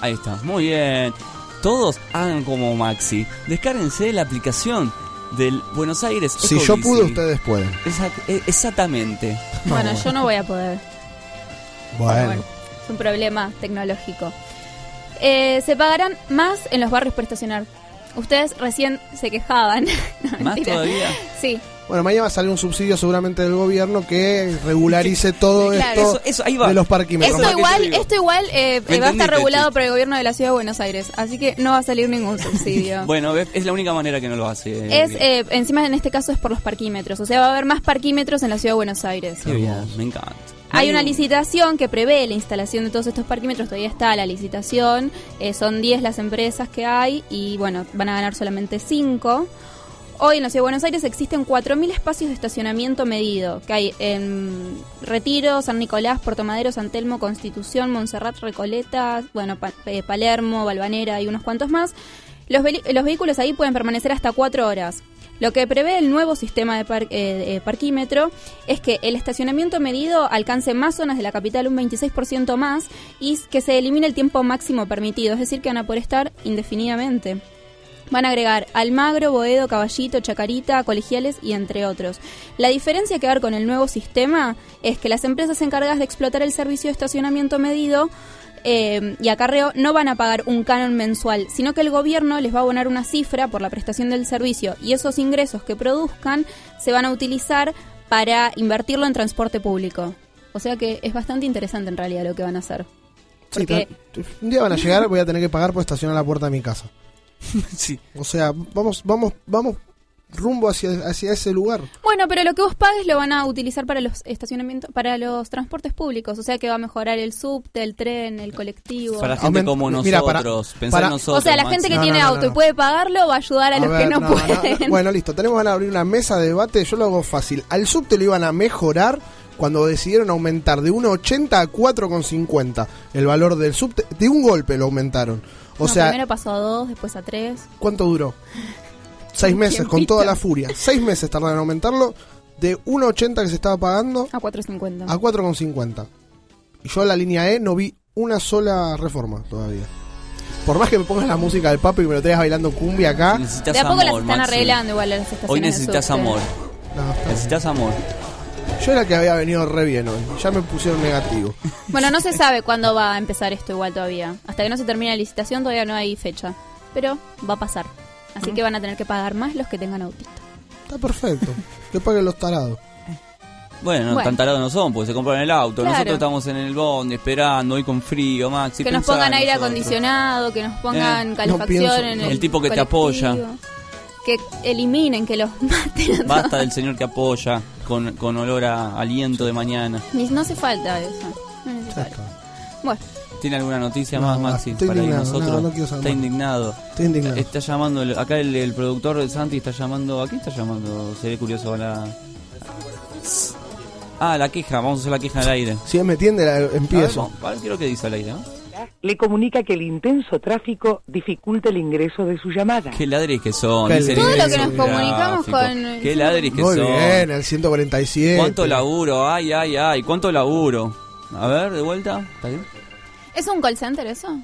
Ahí está, muy bien. Todos hagan como Maxi. Descárguense la aplicación del Buenos Aires. Si yo pude, ustedes pueden. Exact- exactamente. Bueno, yo no voy a poder. Bueno. Bueno, es un problema tecnológico. Eh, se pagarán más en los barrios por estacionar. Ustedes recién se quejaban. No, ¿Más mentira. todavía? Sí. Bueno, mañana va a salir un subsidio seguramente del gobierno que regularice todo Claro. esto Eso- eso, ahí va. de los parquímetros. Esto igual, esto igual eh, ¿Me eh, va a estar regulado por el gobierno de la ciudad de Buenos Aires, así que no va a salir ningún subsidio. Bueno, es la única manera que no lo hace. Es, eh, encima en este caso es por los parquímetros, o sea, va a haber más parquímetros en la ciudad de Buenos Aires. Qué bien, me encanta. Hay una licitación que prevé la instalación de todos estos parquímetros, todavía está la licitación, eh, son 10 las empresas que hay y bueno, van a ganar solamente 5. Hoy en la Ciudad de Buenos Aires existen 4.000 espacios de estacionamiento medido, que hay en Retiro, San Nicolás, Puerto Madero, San Telmo, Constitución, Montserrat, Recoleta, bueno, Pa- eh, Palermo, Balvanera y unos cuantos más. Los, los vehículos ahí pueden permanecer hasta 4 horas. Lo que prevé el nuevo sistema de eh, eh, parquímetro es que el estacionamiento medido alcance más zonas de la capital un 26% más y que se elimine el tiempo máximo permitido, es decir, que van a poder estar indefinidamente. Van a agregar Almagro, Boedo, Caballito, Chacarita, Colegiales y entre otros. La diferencia que va a haber con el nuevo sistema es que las empresas encargadas de explotar el servicio de estacionamiento medido eh, y acarreo no van a pagar un canon mensual, sino que el gobierno les va a abonar una cifra por la prestación del servicio y esos ingresos que produzcan se van a utilizar para invertirlo en transporte público. O sea que es bastante interesante en realidad lo que van a hacer. Sí, Porque un día van a llegar, voy a tener que pagar por estacionar a la puerta de mi casa. sí. O sea, vamos, vamos, vamos rumbo hacia, hacia ese lugar. Bueno, pero lo que vos pagues lo van a utilizar para los estacionamientos, para los transportes públicos, o sea que va a mejorar el subte, el tren, el colectivo. Para gente Aument- como nosotros, mira, para- pensá para- nosotros. o sea, la Maxi. gente que No, tiene no, no, auto no. y puede pagarlo va a ayudar a, A los ver, que no, pueden. no. Bueno, listo, tenemos ganas de abrir una mesa de debate, yo lo hago fácil. Al subte lo iban a mejorar cuando decidieron aumentar de 1,80 a 4,50 el valor del subte. De un golpe lo aumentaron. O No, sea, primero pasó a dos, después a tres. ¿cuánto duró? Seis meses, con toda la furia. Seis meses tardaron en aumentarlo de 1,80 que se estaba pagando A 4.50. a 4,50. Y yo en la línea E no vi una sola reforma todavía. Por más que me pongas la música del papo y me lo traigas bailando cumbia acá. De a poco las están arreglando igual las estaciones Hoy necesitas amor. No, Necesitas amor. Yo era que había venido re bien hoy. Ya me pusieron negativo. Bueno, no se sabe cuándo va a empezar esto igual todavía. Hasta que no se termine la licitación todavía no hay fecha. Pero va a pasar. Así que van a tener que pagar más los que tengan autito. Está perfecto. Que paguen los tarados. Bueno, Bueno. tan tarados no son, porque se compran el auto. Claro. Nosotros estamos en el bondi esperando, hoy con frío, Maxi. que nos pongan aire nosotros. acondicionado, que nos pongan Eh, calefacción no pienso- en el, El tipo que te apoya. Que eliminen, que los maten. a Basta todos. del señor que apoya, con, con olor a aliento de mañana. No hace falta eso. No es necesario. Bueno, ¿Tiene alguna noticia No, más, Maxi? estoy para ir indignado, nosotros? no, no quiero saber está indignado. Estoy indignado. Está llamando, el- acá el, el productor de Santi está llamando. ¿A quién está llamando? Sería curioso a la. Ah, la queja, vamos a hacer la queja al aire. Si él me entiende, la- empiezo. a ver qué es lo que dice al aire, ¿no? Le comunica que el intenso tráfico dificulta el ingreso de su llamada. Qué ladris que son. Qué dice Todo lo que nos comunicamos gráfico. con- Qué ladris que Muy son. bien, el 147. ¿Cuánto laburo? Ay, ay, ay. ¿Cuánto laburo? A ver, de vuelta. ¿Está bien? ¿Es un call center eso?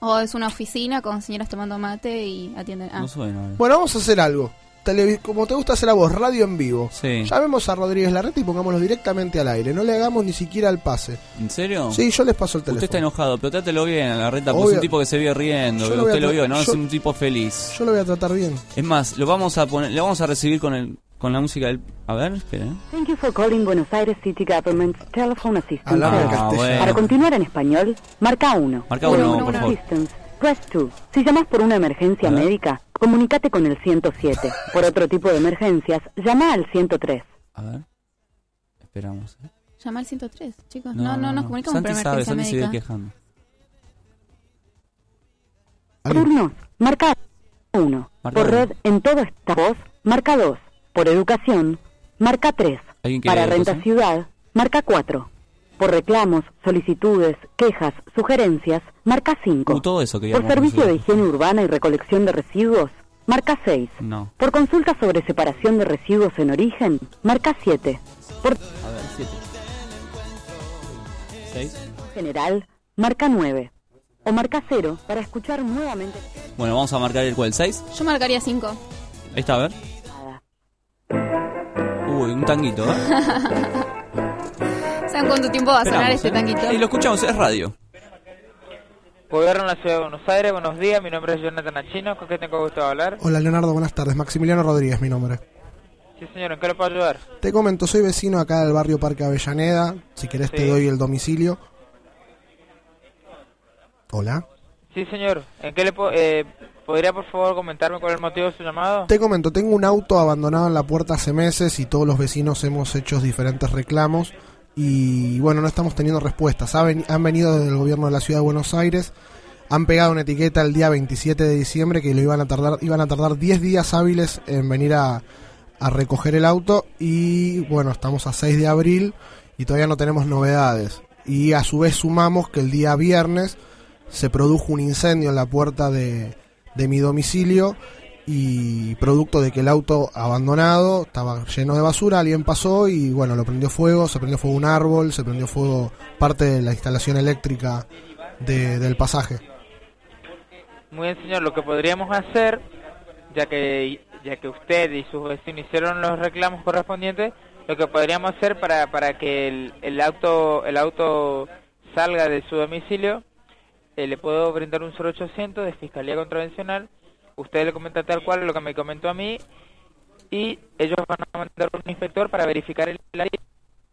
¿O es una oficina con señoras tomando mate y atienden? Ah. No suena. Bueno, vamos a hacer algo. Televi- como te gusta hacer a vos, radio en vivo. Sí. Llamemos a Rodríguez Larreta y pongámoslo directamente al aire. No le hagamos ni siquiera el pase. ¿En serio? Sí, yo les paso el Usted teléfono. está enojado, pero trátelo bien a la reta, porque es un tipo que se vive riendo, lo usted lo vio, ¿no? yo- Es un tipo feliz. Yo lo voy a tratar bien. Es más, lo vamos a poner, le vamos a recibir con el con la música del A ver, espera. ¿eh? Thank you for calling Buenos Aires City Government's Telephone Assistance Service. castellano. Para continuar en español, marca 1. Marca uno, por favor. Assistance, press 2. Si llamas por una emergencia médica, comunícate con el 107. Por otro tipo de emergencias, llama al 103. A ver. Esperamos. ¿eh? Llama al 103, chicos. No, no, nos comunicamos Santi por sabe, emergencia Santi médica. quejando. Turnos, marca 1. Marca Por red en todo esta voz, marca 2. Por educación, marca 3. ¿Alguien quiere Para renta educación? ciudad, marca 4. Por reclamos, solicitudes, quejas, sugerencias, marca 5. Uh, todo eso Por queríamos servicio de higiene urbana y recolección de residuos, marca 6. No. Por consulta sobre separación de residuos en origen, marca 7. Por A ver, siete. ¿Seis? general, marca 9. O marca 0 para escuchar nuevamente. Bueno, vamos a marcar el cual, 6. Yo marcaría 5. Ahí está, a ver. Uy, un tanguito, ¿eh? ¿Saben cuánto tiempo va a sonar Esperamos, este ¿eh? tanquito? Y lo escuchamos, es radio. Gobierno de la Ciudad de Buenos Aires, buenos días, mi nombre es Jonathan Achino, ¿con qué tengo gusto de hablar? Hola Leonardo, buenas tardes. Maximiliano Rodríguez, mi nombre. Sí señor, ¿en qué le puedo ayudar? Te comento, soy vecino acá del barrio Parque Avellaneda. Si querés te Sí. doy el domicilio. Hola. Sí señor, ¿en qué le puedo... Eh, ¿Podría por favor comentarme cuál es el motivo de su llamado? Te comento, tengo un auto abandonado en la puerta hace meses y todos los vecinos hemos hecho diferentes reclamos y bueno, no estamos teniendo respuestas. Han venido desde el gobierno de la ciudad de Buenos Aires, han pegado una etiqueta el día 27 de diciembre que lo iban a tardar, iban a tardar 10 días hábiles en venir a, a recoger el auto y bueno, estamos a 6 de abril y todavía no tenemos novedades. Y a su vez sumamos que el día viernes se produjo un incendio en la puerta de, de mi domicilio y producto de que el auto abandonado estaba lleno de basura, alguien pasó y bueno, lo prendió fuego, se prendió fuego un árbol, se prendió fuego parte de la instalación eléctrica de- del pasaje. Muy bien señor, lo que podríamos hacer, ya que ya que usted y sus vecinos hicieron los reclamos correspondientes, lo que podríamos hacer para, para que el, el auto el auto salga de su domicilio, eh, le puedo brindar un 0800 de Fiscalía Contravencional, usted le comenta tal cual lo que me comentó a mí y ellos van a mandar un inspector para verificar el área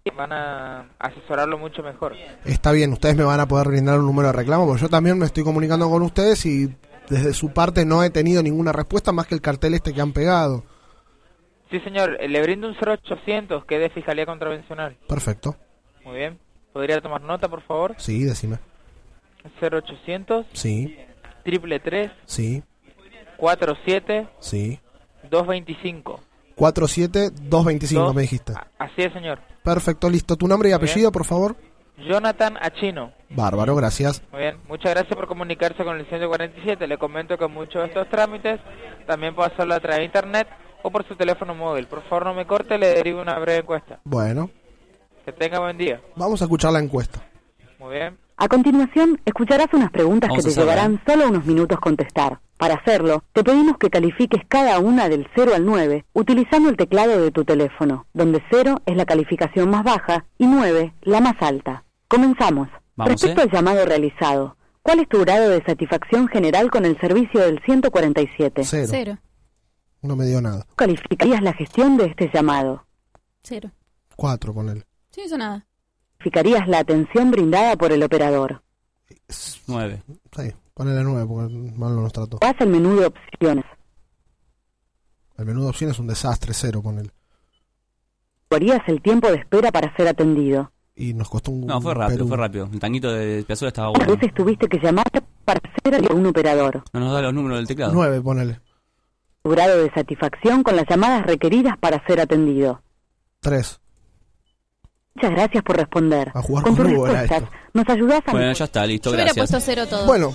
y van a asesorarlo mucho mejor. Está bien, ustedes me van a poder brindar un número de reclamo, porque yo también me estoy comunicando con ustedes y desde su parte no he tenido ninguna respuesta más que el cartel este que han pegado. Sí, señor, eh, le brindo un 0800 que es de Fiscalía Contravencional. Perfecto. Muy bien. ¿Podría tomar nota, por favor? Sí, decime. 0800 Sí, triple 3 sí, 47 sí. 225. 47225 Dos- me dijiste. Así es, señor. Perfecto, listo. ¿Tu nombre y Muy bien. apellido, por favor? Jonathan Achino. Bárbaro, gracias. Muy bien. Muchas gracias por comunicarse con el 147. Le comento que muchos de estos trámites también puedo hacerlo a través de internet o por su teléfono móvil. Por favor, no me corte, le derivo una breve encuesta. Bueno, Que tenga buen día. vamos a escuchar la encuesta. Muy bien. A continuación, escucharás unas preguntas Vamos que te llevarán solo unos minutos contestar. Para hacerlo, te pedimos que califiques cada una del 0 al 9 utilizando el teclado de tu teléfono, donde 0 es la calificación más baja y 9 la más alta. Comenzamos. Vamos, Respecto ¿eh? al llamado realizado, ¿cuál es tu grado de satisfacción general con el servicio del 147? Cero. Cero. No me dio nada. ¿Calificarías la gestión de este llamado? Cero. Cuatro, ponele. Sí, eso nada. ¿Calificarías la atención brindada por el operador? 9. Sí, ponele nueve porque mal no nos trató. Vas al menú de opciones. El menú de opciones es un desastre, cero, ponele. ¿Harías el tiempo de espera para ser atendido? Y nos costó un. No, fue rápido, Perú. fue rápido. El tanguito de Piazzolla estaba ¿Cuántas bueno. veces tuviste que llamar para ser a un operador? No nos da los números del teclado. Nueve, ponele. Tu grado de satisfacción con las llamadas requeridas para ser atendido. Tres. Muchas gracias por responder. jugar con con tus respuestas nos ayudás a Bueno, ya está, listo, Yo hubiera gracias. puesto cero todo. Bueno,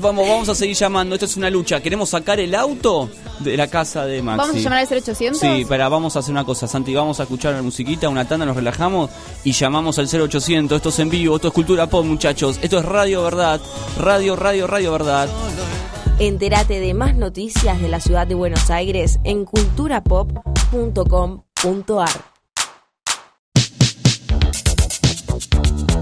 Vamos, vamos a seguir llamando. Esto es una lucha. Queremos sacar el auto de la casa de Maxi. ¿Vamos a llamar al 0800? Sí, pero vamos a hacer una cosa, Santi. Vamos a escuchar la musiquita, una tanda, nos relajamos y llamamos al 0800. Esto es en vivo, esto es Cultura Pop, muchachos. Esto es Radio Verdad. Radio, Radio, Radio Verdad. Entérate de más noticias de la ciudad de Buenos Aires en culturapop.com.ar. Thank you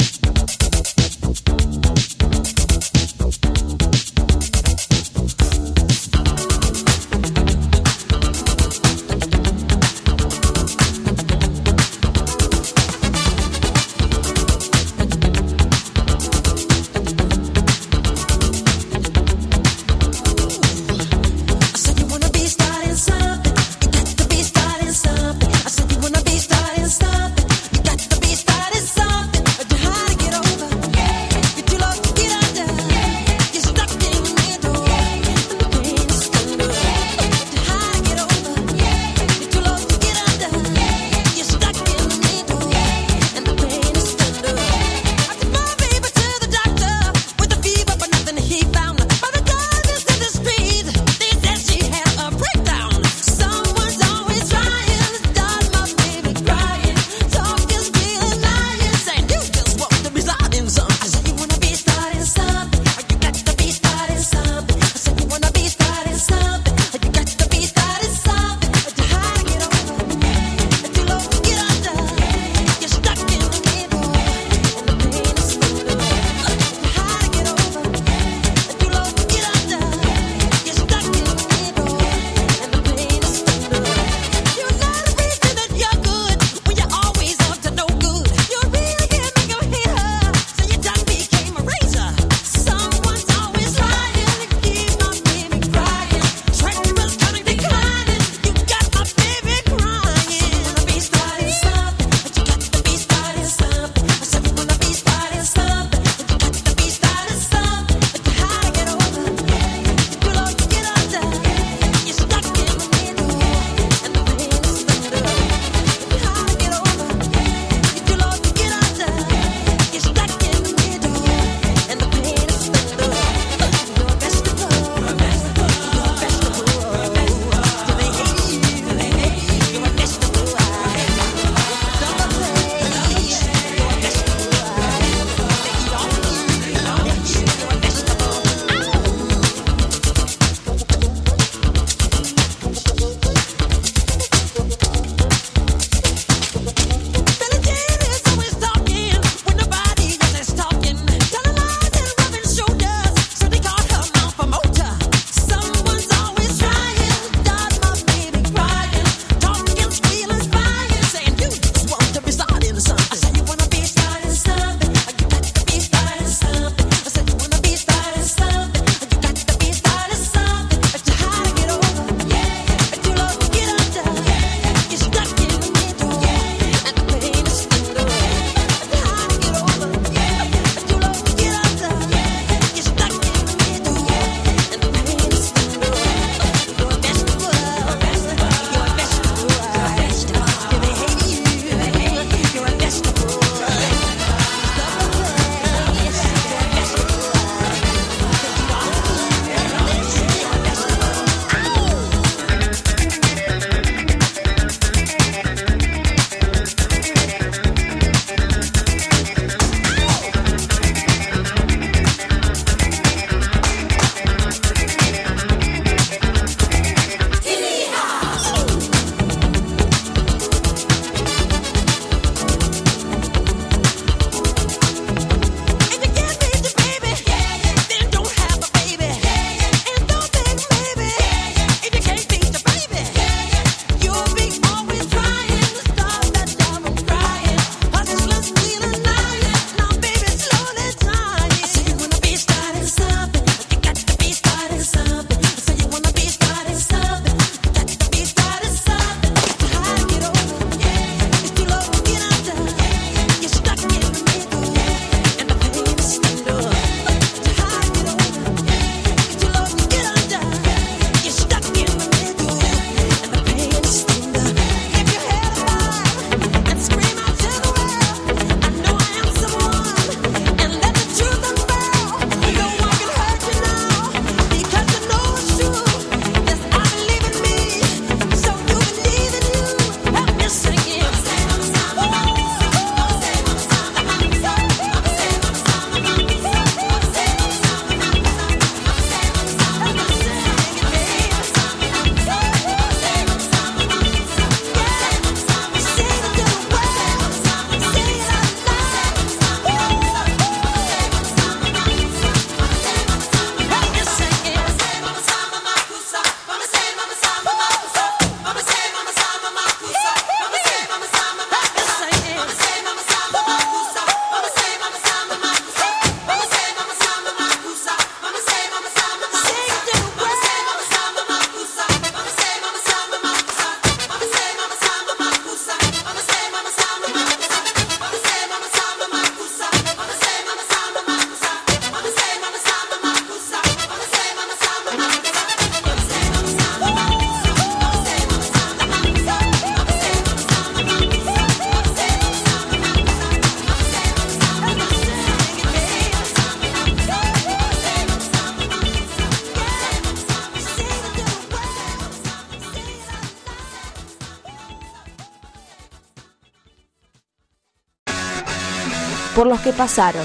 por los que pasaron,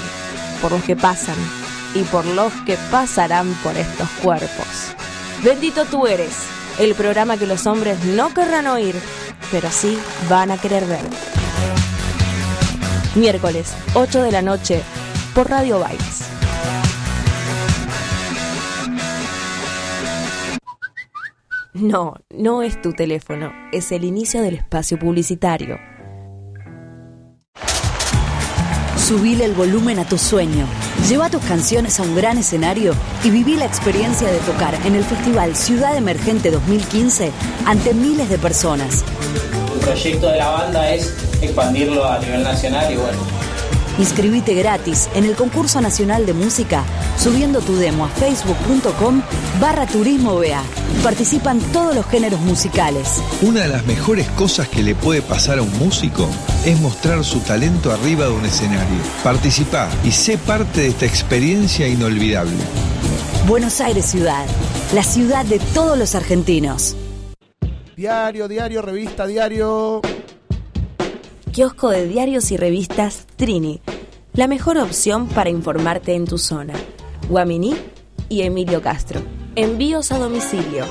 por los que pasan y por los que pasarán por estos cuerpos. Bendito tú eres, el programa que los hombres no querrán oír, pero sí van a querer ver. Miércoles, 8 de la noche, por Radio Bailes. No, no es tu teléfono, es el inicio del espacio publicitario. Subile el volumen a tu sueño. Lleva tus canciones a un gran escenario y viví la experiencia de tocar en el Festival Ciudad Emergente 2015 ante miles de personas. El proyecto de la banda es expandirlo a nivel nacional y bueno, Inscribite gratis en el concurso nacional de música subiendo tu demo a facebook.com barra turismo BA. Participan todos los géneros musicales. Una de las mejores cosas que le puede pasar a un músico es mostrar su talento arriba de un escenario. Participa y sé parte de esta experiencia inolvidable. Buenos Aires Ciudad, la ciudad de todos los argentinos. Diario, diario, revista, diario. Kiosco de diarios y revistas Trini, la mejor opción para informarte en tu zona. Guaminí y Emilio Castro. Envíos a domicilio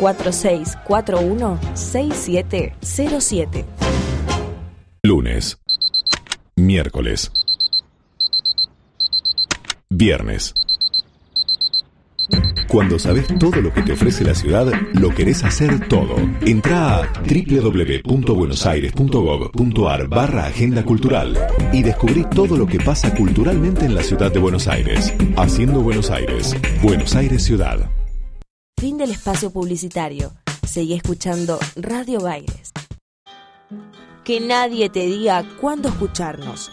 4641-6707. Lunes. Miércoles. Viernes. Cuando sabes todo lo que te ofrece la ciudad, lo querés hacer todo. Entra a www.buenosaires.gov.ar barra Agenda Cultural y descubrí todo lo que pasa culturalmente en la ciudad de Buenos Aires. Haciendo Buenos Aires. Buenos Aires Ciudad. Fin del espacio publicitario. Seguí escuchando Radio Bailes. Que nadie te diga cuándo escucharnos.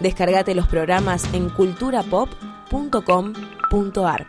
Descargate los programas en culturapop.com.ar.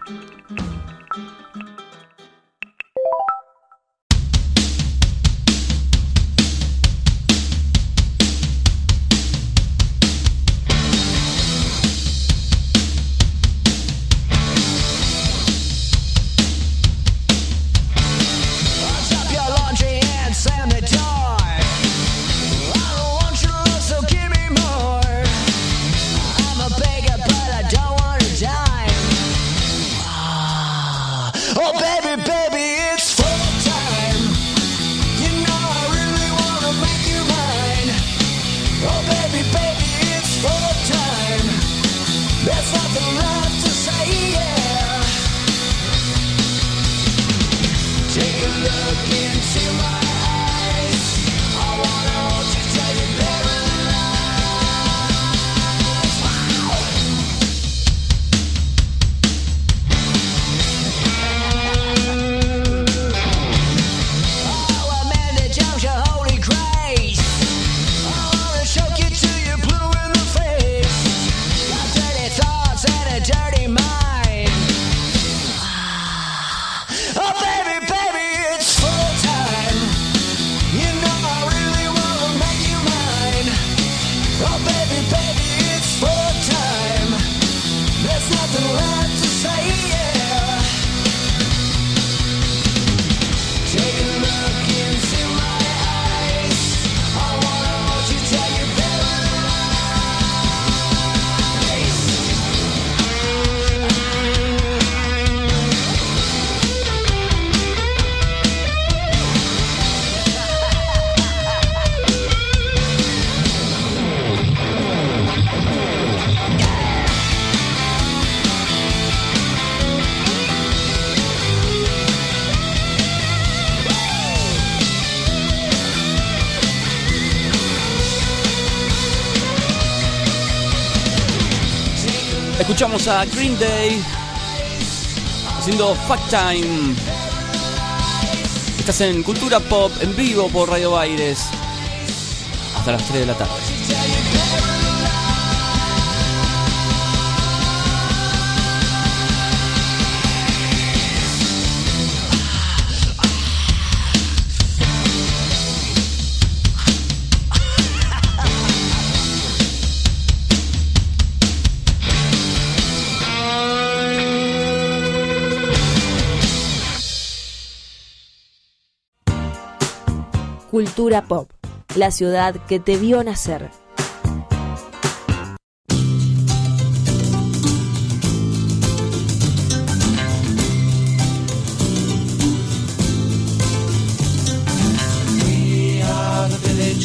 A Green Day haciendo Fact Time. Estás en Cultura Pop en vivo por Radio Baires hasta las 3 de la tarde. Cultura Pop, la ciudad que te vio nacer.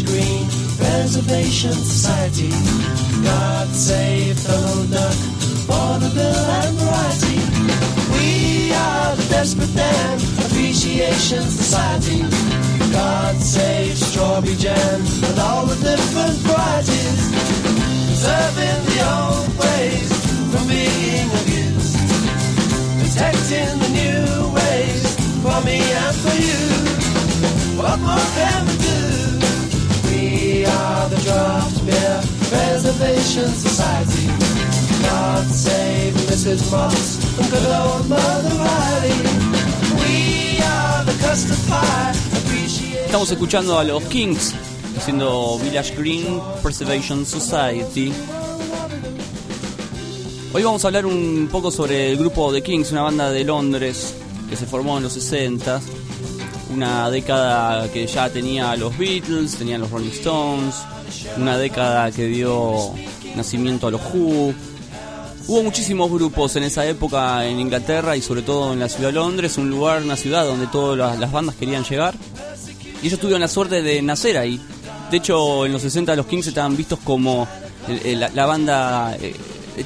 Green Preservation Society. Estamos escuchando a los Kings haciendo Village Green Preservation Society. Hoy vamos a hablar un poco sobre el grupo The Kings, una banda de Londres que se formó en los 60 una década que ya tenía los Beatles, tenía los Rolling Stones, una década que dio nacimiento a los Who. Hubo muchísimos grupos en esa época en Inglaterra y sobre todo en la ciudad de Londres, un lugar, una ciudad donde todas las, bandas querían llegar. Y ellos tuvieron la suerte de nacer ahí. De hecho, en los 60 los Kings estaban vistos como la banda eh,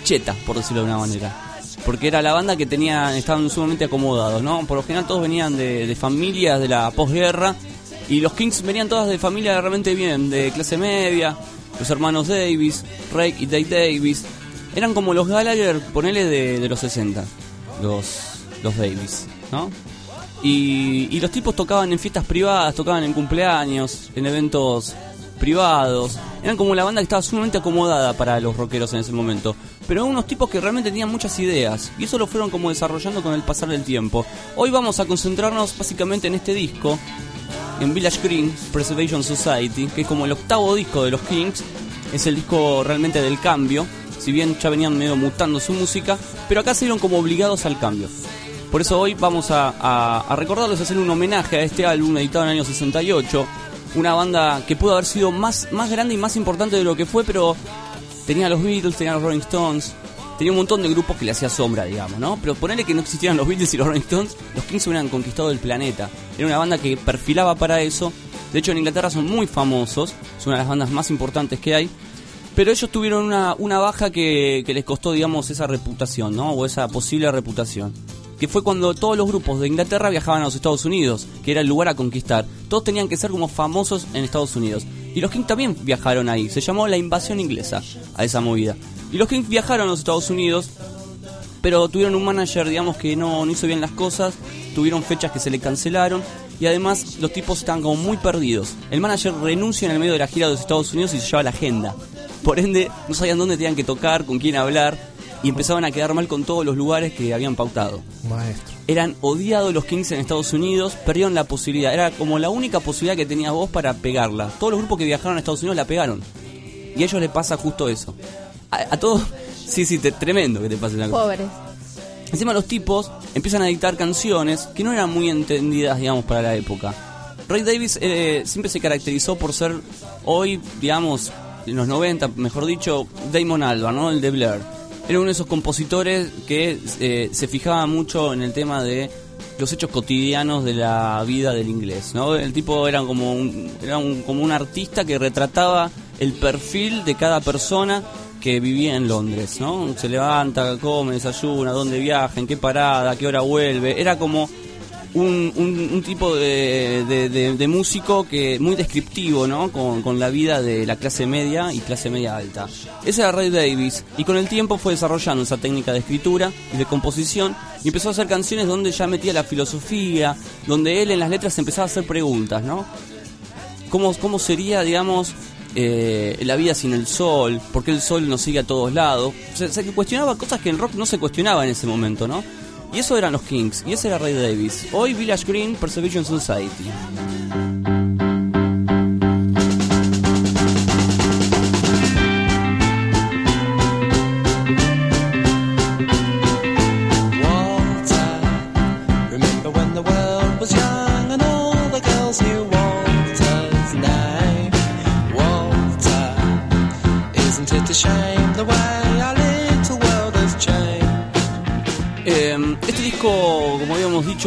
cheta, por decirlo de una manera. Porque era la banda que tenía, estaban sumamente acomodados, ¿no? Por lo general todos venían de, familias de la posguerra y los Kings venían todas de familias realmente bien, de clase media, los hermanos Davis, Ray y Dave Davis. Eran como los Gallagher, ponele de, de los 60, los, los Davis, ¿no? Y, y los tipos tocaban en fiestas privadas, tocaban en cumpleaños, en eventos privados. Eran como la banda que estaba sumamente acomodada para los rockeros en ese momento. Pero unos tipos que realmente tenían muchas ideas. Y eso lo fueron como desarrollando con el pasar del tiempo. Hoy vamos a concentrarnos básicamente en este disco. En Village Green Preservation Society. Que es como el octavo disco de los Kings. Es el disco realmente del cambio. Si bien ya venían medio mutando su música. Pero acá se vieron como obligados al cambio. Por eso hoy vamos a, a, a recordarles, hacer un homenaje a este álbum editado en el año 68. Una banda que pudo haber sido más, más grande y más importante de lo que fue, pero tenía los Beatles, tenía los Rolling Stones, tenía un montón de grupos que le hacía sombra, digamos, ¿no? Pero ponerle que no existieran los Beatles y los Rolling Stones, los Kings hubieran conquistado el planeta. Era una banda que perfilaba para eso. De hecho, en Inglaterra son muy famosos, es una de las bandas más importantes que hay. Pero ellos tuvieron una, una baja que, que les costó, digamos, esa reputación, ¿no? O esa posible reputación. Que fue cuando todos los grupos de Inglaterra viajaban a los Estados Unidos, que era el lugar a conquistar. Todos tenían que ser como famosos en Estados Unidos. Y los Kings también viajaron ahí. Se llamó la invasión inglesa a esa movida. Y los Kings viajaron a los Estados Unidos, pero tuvieron un manager, digamos, que no, hizo bien las cosas. Tuvieron fechas que se le cancelaron. Y además los tipos estaban como muy perdidos. El manager renuncia en el medio de la gira de los Estados Unidos y se lleva la agenda. Por ende, no sabían dónde tenían que tocar, con quién hablar. Y empezaban a quedar mal con todos los lugares que habían pautado. Maestro. Eran odiados los Kings en Estados Unidos, perdieron la posibilidad. Era como la única posibilidad que tenías vos para pegarla. Todos los grupos que viajaron a Estados Unidos la pegaron. Y a ellos les pasa justo eso. A, a todos, sí, sí, te- tremendo que te pase una cosa. Pobres. Encima los tipos empiezan a dictar canciones que no eran muy entendidas, digamos, para la época. Ray Davis eh, siempre se caracterizó por ser hoy, digamos, en los 90, mejor dicho, Damon Albarn, ¿no? El de Blair. Era uno de esos compositores que eh, se fijaba mucho en el tema de los hechos cotidianos de la vida del inglés, ¿no? El tipo era como un, era un, como un artista que retrataba el perfil de cada persona que vivía en Londres, ¿no? Se levanta, come, desayuna, dónde viaja, en qué parada, qué hora vuelve. Era como un, un- tipo de, de- músico que muy descriptivo, ¿no? Con, con la vida de la clase media y clase media alta. Ese era Ray Davis y con el tiempo fue desarrollando esa técnica de escritura y de composición y empezó a hacer canciones donde ya metía la filosofía, donde él en las letras empezaba a hacer preguntas, ¿no? ¿Cómo, cómo sería, digamos, eh, la vida sin el sol? ¿Por qué el sol nos sigue a todos lados? O sea, se cuestionaba cosas que en rock no se cuestionaba en ese momento, ¿no? Y eso eran los Kings, y ese era Ray Davis. Hoy Village Green Preservation Society.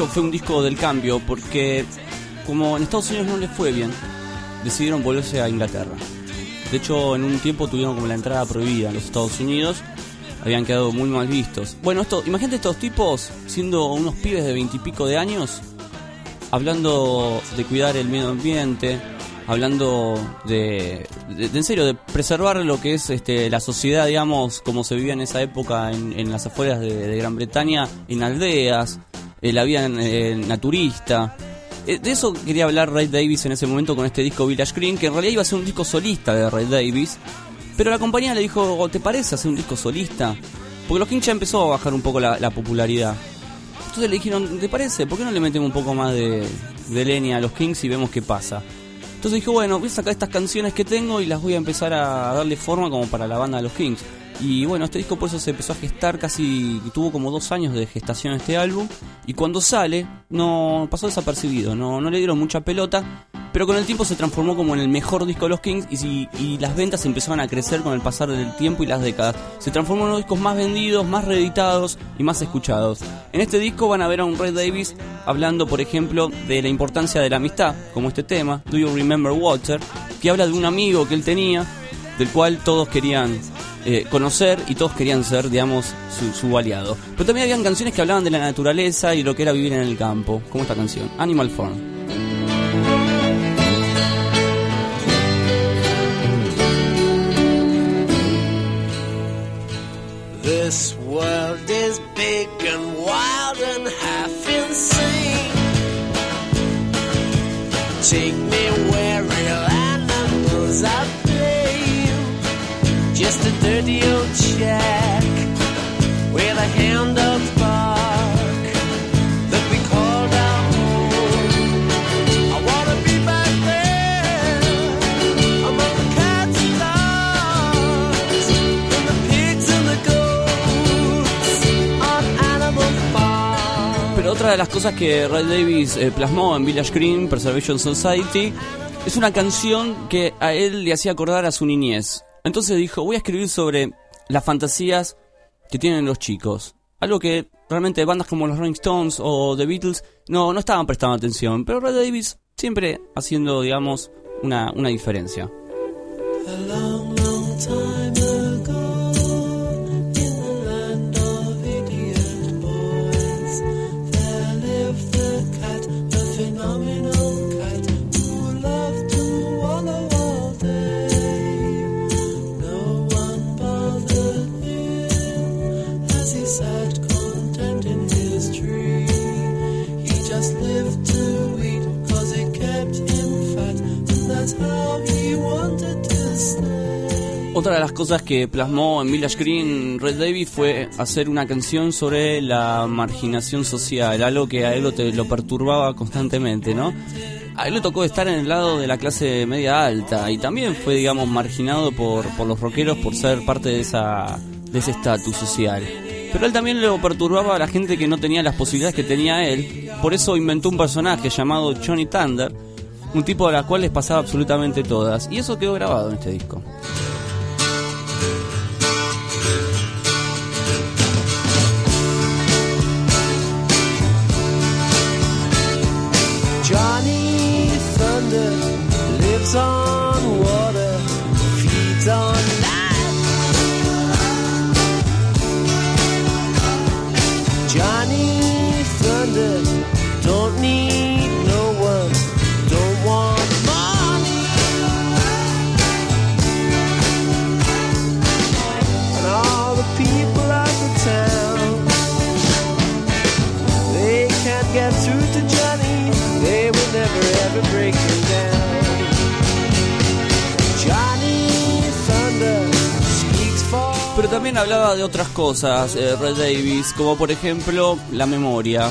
Fue un disco del cambio, porque como en Estados Unidos no les fue bien, decidieron volverse a Inglaterra. De hecho, en un tiempo tuvieron como la entrada prohibida en los Estados Unidos. Habían quedado muy mal vistos. Bueno, esto, imagínate estos tipos siendo unos pibes de veintipico de años, hablando de cuidar el medio ambiente, hablando de, en serio, de preservar lo que es este, la sociedad, digamos, como se vivía en esa época en, las afueras de Gran Bretaña, en aldeas, eh, la vida eh, naturista. Eh, De eso quería hablar Ray Davis en ese momento con este disco Village Green, que en realidad iba a ser un disco solista de Ray Davis, pero la compañía le dijo, "Oh, ¿te parece hacer un disco solista? Porque los Kings ya empezó a bajar un poco la, la popularidad. Entonces le dijeron, ¿te parece? ¿Por qué no le metemos un poco más de, de leña a los Kings y vemos qué pasa? Entonces dije, bueno, voy a sacar estas canciones que tengo y las voy a empezar a darle forma como para la banda de los Kings. Y bueno, este disco por eso se empezó a gestar casi, tuvo como dos años de gestación este álbum. Y cuando sale, no pasó desapercibido, no, no le dieron mucha pelota. Pero con el tiempo se transformó como en el mejor disco de los Kings y, y las ventas empezaron a crecer con el pasar del tiempo y las décadas. Se transformó en los discos más vendidos, más reeditados y más escuchados. En este disco van a ver a un Ray Davis hablando, por ejemplo, de la importancia de la amistad, como este tema, Do You Remember Walter, que habla de un amigo que él tenía, del cual todos querían eh, conocer y todos querían ser, digamos, su, su aliado. Pero también habían canciones que hablaban de la naturaleza y lo que era vivir en el campo, como esta canción, Animal Farm. This world is big and wild and half insane. Take me where real animals are. A dirty old. Pero otra de las cosas que Ray Davis eh, plasmó en Village Green, Preservation Society, es una canción que a él le hacía acordar a su niñez. Entonces dijo, voy a escribir sobre las fantasías que tienen los chicos. Algo que realmente bandas como los Rolling Stones o The Beatles no, no estaban prestando atención. Pero Ray Davis siempre haciendo, digamos, una, una diferencia. Otra de las cosas que plasmó en Village Green Red Davis fue hacer una canción sobre la marginación social, algo que a él lo, te- lo perturbaba constantemente, ¿no? A él le tocó estar en el lado de la clase media alta y también fue, digamos, marginado por, por los rockeros por ser parte de, esa, de ese estatus social. Pero él también lo perturbaba a la gente que no tenía las posibilidades que tenía él, por eso inventó un personaje llamado Johnny Thunder, un tipo a la cual les pasaba absolutamente todas, y eso quedó grabado en este disco. Lives on también hablaba de otras cosas, eh, Red Davis, como por ejemplo la memoria.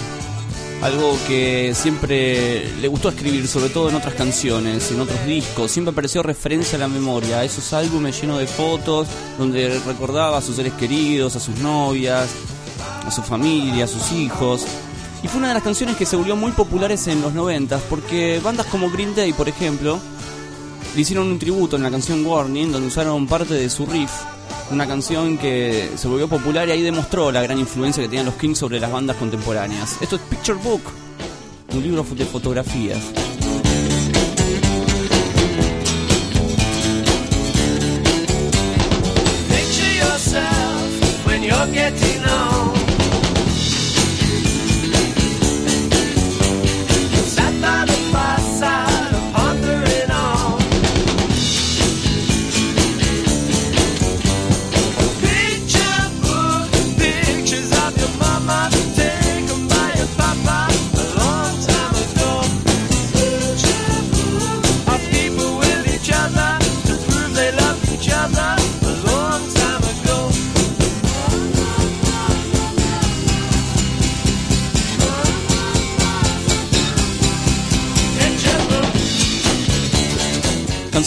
Algo que siempre le gustó escribir, sobre todo en otras canciones, en otros discos. Siempre apareció referencia a la memoria, a esos álbumes llenos de fotos, donde recordaba a sus seres queridos, a sus novias, a su familia, a sus hijos. Y fue una de las canciones que se volvió muy populares en los 90 porque bandas como Green Day, por ejemplo, le hicieron un tributo en la canción Warning, donde usaron parte de su riff una canción que se volvió popular y ahí demostró la gran influencia que tenían los Kings sobre las bandas contemporáneas. Esto es Picture Book, un libro de fotografías. Picture yourself when you're getting old.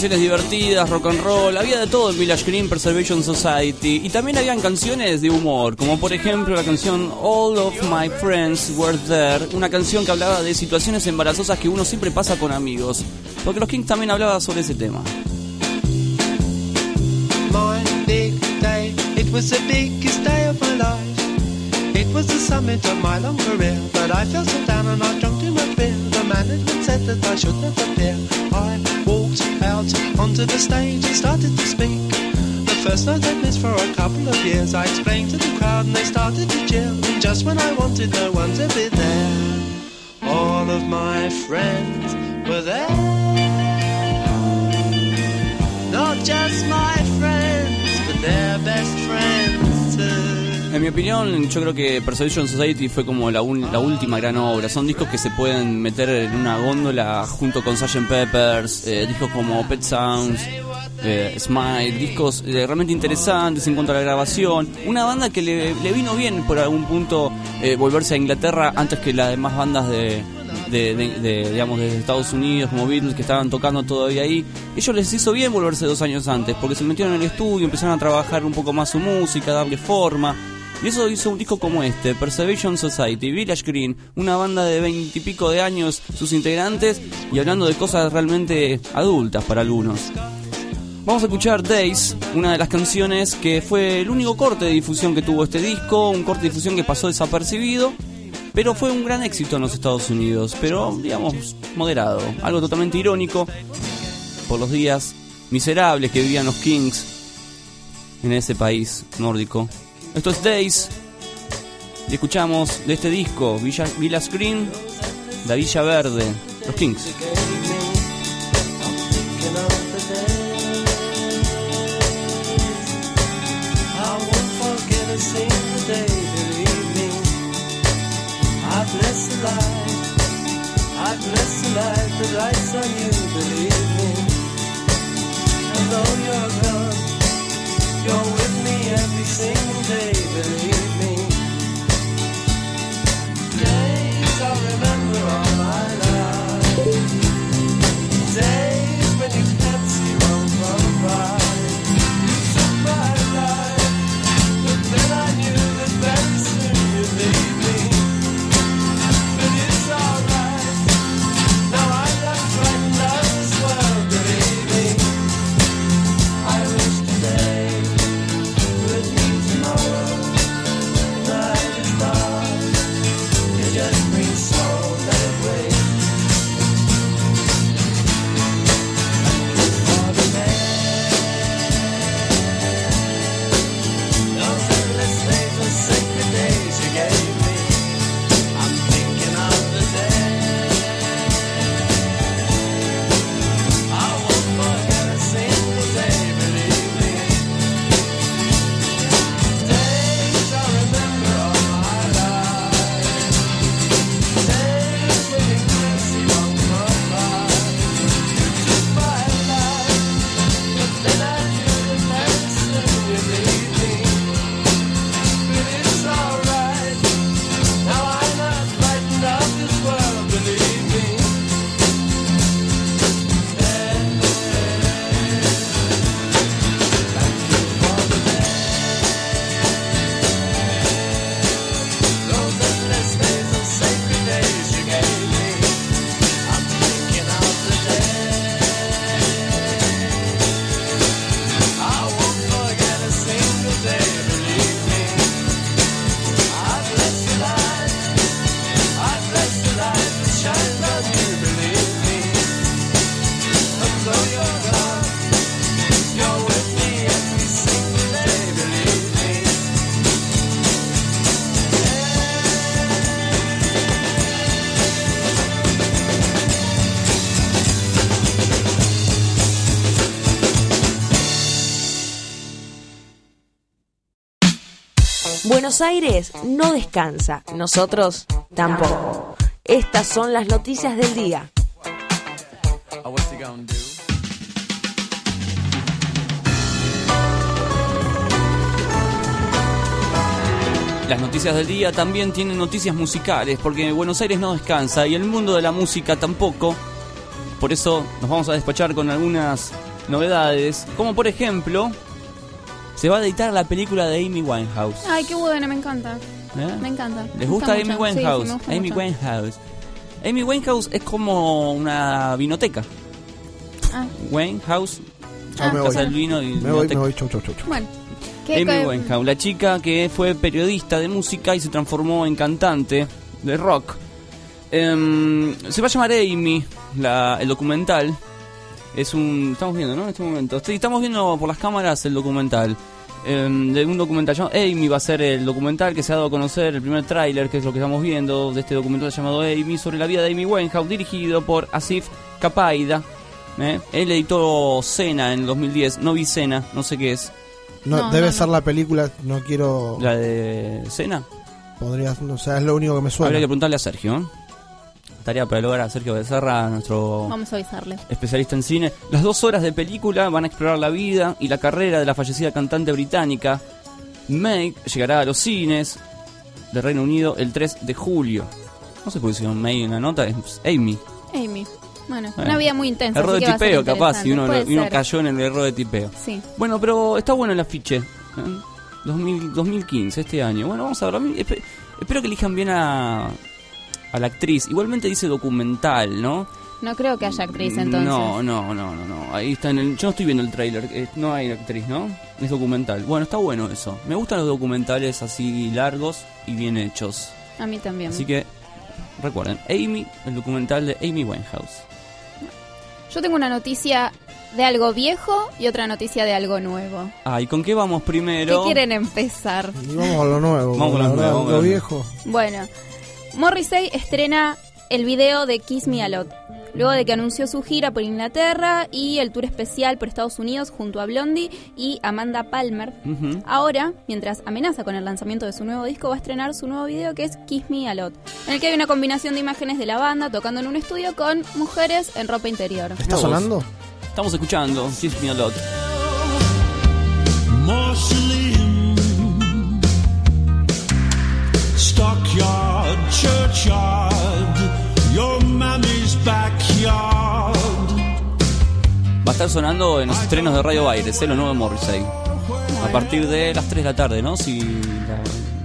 Canciones divertidas, rock and roll, había de todo en Village Green Preservation Society. Y también habían canciones de humor, como por ejemplo la canción All of My Friends Were There, una canción que hablaba de situaciones embarazosas que uno siempre pasa con amigos, porque los Kings también hablaban sobre ese tema. my I I management said that I should not appear. I walked out onto the stage and started to speak. The first night I'd missed for a couple of years. I explained to the crowd and they started to cheer. And just when I wanted no one to be there, all of my friends were there. Not just my friends, but their best friends too. En mi opinión, yo creo que Preservation Society fue como la, un- la última gran obra. Son discos que se pueden meter en una góndola junto con Sgt. Peppers, eh, discos como Pet Sounds, eh, Smile, discos eh, realmente interesantes en cuanto a la grabación. Una banda que le, le vino bien por algún punto eh, volverse a Inglaterra antes que las demás bandas de, de, de- de, digamos, de Estados Unidos, como Beatles, que estaban tocando todavía ahí. Ellos les hizo bien volverse dos años antes, porque se metieron en el estudio, empezaron a trabajar un poco más su música, darle forma. Y eso hizo un disco como este, Preservation Society, Village Green, una banda de veintipico de años, sus integrantes, y hablando de cosas realmente adultas para algunos. Vamos a escuchar Days, una de las canciones que fue el único corte de difusión que tuvo este disco, un corte de difusión que pasó desapercibido, pero fue un gran éxito en los Estados Unidos, pero digamos moderado, algo totalmente irónico por los días miserables que vivían los Kings en ese país nórdico. Esto es Days y escuchamos de este disco Villa, Villa Screen, La Villa Verde, los Kings. everything they believe. Buenos Aires no descansa, nosotros tampoco. Estas son las noticias del día. Las noticias del día también tienen noticias musicales, porque Buenos Aires no descansa y el mundo de la música tampoco. Por eso nos vamos a despachar con algunas novedades, como por ejemplo, se va a editar la película de Amy Winehouse. Ay, qué buena, me encanta. ¿Eh? Me encanta. ¿Les gusta Amy mucho. Sí, sí, Winehouse? me gusta Amy mucho. Winehouse. Amy Winehouse es como una vinoteca. Ah. Winehouse. Chao, me voy. Del vino y Me voy, me voy, chau, chau, chau. Bueno. ¿qué- Amy Winehouse, la chica que fue periodista de música y se transformó en cantante de rock. Em, se va a llamar Amy, la- el documental. Es un. Estamos viendo, ¿no? En este momento. Sí, estamos viendo por las cámaras el documental. Em, de un documental llamado Amy va a ser el documental que se ha dado a conocer, el primer tráiler, que es lo que estamos viendo, de este documental llamado Amy, sobre la vida de Amy Winehouse, dirigido por Asif Kapaida. ¿eh? Él editó Cena en el 2010, no vi Cena, no sé qué es. No, No, debe no, ser la película, no quiero. ¿La de Cena? Podría, o sea, es lo único que me suena. Habría que preguntarle a Sergio. ¿eh? Tarea para lograr a Sergio Becerra, nuestro Vamos a avisarle. especialista en cine. Las dos horas de película van a explorar la vida y la carrera de la fallecida cantante británica. May llegará a los cines de Reino Unido el 3 de julio. No sé por qué hicieron May en la nota, es Amy. Amy. Bueno, Bueno. una vida muy intensa. Error de tipeo, capaz, y uno, cayó en el error de tipeo. Sí. Bueno, pero está bueno el afiche. ¿eh? 2000 2015, este año. Bueno, vamos a ver. Espero que elijan bien a, a la actriz. Igualmente dice documental, ¿no? No creo que haya actriz entonces. No, no, no, no, no. Ahí está en el. Yo no estoy viendo el tráiler. eh, No hay actriz, ¿no? Es documental. Bueno, está bueno eso. Me gustan los documentales así largos y bien hechos. A mí también. Así que recuerden, Amy, el documental de Amy Winehouse. Yo tengo una noticia de algo viejo y otra noticia de algo nuevo. Ah, ¿y con qué vamos primero? ¿Qué quieren empezar? Y vamos con lo nuevo. Vamos la lo nuevo, lo viejo. Bueno, Morrissey estrena el video de Kiss Me a Lot. Luego de que anunció su gira por Inglaterra y el tour especial por Estados Unidos junto a Blondie y Amanda Palmer. Ahora, mientras amenaza con el lanzamiento de su nuevo disco, va a estrenar su nuevo video que es Kiss Me a Lot, en el que hay una combinación de imágenes de la banda tocando en un estudio con mujeres en ropa interior. ¿Está sonando? Estamos escuchando Kiss Me a Lot. Stockyard, churchyard, your mammy's backyard. Va a estar sonando en los estrenos de Radio Baires, ¿eh? lo nuevo de Morrissey. A partir de las 3 de la tarde, ¿no? Si la-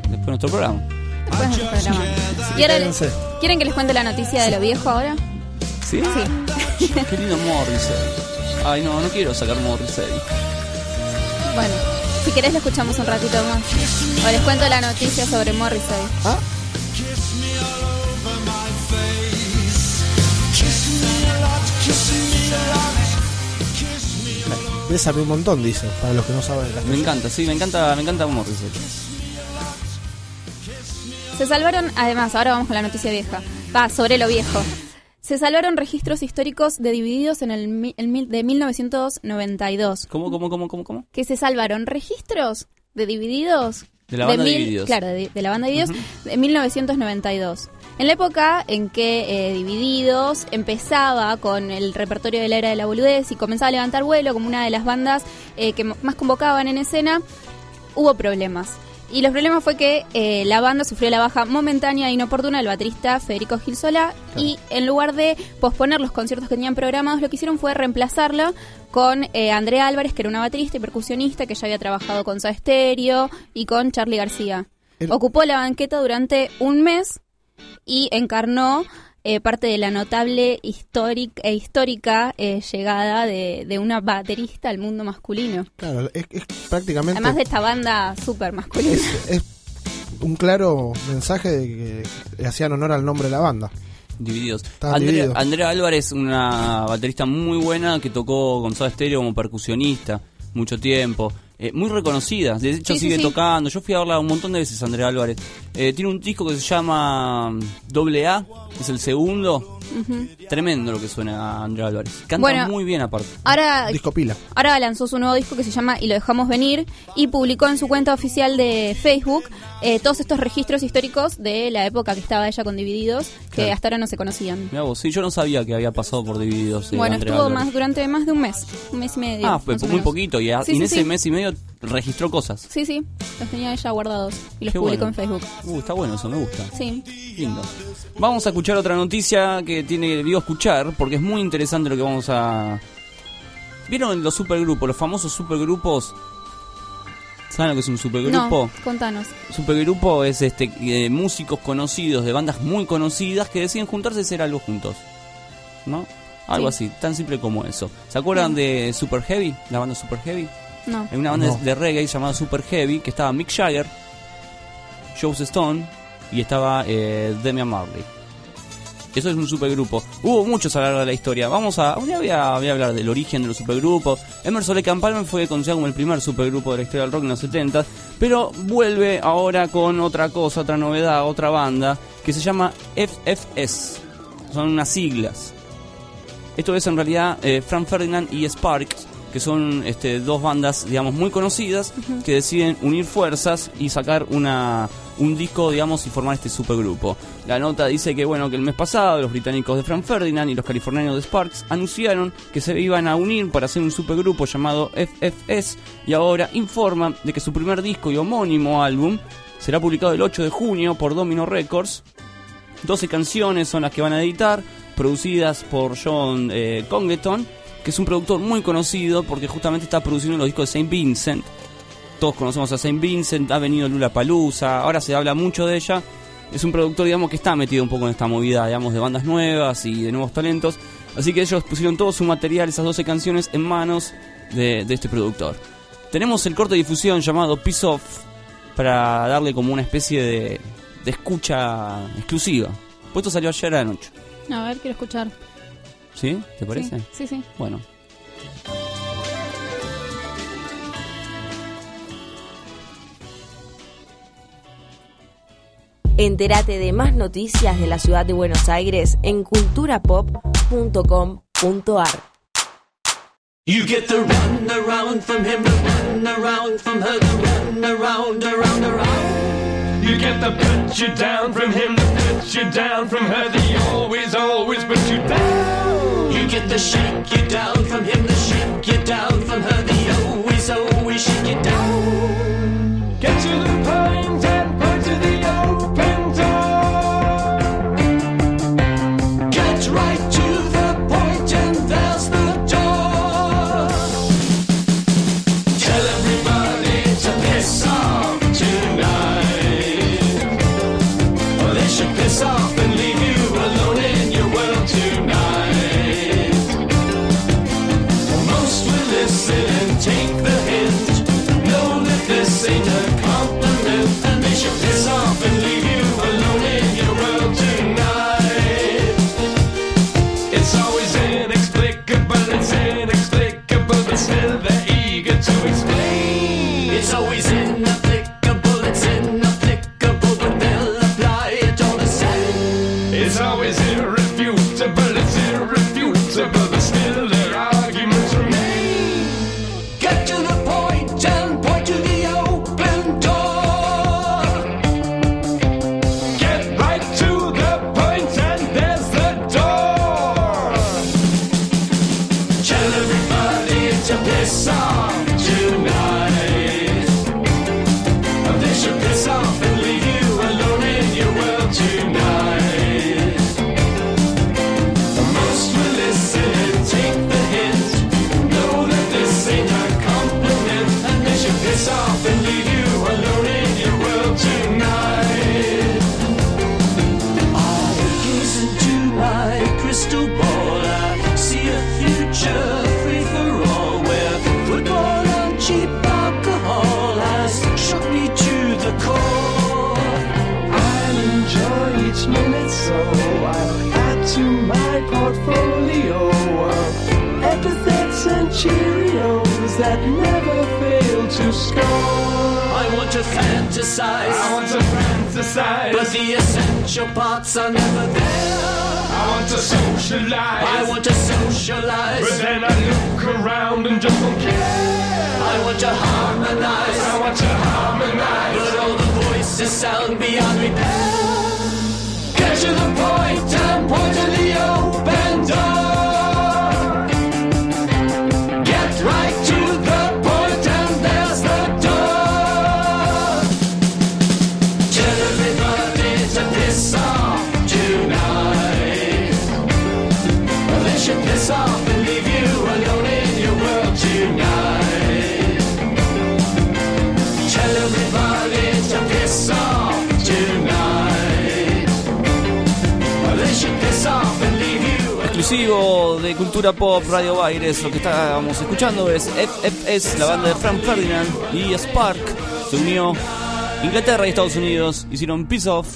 después de nuestro programa. Después del programa. Y ahora les- quédense. ¿Quieren que les cuente la noticia de lo viejo ahora? ¿Sí? Sí. Qué lindo Morrissey. Ay, no, no quiero sacar Morrissey. Bueno, si querés lo escuchamos un ratito más. O les cuento la noticia sobre Morrissey. Ah. Bésame un montón, dice, para los que no saben. Me encanta, sí, me encanta, me encanta Morrissey. Se salvaron, además, ahora vamos con la noticia vieja. Va, sobre lo viejo. Se salvaron registros históricos de Divididos en el, de 1992. ¿Cómo, cómo, cómo, cómo, cómo? Que se salvaron registros de Divididos. De la banda mil- Divididos. Claro, de, de la banda Divididos de 1992. En la época en que eh, Divididos empezaba con el repertorio de la era de la boludez y comenzaba a levantar vuelo como una de las bandas eh, que más convocaban en escena, hubo problemas. Y los problemas fue que eh, la banda sufrió la baja momentánea e inoportuna del baterista Federico Gil Solá y en lugar de posponer los conciertos que tenían programados, lo que hicieron fue reemplazarla con eh, Andrea Álvarez, que era una baterista y percusionista que ya había trabajado con Soda Stereo y con Charlie García. Ocupó la banqueta durante un mes y encarnó eh, parte de la notable históric- e histórica eh, llegada de, de una baterista al mundo masculino. Claro, es, es prácticamente Además de esta banda súper masculina. es un claro mensaje de que le hacían honor al nombre de la banda. Divididos. Andrea, divididos. Andrea Álvarez, una baterista muy buena que tocó con Soda Stereo como percusionista mucho tiempo. Eh, muy reconocida, de hecho Sí, sigue sí. tocando. Yo fui a verla un montón de veces, Andrea Álvarez. Eh, tiene un disco que se llama mm, Doble A, que es el segundo. Tremendo lo que suena a Andrea Álvarez. Canta Bueno, muy bien aparte. Ahora, Disco pila. ahora lanzó su nuevo disco que se llama Y lo dejamos venir y publicó en su cuenta oficial de Facebook eh, todos estos registros históricos de la época que estaba ella con Divididos, que Claro. hasta ahora no se conocían. Mirá vos, sí, yo no sabía que había pasado por Divididos. eh, bueno, Andrea estuvo Álvarez. más durante más de un mes, un mes y medio. Ah, fue muy menos. poquito y, a- Sí, y en sí, ese mes y medio registró cosas. Sí, sí, los tenía ella guardados y los Qué publicó bueno. en Facebook. Uh, está bueno eso, me gusta. Sí. Lindo. Vamos a escuchar otra noticia que tiene digo escuchar porque es muy interesante lo que vamos a. ¿Vieron los supergrupos, los famosos supergrupos? ¿Saben lo que es un supergrupo? No, contanos. Supergrupo es este eh, músicos conocidos de bandas muy conocidas que deciden juntarse y hacer algo juntos. ¿No? Algo Sí. así, tan simple como eso. ¿Se acuerdan de Super Heavy? La banda Super Heavy. No. Hay una banda No. de reggae llamada Super Heavy que estaba Mick Jagger, Joe Stone y estaba eh, Demian Marley. Eso es un supergrupo. Hubo muchos a lo largo de la historia. Vamos a. Un día voy a, voy a hablar del origen de los supergrupos. Emerson Lake and Palmer fue considerado como el primer supergrupo de la historia del rock en los 70 pero vuelve ahora con otra cosa, otra novedad, otra banda que se llama FFS. Son unas siglas. Esto es en realidad eh, Frank Ferdinand y Sparks, que son este, dos bandas, digamos, muy conocidas, que deciden unir fuerzas y sacar una, un disco, digamos, y formar este supergrupo. La nota dice que, bueno, que el mes pasado los británicos de Frank Ferdinand y los californianos de Sparks anunciaron que se iban a unir para hacer un supergrupo llamado FFS y ahora informan de que su primer disco y homónimo álbum será publicado el 8 de junio por Domino Records 12 canciones son las que van a editar, producidas por John eh, Congleton, que es un productor muy conocido porque justamente está produciendo los discos de Saint Vincent. Todos conocemos a Saint Vincent, ha venido Lula Palusa, ahora se habla mucho de ella. Es un productor, digamos, que está metido un poco en esta movida, digamos, de bandas nuevas y de nuevos talentos. Así que ellos pusieron todo su material, esas 12 canciones, en manos de, este productor. Tenemos el corte de difusión llamado Piece Off para darle como una especie de, de escucha exclusiva. Pues esto salió ayer a la noche. A ver, quiero escuchar. ¿Sí? ¿Te parece? Sí, sí. sí. Bueno. Entérate de más noticias de la ciudad de Buenos Aires en culturapop.com.ar. You get the run around from him, the run around from her, the run around, around, around. You get the put you down from him, the put you down from her, the always, always put you down. You get the shake you down from him, the shake you down from her, the oh, always, always shake you down. Get to to. I I want to fantasize. I want to fantasize. But the essential parts are never there. I want to socialize. I want to socialize. But then I look around and just don't care. I want to harmonize. I want to harmonize. But all the voices sound beyond repair. Catch to the point De Cultura Pop Radio Baires, lo que estábamos escuchando es FFS, la banda de Frank Ferdinand y Spark. Se unió Inglaterra y Estados Unidos, hicieron Peace Off.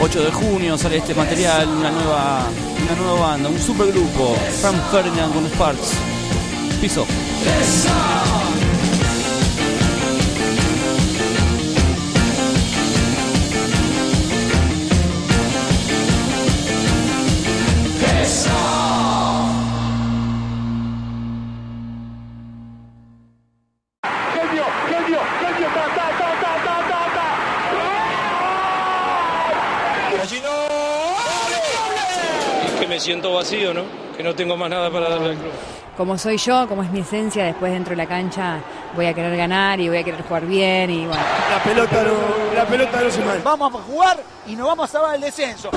8 de junio sale este material, una nueva, una nueva banda, un supergrupo, Frank Ferdinand con Sparks. Peace Off. Siento vacío, ¿no? Que no tengo más nada para darle al club. Como soy yo, como es mi esencia, después dentro de la cancha voy a querer ganar y voy a querer jugar bien y bueno. La pelota no, la pelota no se mal. Vamos a jugar y nos vamos a salvar el descenso.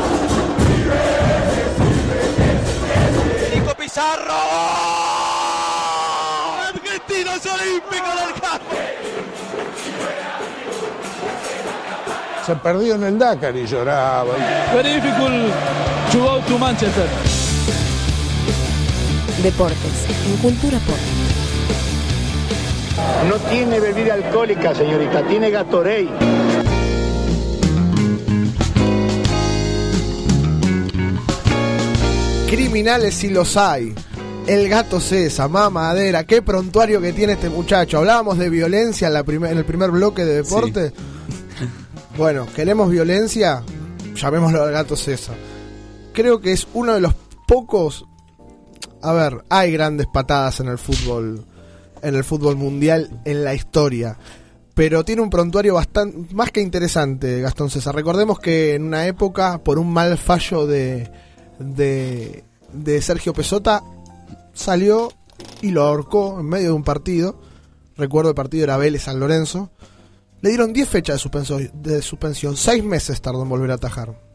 Nico Pizarro. Argentinos Olímpicos del campo. Se perdió en el Dakar y lloraba. Very difficult to go to Manchester. Deportes en Cultura Pop. No tiene bebida alcohólica, señorita, tiene Gatorade. Criminales si los hay. El gato César, mamadera, qué prontuario que tiene este muchacho. Hablábamos de violencia en, la primer- en el primer bloque de deporte. Bueno, ¿queremos violencia? Llamémoslo al gato César. Creo que es uno de los pocos. A ver, hay grandes patadas en el fútbol. En el fútbol mundial en la historia. Pero tiene un prontuario bastante más que interesante, Gastón César. Recordemos que en una época, por un mal fallo de, de, de Sergio Pesota, salió y lo ahorcó en medio de un partido. Recuerdo el partido era Vélez San Lorenzo. Le dieron 10 fechas de suspensión, de suspensión. 6 meses tardó en volver a atajar.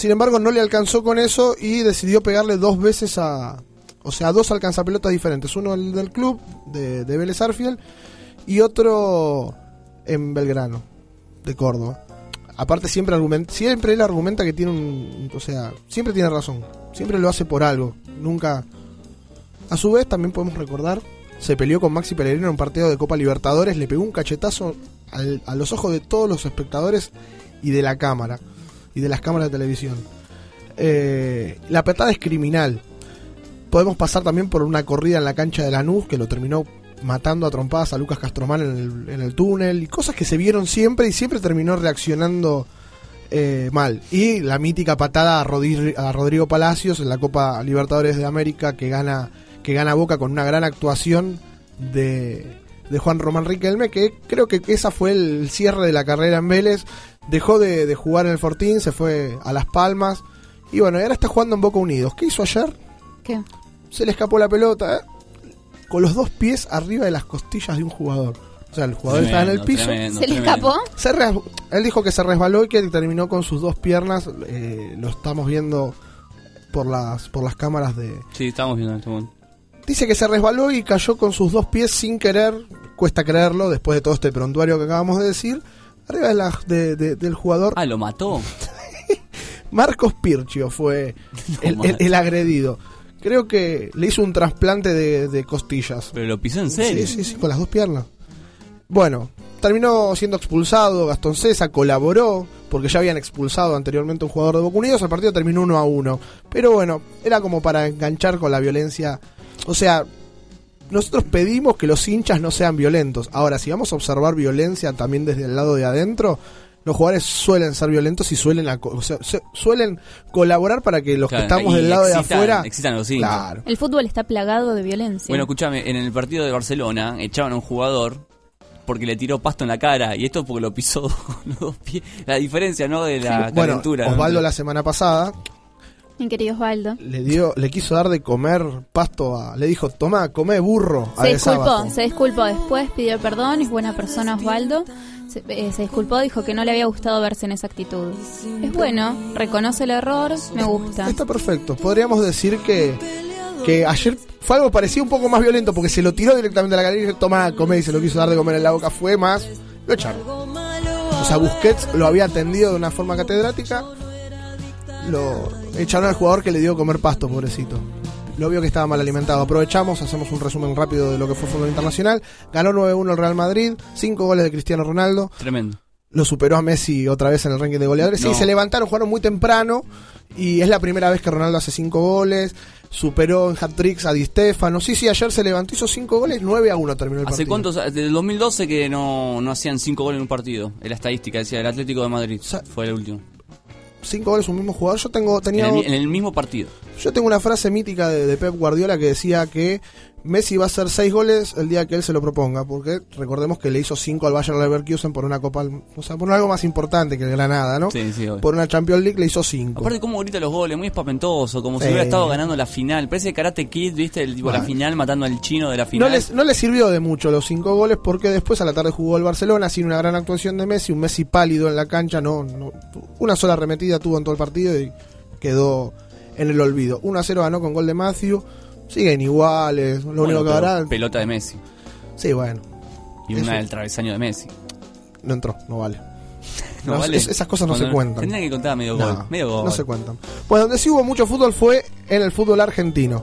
Sin embargo, no le alcanzó con eso y decidió pegarle dos veces a. O sea, dos alcanzapelotas diferentes. Uno el del club de, de Vélez Arfiel y otro en Belgrano, de Córdoba. Aparte, siempre, argumenta, siempre él argumenta que tiene un. O sea, siempre tiene razón. Siempre lo hace por algo. Nunca. A su vez, también podemos recordar, se peleó con Maxi Pellegrino en un partido de Copa Libertadores, le pegó un cachetazo al- a los ojos de todos los espectadores y de la cámara, de las cámaras de televisión. Eh, la patada es criminal. Podemos pasar también por una corrida en la cancha de Lanús que lo terminó matando a trompadas a Lucas Castromán en el, en el túnel, y cosas que se vieron siempre y siempre terminó reaccionando eh, mal. Y la mítica patada a, Rodri- a Rodrigo Palacios en la Copa Libertadores de América que gana, que gana Boca con una gran actuación de, de Juan Román Riquelme, que creo que esa fue el cierre de la carrera en Vélez. Dejó de, de jugar en el Fortín, se fue a Las Palmas. Y bueno, y ahora está jugando en Boca Unidos. ¿Qué hizo ayer? ¿Qué? Se le escapó la pelota, ¿eh? Con los dos pies arriba de las costillas de un jugador. O sea, el jugador estaba en el Tremendo, piso. tremendo, ¿Se le tremendo. escapó? Se res- él dijo que se resbaló y que terminó con sus dos piernas. eh, lo estamos viendo por las por las cámaras de. Sí, estamos viendo en este momento. Dice que se resbaló y cayó con sus dos pies sin querer. Cuesta creerlo después de todo este prontuario que acabamos de decir. Arriba de la- de- de- del jugador. Ah, lo mató. Marcos Pirchio fue el, el- el agredido. Creo que le hizo un trasplante de, de costillas. Pero lo pisó en serio. Sí, sí, sí, con las dos piernas. Bueno, terminó siendo expulsado. Gastón César colaboró porque ya habían expulsado anteriormente a un jugador de Boca Unidos. El partido terminó uno a uno. Pero bueno, era como para enganchar con la violencia. O sea, nosotros pedimos que los hinchas no sean violentos. Ahora, si vamos a observar violencia también desde el lado de adentro, los jugadores suelen ser violentos y suelen aco- o sea, se- suelen colaborar para que los Claro, que estamos del lado de afuera excitan los hinchas. Claro. El fútbol está plagado de violencia. Bueno, escúchame, en el partido de Barcelona echaban a un jugador porque le tiró pasto en la cara y esto porque lo pisó con los dos pies. La diferencia, ¿no? De la bueno, calentura. ¿no? Osvaldo la semana pasada Mi querido Osvaldo. le dio le quiso dar de comer pasto a le dijo, "Toma, come burro." a Se disculpó, se disculpó después, pidió perdón, es buena persona Osvaldo. Se, eh, se disculpó, dijo que no le había gustado verse en esa actitud. Es bueno, reconoce el error, me gusta. Está perfecto. Podríamos decir que, que ayer fue algo parecido un poco más violento porque se lo tiró directamente a la galería y dijo, toma, come y se lo quiso dar de comer en la boca. Fue más, lo echaron. O sea, Busquets lo había atendido de una forma catedrática. Lo echaron al jugador que le dio comer pasto, pobrecito. Lo vio que estaba mal alimentado. Aprovechamos, hacemos un resumen rápido de lo que fue fútbol internacional. Ganó 9-1 el Real Madrid, 5 goles de Cristiano Ronaldo. Tremendo. Lo superó a Messi otra vez en el ranking de goleadores. No. Sí, se levantaron, jugaron muy temprano. Y es la primera vez que Ronaldo hace 5 goles. Superó en hat-tricks a Di Stefano. Sí, sí, ayer se levantó, hizo 5 goles, 9 a 1 terminó el ¿Hace partido. cuántos? Desde el 2012 que no, no hacían cinco goles en un partido. En la estadística decía el Atlético de Madrid. Fue el último. 5 goles un mismo jugador. Yo tengo, En tenía, el, mi- en el mismo partido. yo tengo una frase mítica de, de Pep Guardiola que decía que Messi va a hacer 6 goles el día que él se lo proponga. Porque recordemos que le hizo 5 al Bayern Leverkusen por una copa, o sea, por algo más importante que el Granada, ¿no? Sí, sí, obvio. Por una Champions League le hizo 5. Aparte, cómo grita los goles, muy espaventoso, como si hubiera estado ganando la final. Parece Karate Kid, ¿viste? El tipo, la final matando al chino de la No final. les, no les sirvió de mucho los cinco goles porque después a la tarde jugó el Barcelona sin una gran actuación de Messi, un Messi pálido en la cancha, no, no una sola arremetida tuvo en todo el partido y quedó en el olvido. 1 a 0 ganó con gol de Matthew, siguen iguales, lo Bueno, único que pero hará... Pelota de Messi. Sí, bueno, Y Eso- una del travesaño de Messi. no entró, no vale. No, No, vale. es- esas cosas no se cuentan. Tendría que contar medio No. Medio gol. no se cuentan. Pues donde sí hubo mucho fútbol fue en el fútbol argentino.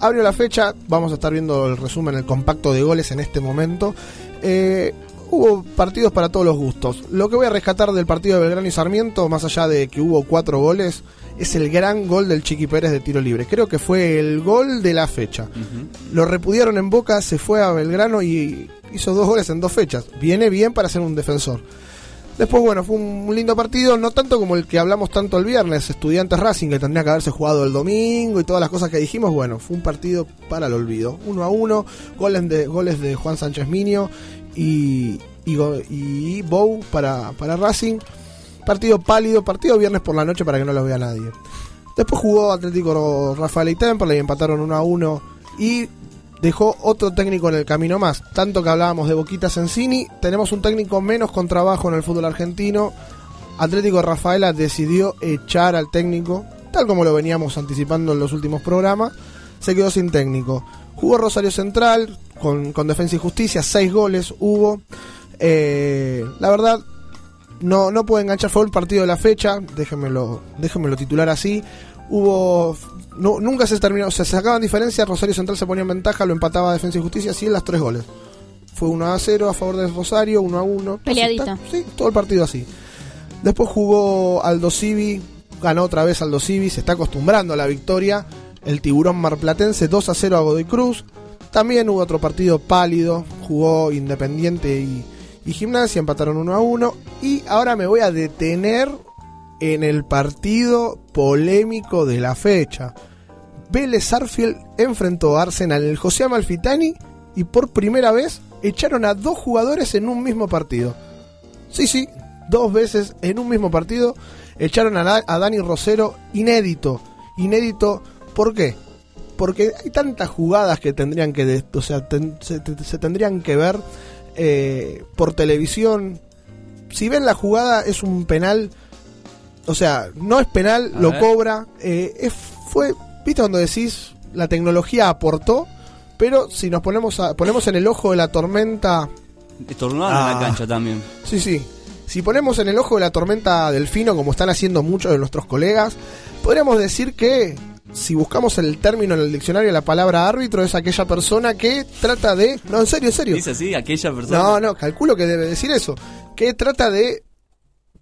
Abrió la fecha, vamos a estar viendo el resumen, el compacto de goles en este momento. Eh, hubo partidos para todos los gustos. Lo que voy a rescatar del partido de Belgrano y Sarmiento, más allá de que hubo cuatro goles, es el gran gol del Chiqui Pérez de tiro libre. Creo que fue el gol de la fecha. Lo repudiaron en Boca, se fue a Belgrano y hizo dos goles en dos fechas. Viene bien para ser un defensor. Después, bueno, fue un lindo partido, no tanto como el que hablamos tanto el viernes, Estudiantes Racing, que tendría que haberse jugado el domingo y todas las cosas que dijimos. Bueno, fue un partido para el olvido. Uno a uno, goles de, goles de Juan Sánchez Minio y, y, y Bow para, para Racing. Partido pálido, partido viernes por la noche para que no lo vea nadie. Después jugó Atlético Rafael y Temple y empataron 1 a 1 y dejó otro técnico en el camino más. Tanto que hablábamos de Boquita Sensini, tenemos un técnico menos con trabajo en el fútbol argentino. Atlético Rafaela decidió echar al técnico, tal como lo veníamos anticipando en los últimos programas. Se quedó sin técnico. Jugó Rosario Central con, con Defensa y Justicia, seis goles hubo. Eh, la verdad, no, no puede enganchar, fue el partido de la fecha, déjenmelo, déjenmelo titular así. Hubo. no- nunca se terminó, o sea, se sacaban diferencias, Rosario Central se ponía en ventaja, lo empataba Defensa y Justicia, así en las tres goles. Fue 1 a 0 a favor de Rosario, 1 a 1. Peleadito. Sí, todo el partido así. Después jugó Aldo Civi, ganó otra vez Aldo Civi, se está acostumbrando a la victoria. El tiburón marplatense 2 a 0 a Godoy Cruz. También hubo otro partido pálido, jugó Independiente y, y Gimnasia, empataron 1 a 1. Y ahora me voy a detener en el partido polémico de la fecha. Vélez Arfield enfrentó a Arsenal el José Amalfitani y por primera vez echaron a dos jugadores en un mismo partido. Sí, sí, dos veces en un mismo partido echaron a, Da- a Dani Rosero inédito. Inédito, ¿por qué? Porque hay tantas jugadas que tendrían que, o sea, se tendrían que ver eh, por televisión. Si ven la jugada es un penal, o sea, no es penal, A lo ver. cobra. eh, es, fue, viste cuando decís la tecnología aportó, pero si nos ponemos a, ponemos en el ojo de la tormenta Estornudaron en Ah. la cancha también. Sí, sí. Si ponemos en el ojo de la tormenta Delfino, como están haciendo muchos de nuestros colegas, podríamos decir que si buscamos el término en el diccionario, la palabra árbitro es aquella persona que trata de... No, en serio, en serio. Dice así, aquella persona. No, no, calculo que debe decir eso. Que trata de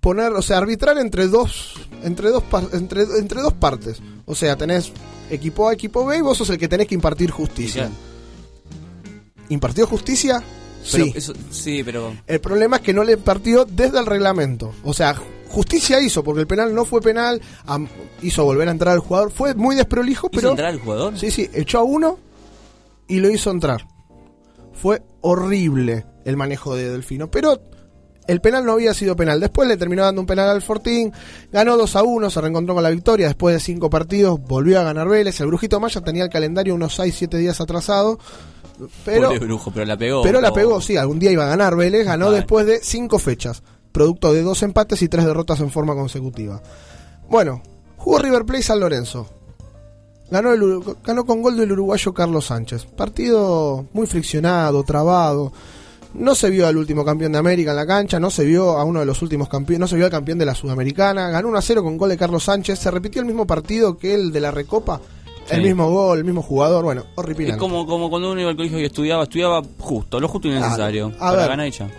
poner, o sea, arbitrar entre dos, entre dos, entre, entre dos partes. O sea, tenés equipo A, equipo B y vos sos el que tenés que impartir justicia. ¿Impartió justicia? Pero sí. eso- sí, pero. El problema es que no le partió desde el reglamento. O sea, justicia hizo, porque el penal no fue penal, hizo volver a entrar al jugador. Fue muy desprolijo, ¿Hizo pero. entrar el jugador? Sí, sí, echó a uno y lo hizo entrar. Fue horrible el manejo de Delfino, pero el penal no había sido penal. Después le terminó dando un penal al Fortín, ganó 2 a 1, se reencontró con la victoria. Después de cinco partidos, volvió a ganar Vélez. El Brujito Maya tenía el calendario unos 6-7 días atrasado. Pero, brujo, pero la pegó. pero la pegó, sí, algún día iba a ganar Vélez, ganó Vale. después de cinco fechas, producto de dos empates y tres derrotas en forma consecutiva. Bueno, jugó River Plate San Lorenzo. Ganó, el ganó con gol del uruguayo Carlos Sánchez. Partido muy friccionado, trabado. No se vio al último campeón de América en la cancha, no se vio a uno de los últimos campeones, no se vio al campeón de la Sudamericana. Ganó 1 a 0 con gol de Carlos Sánchez. Se repitió el mismo partido que el de la Recopa. El mismo gol, el mismo jugador. Bueno, Es horripilante. como, como cuando uno iba al colegio y estudiaba, estudiaba justo, lo justo y necesario. Claro. A para ver. ganar y ya.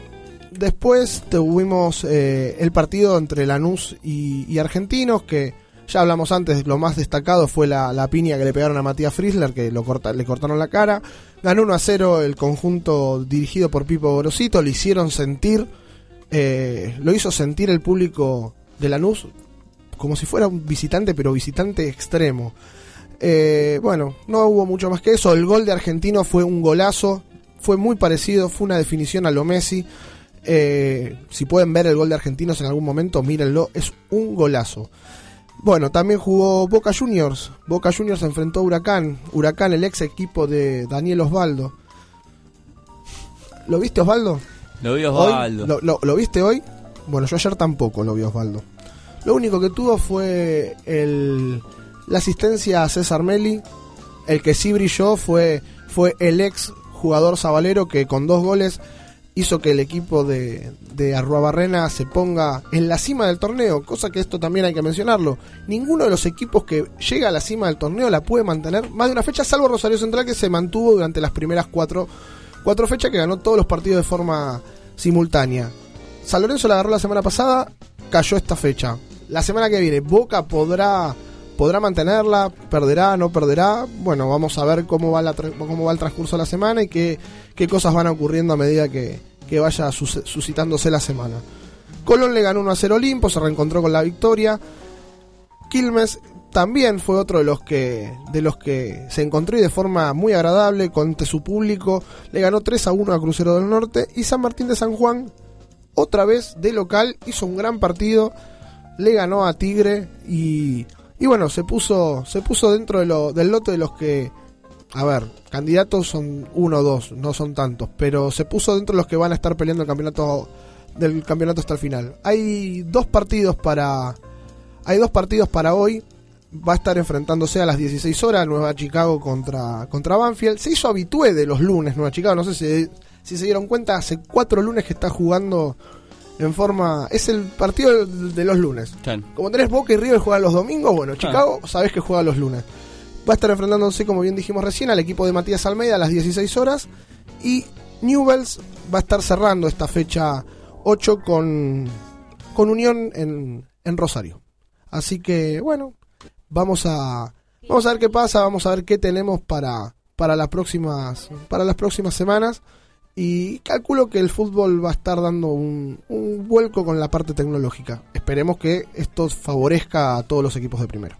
Después tuvimos eh, el partido entre Lanús y, Argentinos, que ya hablamos antes, lo más destacado fue la, la piña que le pegaron a Matías Frizzler, que lo corta- le cortaron la cara. Ganó 1 a 0 el conjunto dirigido por Pipo Gorosito, le hicieron sentir, eh, lo hizo sentir el público de Lanús como si fuera un visitante, pero visitante extremo. Eh, bueno, no hubo mucho más que eso. El gol de Argentino fue un golazo, fue muy parecido, fue una definición a lo Messi. Eh, si pueden ver el gol de Argentinos en algún momento, mírenlo, es un golazo. Bueno, también jugó Boca Juniors. Boca Juniors se enfrentó a Huracán. Huracán, el ex equipo de Daniel Osvaldo. ¿Lo viste, Osvaldo? Lo Hoy- Osvaldo. ¿Lo, lo- lo viste hoy? Bueno, yo ayer tampoco lo vi Osvaldo. Lo único que tuvo fue el, la asistencia a César Meli. El que sí brilló fue, fue el ex jugador Zabalero que con dos goles hizo que el equipo de, de Arruabarrena se ponga en la cima del torneo, cosa que esto también hay que mencionarlo. Ninguno de los equipos que llega a la cima del torneo la puede mantener más de una fecha, salvo Rosario Central que se mantuvo durante las primeras cuatro, cuatro fechas que ganó todos los partidos de forma simultánea. San Lorenzo la agarró la semana pasada, cayó esta fecha. La semana que viene, Boca podrá podrá mantenerla, perderá, no perderá. Bueno, vamos a ver cómo va, la cómo va el transcurso de la semana y qué, qué cosas van ocurriendo a medida que, que vaya sus- suscitándose la semana. Colón le ganó 1 a 0 Olimpo, se reencontró con la victoria. Quilmes también fue otro de los que de los que se encontró y de forma muy agradable con su público. Le ganó 3 a 1 a Crucero del Norte y San Martín de San Juan otra vez de local hizo un gran partido, le ganó a Tigre y, y bueno, se puso se puso dentro de del lote de los que a ver, candidatos son uno o dos, no son tantos, pero se puso dentro de los que van a estar peleando el campeonato del campeonato hasta el final. Hay dos partidos para hay dos partidos para hoy. Va a estar enfrentándose a las 16 horas Nueva Chicago contra, contra Banfield. Se hizo habitué de los lunes Nueva Chicago. No sé si, si se dieron cuenta, hace cuatro lunes que está jugando en forma... Es el partido de los lunes. Como tenés Boca y River juegan los domingos, bueno, Chicago sabés que juega los lunes. Va a estar enfrentándose, como bien dijimos recién, al equipo de Matías Almeida a las 16 horas. Y Newells va a estar cerrando esta fecha 8 con, con Unión en, en Rosario. Así que, bueno, vamos a, vamos a ver qué pasa, vamos a ver qué tenemos para, para, las, próximas, para las próximas semanas. Y calculo que el fútbol va a estar dando un, vuelco con la parte tecnológica. Esperemos que esto favorezca a todos los equipos de primero.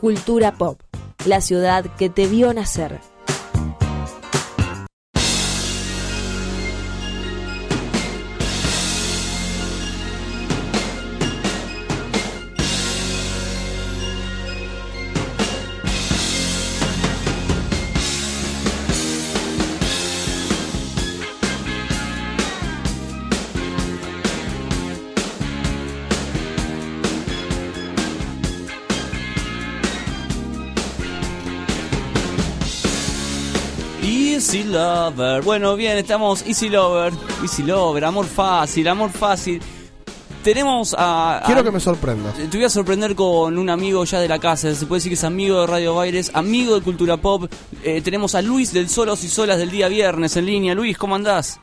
Cultura Pop, la ciudad que te vio nacer. Easy Lover. Bueno, bien, estamos Easy Lover. Easy Lover, amor fácil, amor fácil. Tenemos a. a- Quiero que me sorprenda. Te voy a sorprender con un amigo ya de la casa. Se puede decir que es amigo de Radio Baires, amigo de Cultura Pop. Eh, tenemos a Luis del Solos y Solas del día viernes en línea. Luis, ¿cómo andás?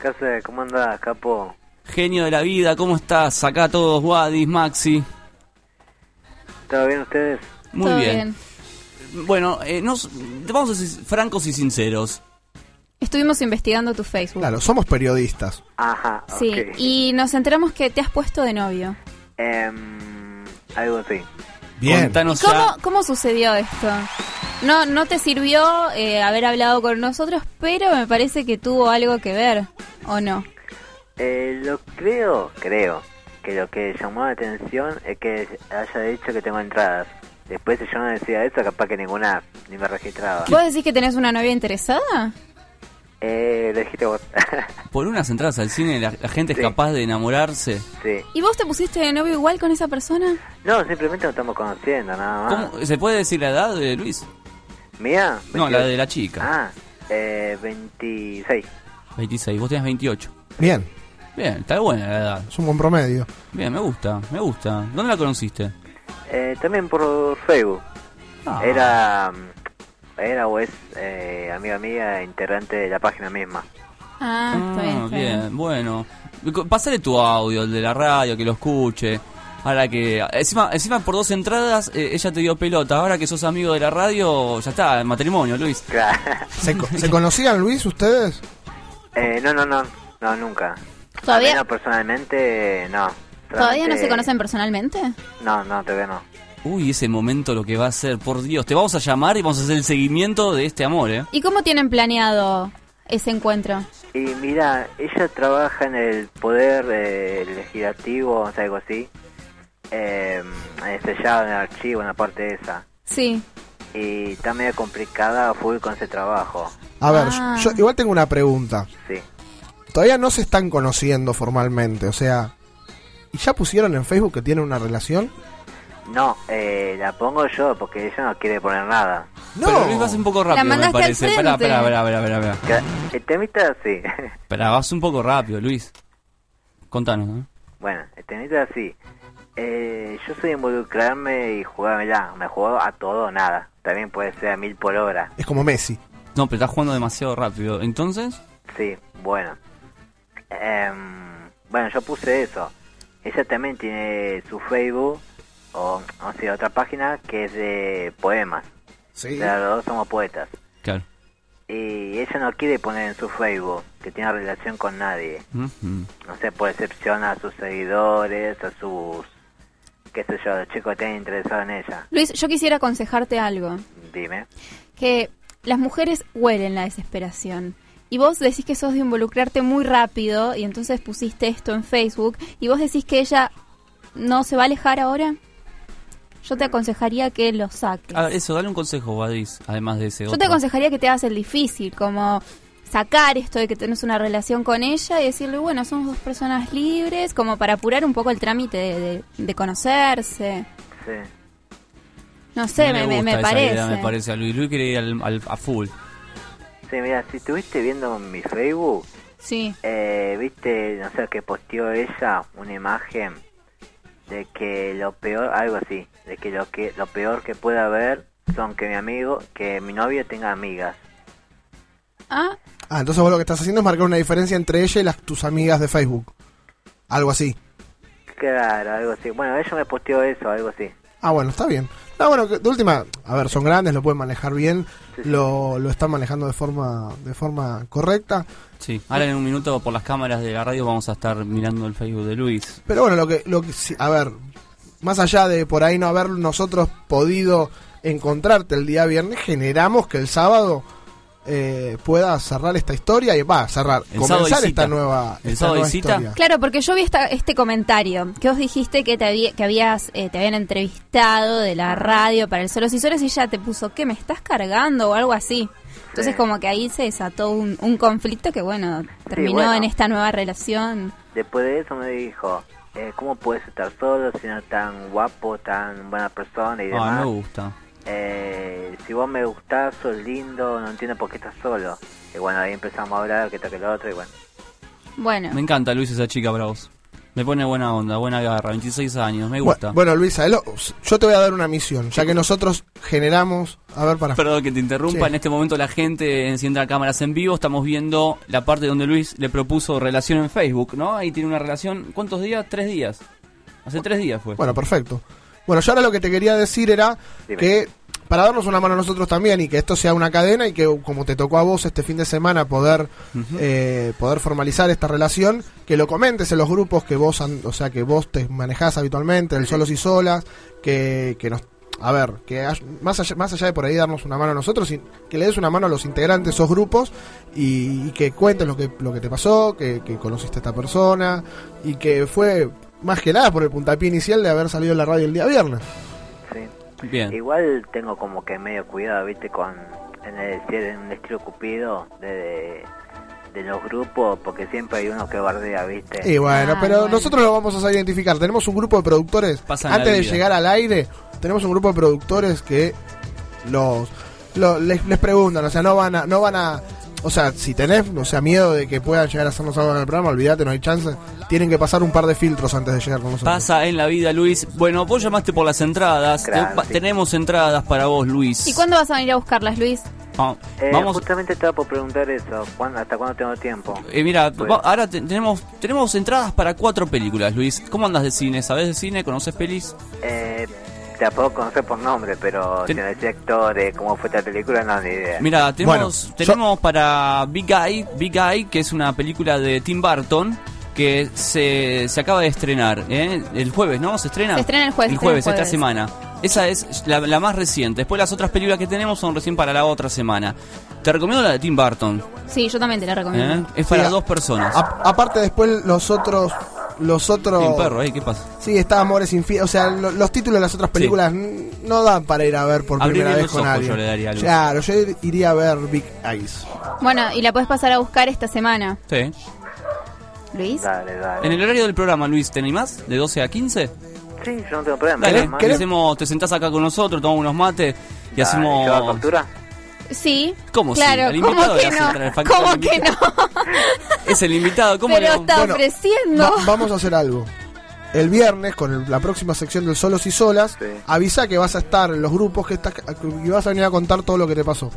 ¿Qué? ¿Cómo andás, capo? Genio de la vida, ¿cómo estás? Acá todos, Wadis, Maxi. ¿Todo bien ustedes? Muy bien. Bueno, eh, nos, vamos a ser francos y sinceros. Estuvimos investigando tu Facebook. Claro, somos periodistas. Ajá. Sí, y nos enteramos que te has puesto de novio. Em, algo así. Bien. Contanos ¿Cómo, ya. ¿Cómo sucedió esto? No, no te sirvió eh, haber hablado con nosotros, pero me parece que tuvo algo que ver, ¿o no? Eh, lo creo, creo, que lo que llamó la atención es que haya dicho que tengo entradas. Después si yo no decía eso, capaz que ninguna ni me registraba. ¿Vos decís que tenés una novia interesada? Eh, lo dijiste vos. Por unas entradas al cine, la, la gente Sí. es capaz de enamorarse. sí. ¿Y vos te pusiste de novio igual con esa persona? No, simplemente nos estamos conociendo, nada más. ¿Cómo- ¿Se puede decir la edad de Luis? ¿Mía? No, la 28. de la chica. Ah, eh, 26. 26, vos tenés 28. Bien, Bien, está buena la edad. es un buen promedio. Bien, me gusta, me gusta. ¿Dónde la conociste? Eh, también por Facebook. Ah. Era, mm, era o es eh, amiga mía, integrante de la página misma. Ah, está bien, está bien. bueno. Pasale tu audio, el de la radio, que lo escuche. Ahora que. Encima, encima por dos entradas, eh, ella te dio pelota. Ahora que sos amigo de la radio, ya está, el matrimonio, Luis. ¿Se, co- ¿se conocían, Luis, ustedes? Eh, no, no, no, no, nunca. ¿Todavía- personalmente, no. ¿Todavía no se conocen personalmente? No, no, todavía no. Uy, ese momento lo que va a ser, por Dios. Te vamos a llamar y vamos a hacer el seguimiento de este amor, ¿eh? ¿Y cómo tienen planeado ese encuentro? Y mira, ella trabaja en el poder eh, legislativo, o sea, algo así. Eh, sellado en el archivo, en la parte esa. Sí. Y está medio complicada full con ese trabajo. A ver, Ah. yo igual tengo una pregunta. Sí. Todavía no se están conociendo formalmente, o sea... ¿Y ya pusieron en Facebook que tienen una relación? No, eh, la pongo yo porque ella no quiere poner nada. Pero Luis vas un poco rápido, me mandaste al parece. Espera, frente. espera, espera, espera, espera, espera. Que- El temita sí. Espera, vas un poco rápido, Luis. Contanos, ¿eh? bueno, el temita sí. Eh, yo soy de involucrarme y jugármela. Me juego a todo o nada. También puede ser a mil por hora. Es como Messi. No, pero estás jugando demasiado rápido. Entonces, Sí, bueno. Em, bueno, yo puse eso. Ella también tiene su Facebook, o, o sea, otra página que es de poemas. Sí. O sea, los dos somos poetas. claro. Y ella no quiere poner en su Facebook que tiene relación con nadie. Ujú. No sé, por excepción a sus seguidores, a sus... qué sé yo, los chicos que estén interesados en ella. Luis, yo quisiera aconsejarte algo. Dime. Que las mujeres huelen la desesperación. Y vos decís que sos de involucrarte muy rápido y entonces pusiste esto en Facebook y vos decís que ella no se va a alejar ahora. Yo te aconsejaría que lo saques. Ah, eso, dale un consejo, Badis, además de ese Yo otro. te aconsejaría que te hagas el difícil, como sacar esto de que tenés una relación con ella y decirle, bueno, somos dos personas libres, como para apurar un poco el trámite de, de- de conocerse. Sí. No sé, No me, parece. idea, me parece a Luis. Luis quiere ir al, al- a full. Sí, mira, si estuviste viendo mi Facebook, Sí. eh, viste, no sé, que posteó ella una imagen de que lo peor, algo así, de que lo que lo peor que puede haber son que mi amigo, que mi novio tenga amigas. Ah, Ah, entonces vos lo que estás haciendo es marcar una diferencia entre ella y las tus amigas de Facebook. Algo así. Claro, algo así. Bueno, ella me posteó eso, algo así. Ah, bueno, está bien. No, bueno, de última, a ver, son grandes, lo pueden manejar bien, lo, lo están manejando de forma de forma correcta. Sí, ahora en un minuto por las cámaras de la radio vamos a estar mirando el Facebook de Luis. Pero bueno, lo que, lo que sí- a ver, más allá de por ahí no haber nosotros podido encontrarte el día viernes, generamos que el sábado eh, pueda cerrar esta historia y va a cerrar, El comenzar esta nueva, esta nueva historia. claro, porque yo vi esta, este comentario que vos dijiste que te, había- que habías eh, te habían entrevistado de la radio para el Solo y Solos y ella te puso, ¿qué me estás cargando? o algo así. Entonces Sí. como que ahí se desató un, un conflicto que bueno, terminó bueno. en esta nueva relación. Después de eso me dijo, eh, ¿cómo puedes estar solo siendo tan guapo, tan buena persona y Ah, demás? me gusta. Eh, si vos me gustás, sos lindo, no entiendo por qué estás solo. Y bueno, ahí empezamos a hablar, que tal que lo otro, y bueno. Bueno, Me encanta Luis esa chica para vos. Me pone buena onda, buena garra, 26 años, me gusta. Bueno, Luisa, lo- yo te voy a dar una misión, ya que nosotros generamos, a ver, para... Perdón que te interrumpa, Sí. en este momento la gente enciende cámaras en vivo, estamos viendo la parte donde Luis le propuso relación en Facebook, ¿no? Ahí tiene una relación, ¿cuántos días? Tres días. Hace tres días fue. Bueno, perfecto. Bueno, yo ahora lo que te quería decir era Dime. que para darnos una mano a nosotros también y que esto sea una cadena y que como te tocó a vos este fin de semana poder eh, poder formalizar esta relación, que lo comentes en los grupos que vos, o sea, que vos te manejás habitualmente, el solos y solas, que, que nos a ver, que hay- más allá, más allá de por ahí darnos una mano a nosotros, y que le des una mano a los integrantes de esos grupos y, y que cuentes lo que, lo que te pasó, que, que conociste a esta persona y que fue más que nada por el puntapié inicial de haber salido en la radio el día viernes. Sí. Bien. Igual tengo como que medio cuidado, viste, con en el en un estilo cupido de, de, de los grupos, porque siempre hay uno que bardea, viste. Y bueno, pero nosotros lo vamos a identificar. Tenemos un grupo de productores, Pasan antes de llegar al aire, tenemos un grupo de productores que los, lo- les, les preguntan, o sea, no van a, no van a, o sea, si tenés, o sea, miedo de que puedan llegar a hacernos algo en el programa, olvídate, no hay chance. Tienen que pasar un par de filtros antes de llegar con nosotros. Pasa en la vida, Luis. Bueno, vos llamaste por las entradas. Te-. Tenemos entradas para vos, Luis. ¿Y cuándo vas a venir a buscarlas, Luis? Va- Eh, Vamos. Justamente estaba por preguntar eso, ¿cuándo, ¿hasta cuándo tengo tiempo? Eh, mira, Pues- va- ahora te- tenemos tenemos entradas para cuatro películas, Luis. ¿Cómo andas de cine? ¿Sabés de cine? ¿Conoces pelis? Eh, la puedo conocer por nombre, pero si me decía actores, cómo fue esta película, no, ni idea. Mira, tenemos, tenemos para Big Guy, Big Guy, que es una película de Tim Burton que se, se acaba de estrenar, ¿eh? El jueves, ¿no? ¿Se estrena? Se estrena el jueves, El jueves, esta semana. Esa es la, la más reciente. Después las otras películas que tenemos son recién para la otra semana. Te recomiendo la de Tim Burton. Sí, yo también te la recomiendo. ¿eh? Es para Sí, dos personas. A- aparte después los otros, los otros... Un perro, ¿eh? ¿Qué pasa? Sí, está Amores Infieles. O sea, lo- los títulos de las otras películas no dan para ir a ver por primera vez con ojos, alguien. yo le daría a Luis. Claro, yo ir- iría a ver Big Eyes. Bueno, y la puedes pasar a buscar esta semana, Sí. Luis. Dale, dale. En el horario del programa, Luis, ¿te animás? ¿De 12 a 15? Sí, yo no tengo problema. Dale, hacemos, te sentás acá con nosotros, tomamos unos mates y Dale, hacemos... ¿lleva factura? Sí. ¿Cómo sí? claro, Al ¿cómo que no? ¿Cómo que no? Es el invitado, ¿cómo Pero le está Bueno, ofreciendo. Va- vamos a hacer algo. El viernes, con el- la próxima sección del Solos y Solas, avisa que vas a estar en los grupos que estás, y vas a venir a contar todo lo que te pasó.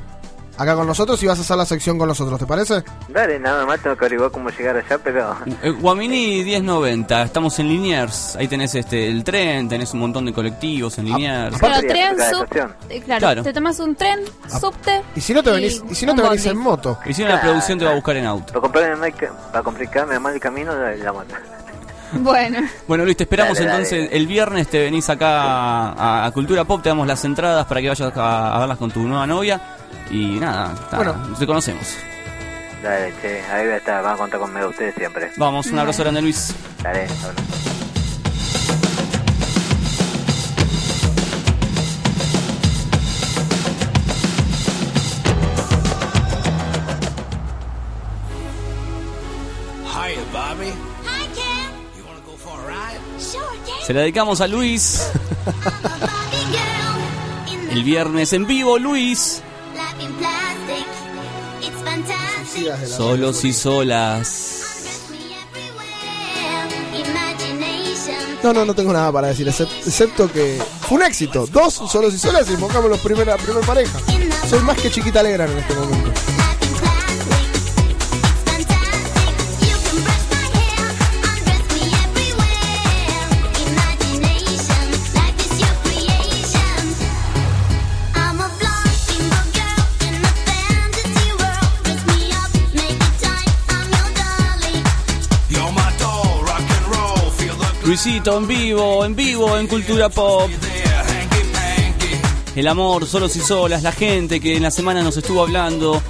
Acá con nosotros y vas a hacer la sección con nosotros, ¿te parece? Dale, nada más tengo que averiguar cómo llegar allá, pero... Eh, Guamini 1090, estamos en Liniers, ahí tenés este el tren, tenés un montón de colectivos en Liniers. Pero tren, sub... eh, Claro, Claro. te tomas un tren, subte. Y si no te venís, y si no te venís en moto. Y si no, la producción te va a buscar en auto. Para, complicarme más el camino, la moto. Bueno, Bueno, Luis, te esperamos Dale, dale. entonces el viernes, te venís acá a, a Cultura Pop, te damos las entradas para que vayas a, a verlas con tu nueva novia. Y nada, nada, Bueno. te conocemos. Dale, che, ahí va a estar, van a contar conmigo ustedes siempre. Vamos, un abrazo grande, Luis. Dale, abrazo. Hiya, Bobby. Hi, Ken. You want to go for a ride? Sure, Ken. Se la dedicamos a Luis. El viernes en vivo, Luis. Solos y solas. No, no, no tengo nada para decir, excep- excepto que fue un éxito. Dos solos y solas y invocamos los primera, primer pareja. Soy más que chiquita alegra en este momento. Luisito en vivo, en vivo en Cultura Pop. El amor, solos y solas, la gente que en la semana nos estuvo hablando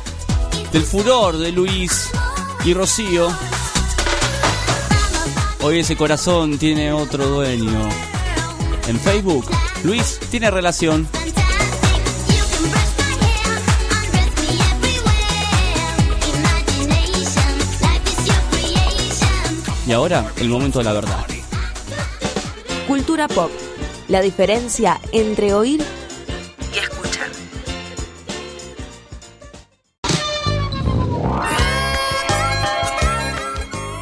del furor de Luis y Rocío. Hoy ese corazón tiene otro dueño. En Facebook, Luis tiene relación. Y ahora, el momento de la verdad. Cultura pop. La diferencia entre oír y escuchar.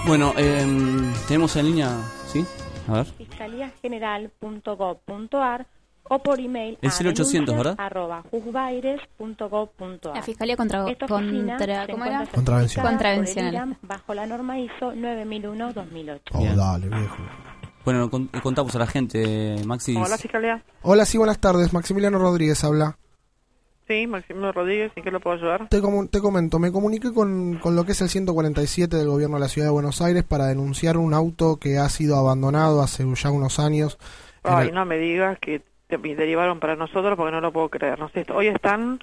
Bueno, em, tenemos en línea, ¿sí? A ver. fiscaliageneral.gov.ar o por email El 0800, ¿verdad? arroba juzgaires.gov.ar. La Fiscalía contra, Esta contra ¿cómo era? Contravención. Contravencional. Bajo la norma ISO 9001-2008. Oh, dale, viejo. Bueno, con- contamos a la gente, Maxi. Hola, Fiscalía. Hola, sí, buenas tardes. Maximiliano Rodríguez habla. Sí, Maximiliano Rodríguez, ¿en qué lo puedo ayudar? Te, comu- te comento, me comuniqué con, con lo que es el 147 del gobierno de la ciudad de Buenos Aires para denunciar un auto que ha sido abandonado hace ya unos años. Ay, el- no me digas que te derivaron para nosotros porque no lo puedo creer. No sé, hoy están,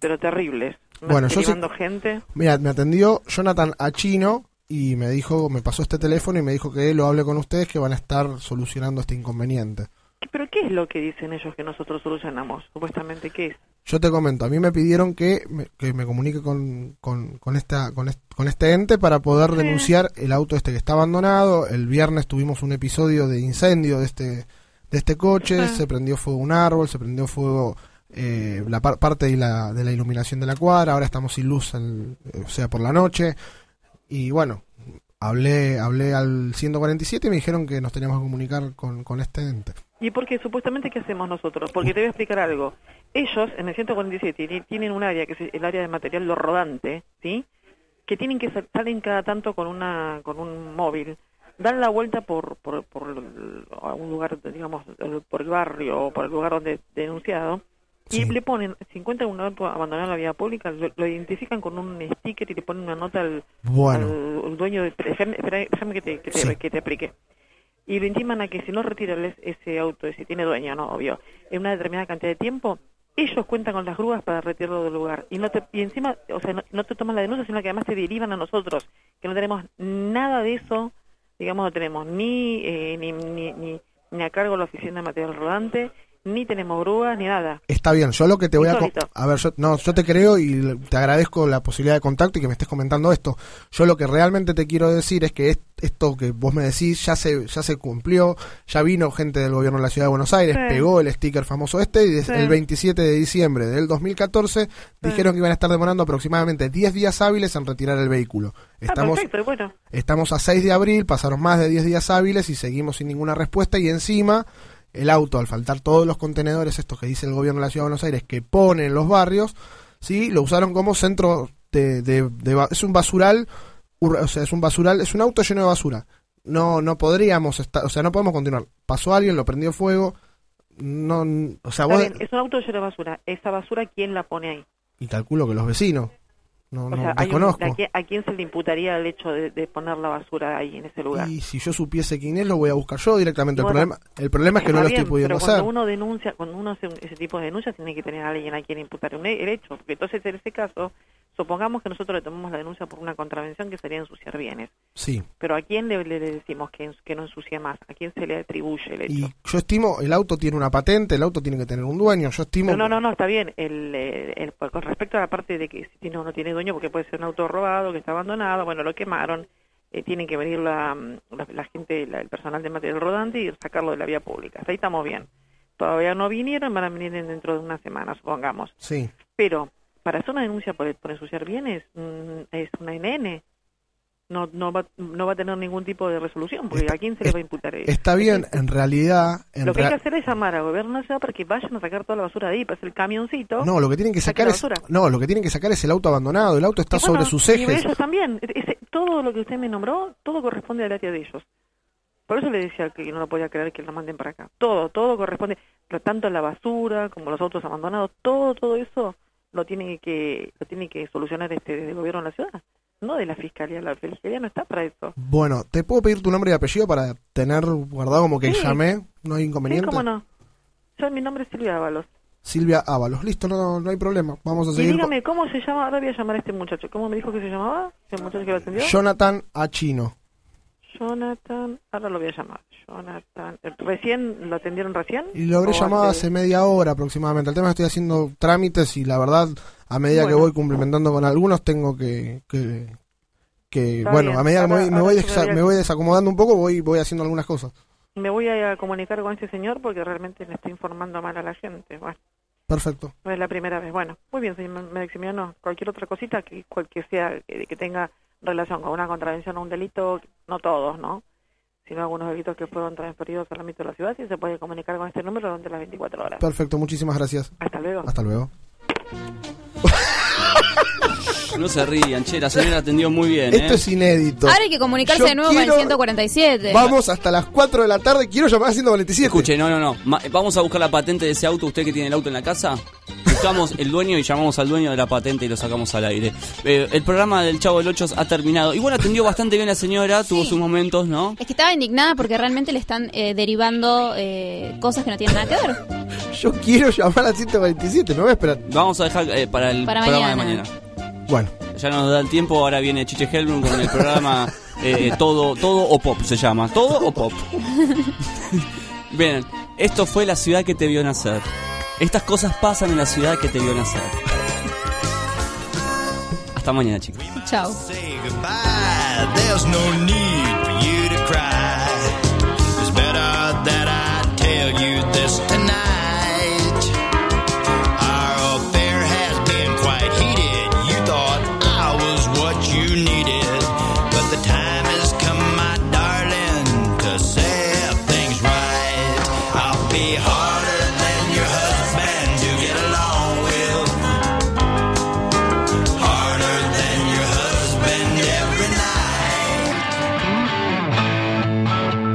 pero terribles. Me Bueno, yo sé- gente. Mira, me atendió Jonathan Achino y me dijo, me pasó este teléfono y me dijo que lo hable con ustedes que van a estar solucionando este inconveniente. ¿Pero qué es lo que dicen ellos que nosotros solucionamos? Supuestamente, ¿qué es? Yo te comento, a mí me pidieron que me, que me comunique con, con, con esta, con, est- con este ente para poder denunciar el auto este que está abandonado. El viernes tuvimos un episodio de incendio de este, de este coche, se prendió fuego un árbol, se prendió fuego eh, la par- parte de la, de la iluminación de la cuadra, ahora estamos sin luz, en- o sea, por la noche. Y bueno, hablé, hablé al 147 y me dijeron que nos teníamos que comunicar con, con este ente. ¿Y por qué? Supuestamente, ¿qué hacemos nosotros? Porque te voy a explicar algo. Ellos, en el 147, ti- tienen un área, que es el área de material lo rodante, ¿sí? Que tienen que sal- salen cada tanto con una con un móvil, dan la vuelta por, por, por el- a un lugar, digamos, por el barrio o por el lugar donde denunciado, y le ponen, si encuentran un auto abandonado en la vía pública, lo, lo identifican con un sticker y le ponen una nota al, Bueno. al- al dueño de... Déjame, espera, déjame que te, que te, Sí. que te explique y lo intiman a que si no retiran es- ese auto, si tiene dueño, no, obvio, en una determinada cantidad de tiempo, ellos cuentan con las grúas para retirarlo del lugar. Y no te, y encima, o sea, no, no te toman la denuncia, sino que además te derivan a nosotros, que no tenemos nada de eso, digamos, no tenemos ni, eh, ni, ni, ni, ni a cargo la oficina de material rodante, ni tenemos grúas, ni nada. Está bien, yo lo que te voy a... Insólito. A ver, yo, no, yo te creo y te agradezco la posibilidad de contacto y que me estés comentando esto. Yo lo que realmente te quiero decir es que es- esto que vos me decís ya se, ya se cumplió, ya vino gente del gobierno de la Ciudad de Buenos Aires, Sí. pegó el sticker famoso este y desde Sí. el 27 de diciembre del 2014 dijeron que iban a estar demorando aproximadamente 10 días hábiles en retirar el vehículo. Estamos, ah, perfecto, bueno. Estamos a 6 de abril, pasaron más de 10 días hábiles y seguimos sin ninguna respuesta y encima el auto, al faltar todos los contenedores, estos que dice el gobierno de la Ciudad de Buenos Aires, que pone en los barrios, sí, lo usaron como centro de... de- es un basural, ur- o sea, es un basural, es un auto lleno de basura. No, no podríamos estar, o sea, no podemos continuar. Pasó alguien, lo prendió fuego, no, o sea, Está vos, bien, es un auto lleno de basura. ¿Esa basura quién la pone ahí? y calculo que los vecinos, no, O no sea, hay un- desconozco. ¿a, quién, a quién se le imputaría el hecho de, de poner la basura ahí en ese lugar? Y si yo supiese quién es, lo voy a buscar yo directamente. El problema, el problema es que no lo estoy pudiendo pero hacer. cuando uno denuncia, cuando uno hace ese tipo de denuncias, tiene que tener a alguien a quien imputar un, el hecho. Porque entonces, en ese caso, supongamos que nosotros le tomamos la denuncia por una contravención que sería ensuciar bienes. Sí. Pero ¿a quién le, decimos que, que no ensucia más? ¿A quién se le atribuye el hecho? Y yo estimo, el auto tiene una patente, el auto tiene que tener un dueño. Yo estimo. No, no, no, no, está bien. El, eh, el- con respecto a la parte de que si tiene o no tiene dueño, porque puede ser un auto robado, que está abandonado, bueno, lo quemaron, eh, tienen que venir la, mm, la, la gente, la- el personal de material rodante y sacarlo de la vía pública. Hasta ahí estamos bien. Todavía no vinieron, van a venir en- dentro de una semana, supongamos. Sí. Pero para hacer una denuncia por, por ensuciar bienes mm, es una NN. No, no, va, no va a tener ningún tipo de resolución, porque ¿a quién se le va a imputar eso? Está bien, en realidad. En Lo que hay que hacer es llamar al gobierno nacional para que vayan a sacar toda la basura de ahí, para hacer el camioncito. No, lo que tienen que sacar es. No, lo que tienen que sacar es el auto abandonado. El auto está Y bueno, sobre sus y ejes. ellos también. Ese- todo lo que usted me nombró, todo corresponde al área de ellos. Por eso le decía que no lo podía creer que lo manden para acá. Todo, todo corresponde, tanto la basura como los autos abandonados, todo, todo eso lo tiene que lo tiene que solucionar este desde el gobierno de la ciudad, no de la fiscalía. La fiscalía no está para eso. Bueno, ¿te puedo pedir tu nombre y apellido para tener guardado como que Sí. llamé? ¿No hay Sí, inconveniente? cómo no. Yo, mi nombre es Silvia Ábalos. Silvia Ábalos. Listo, no, no hay problema. Vamos a seguir. dígame, ¿cómo se llama? Ahora voy a llamar a este muchacho. ¿Cómo me dijo que se llamaba? ¿Ese muchacho que lo atendió? Jonathan Achino. Jonathan, ahora lo voy a llamar. Jonathan, ¿recién lo atendieron recién? Y lo habré ¿O llamado hace- hace media hora aproximadamente. El tema es que estoy haciendo trámites y la verdad, a medida que voy cumplimentando con algunos, tengo que... que, que- bueno, bien. a medida que me Ahora- voy, me, voy me voy a- me voy desacomodando un poco, voy, voy haciendo algunas cosas. Me voy a comunicar con este señor porque realmente le estoy informando mal a la gente. Bueno, Perfecto. no es la primera vez. Bueno, muy bien, señor Maximiliano. Cualquier otra cosita que, cual que sea, que, que tenga relación con una contravención o un delito, no todos, ¿no? Sino algunos delitos que fueron transferidos al ámbito de la ciudad, y se puede comunicar con este número durante las 24 horas. Perfecto, muchísimas gracias. Hasta luego. Hasta luego. No se rían, che, la señora atendió muy bien, ¿eh? Esto es inédito. Ahora hay que comunicarse Yo de nuevo con quiero- el 147. Vamos hasta las 4 de la tarde. Quiero llamar a 147. Escuche, no, no, no. Ma- vamos a buscar la patente de ese auto. Usted que tiene el auto en la casa. Buscamos el dueño y llamamos al dueño de la patente y lo sacamos al aire. Eh, el programa del Chavo del 8 ha terminado. Igual atendió bastante bien la señora, tuvo sus momentos, ¿no? Es que estaba indignada porque realmente le están eh, derivando eh, cosas que no tienen nada que ver. Yo quiero llamar a 147. No voy a esperar. Vamos a dejar eh, para el Para programa de mañana. Bueno. Ya nos da el tiempo, ahora viene Chiche Helblum con el programa eh, Todo todo o Pop se llama. Todo o Pop. Bien, esto fue la ciudad que te vio nacer. Estas cosas pasan en la ciudad que te vio nacer. Hasta mañana, chicos. Chao.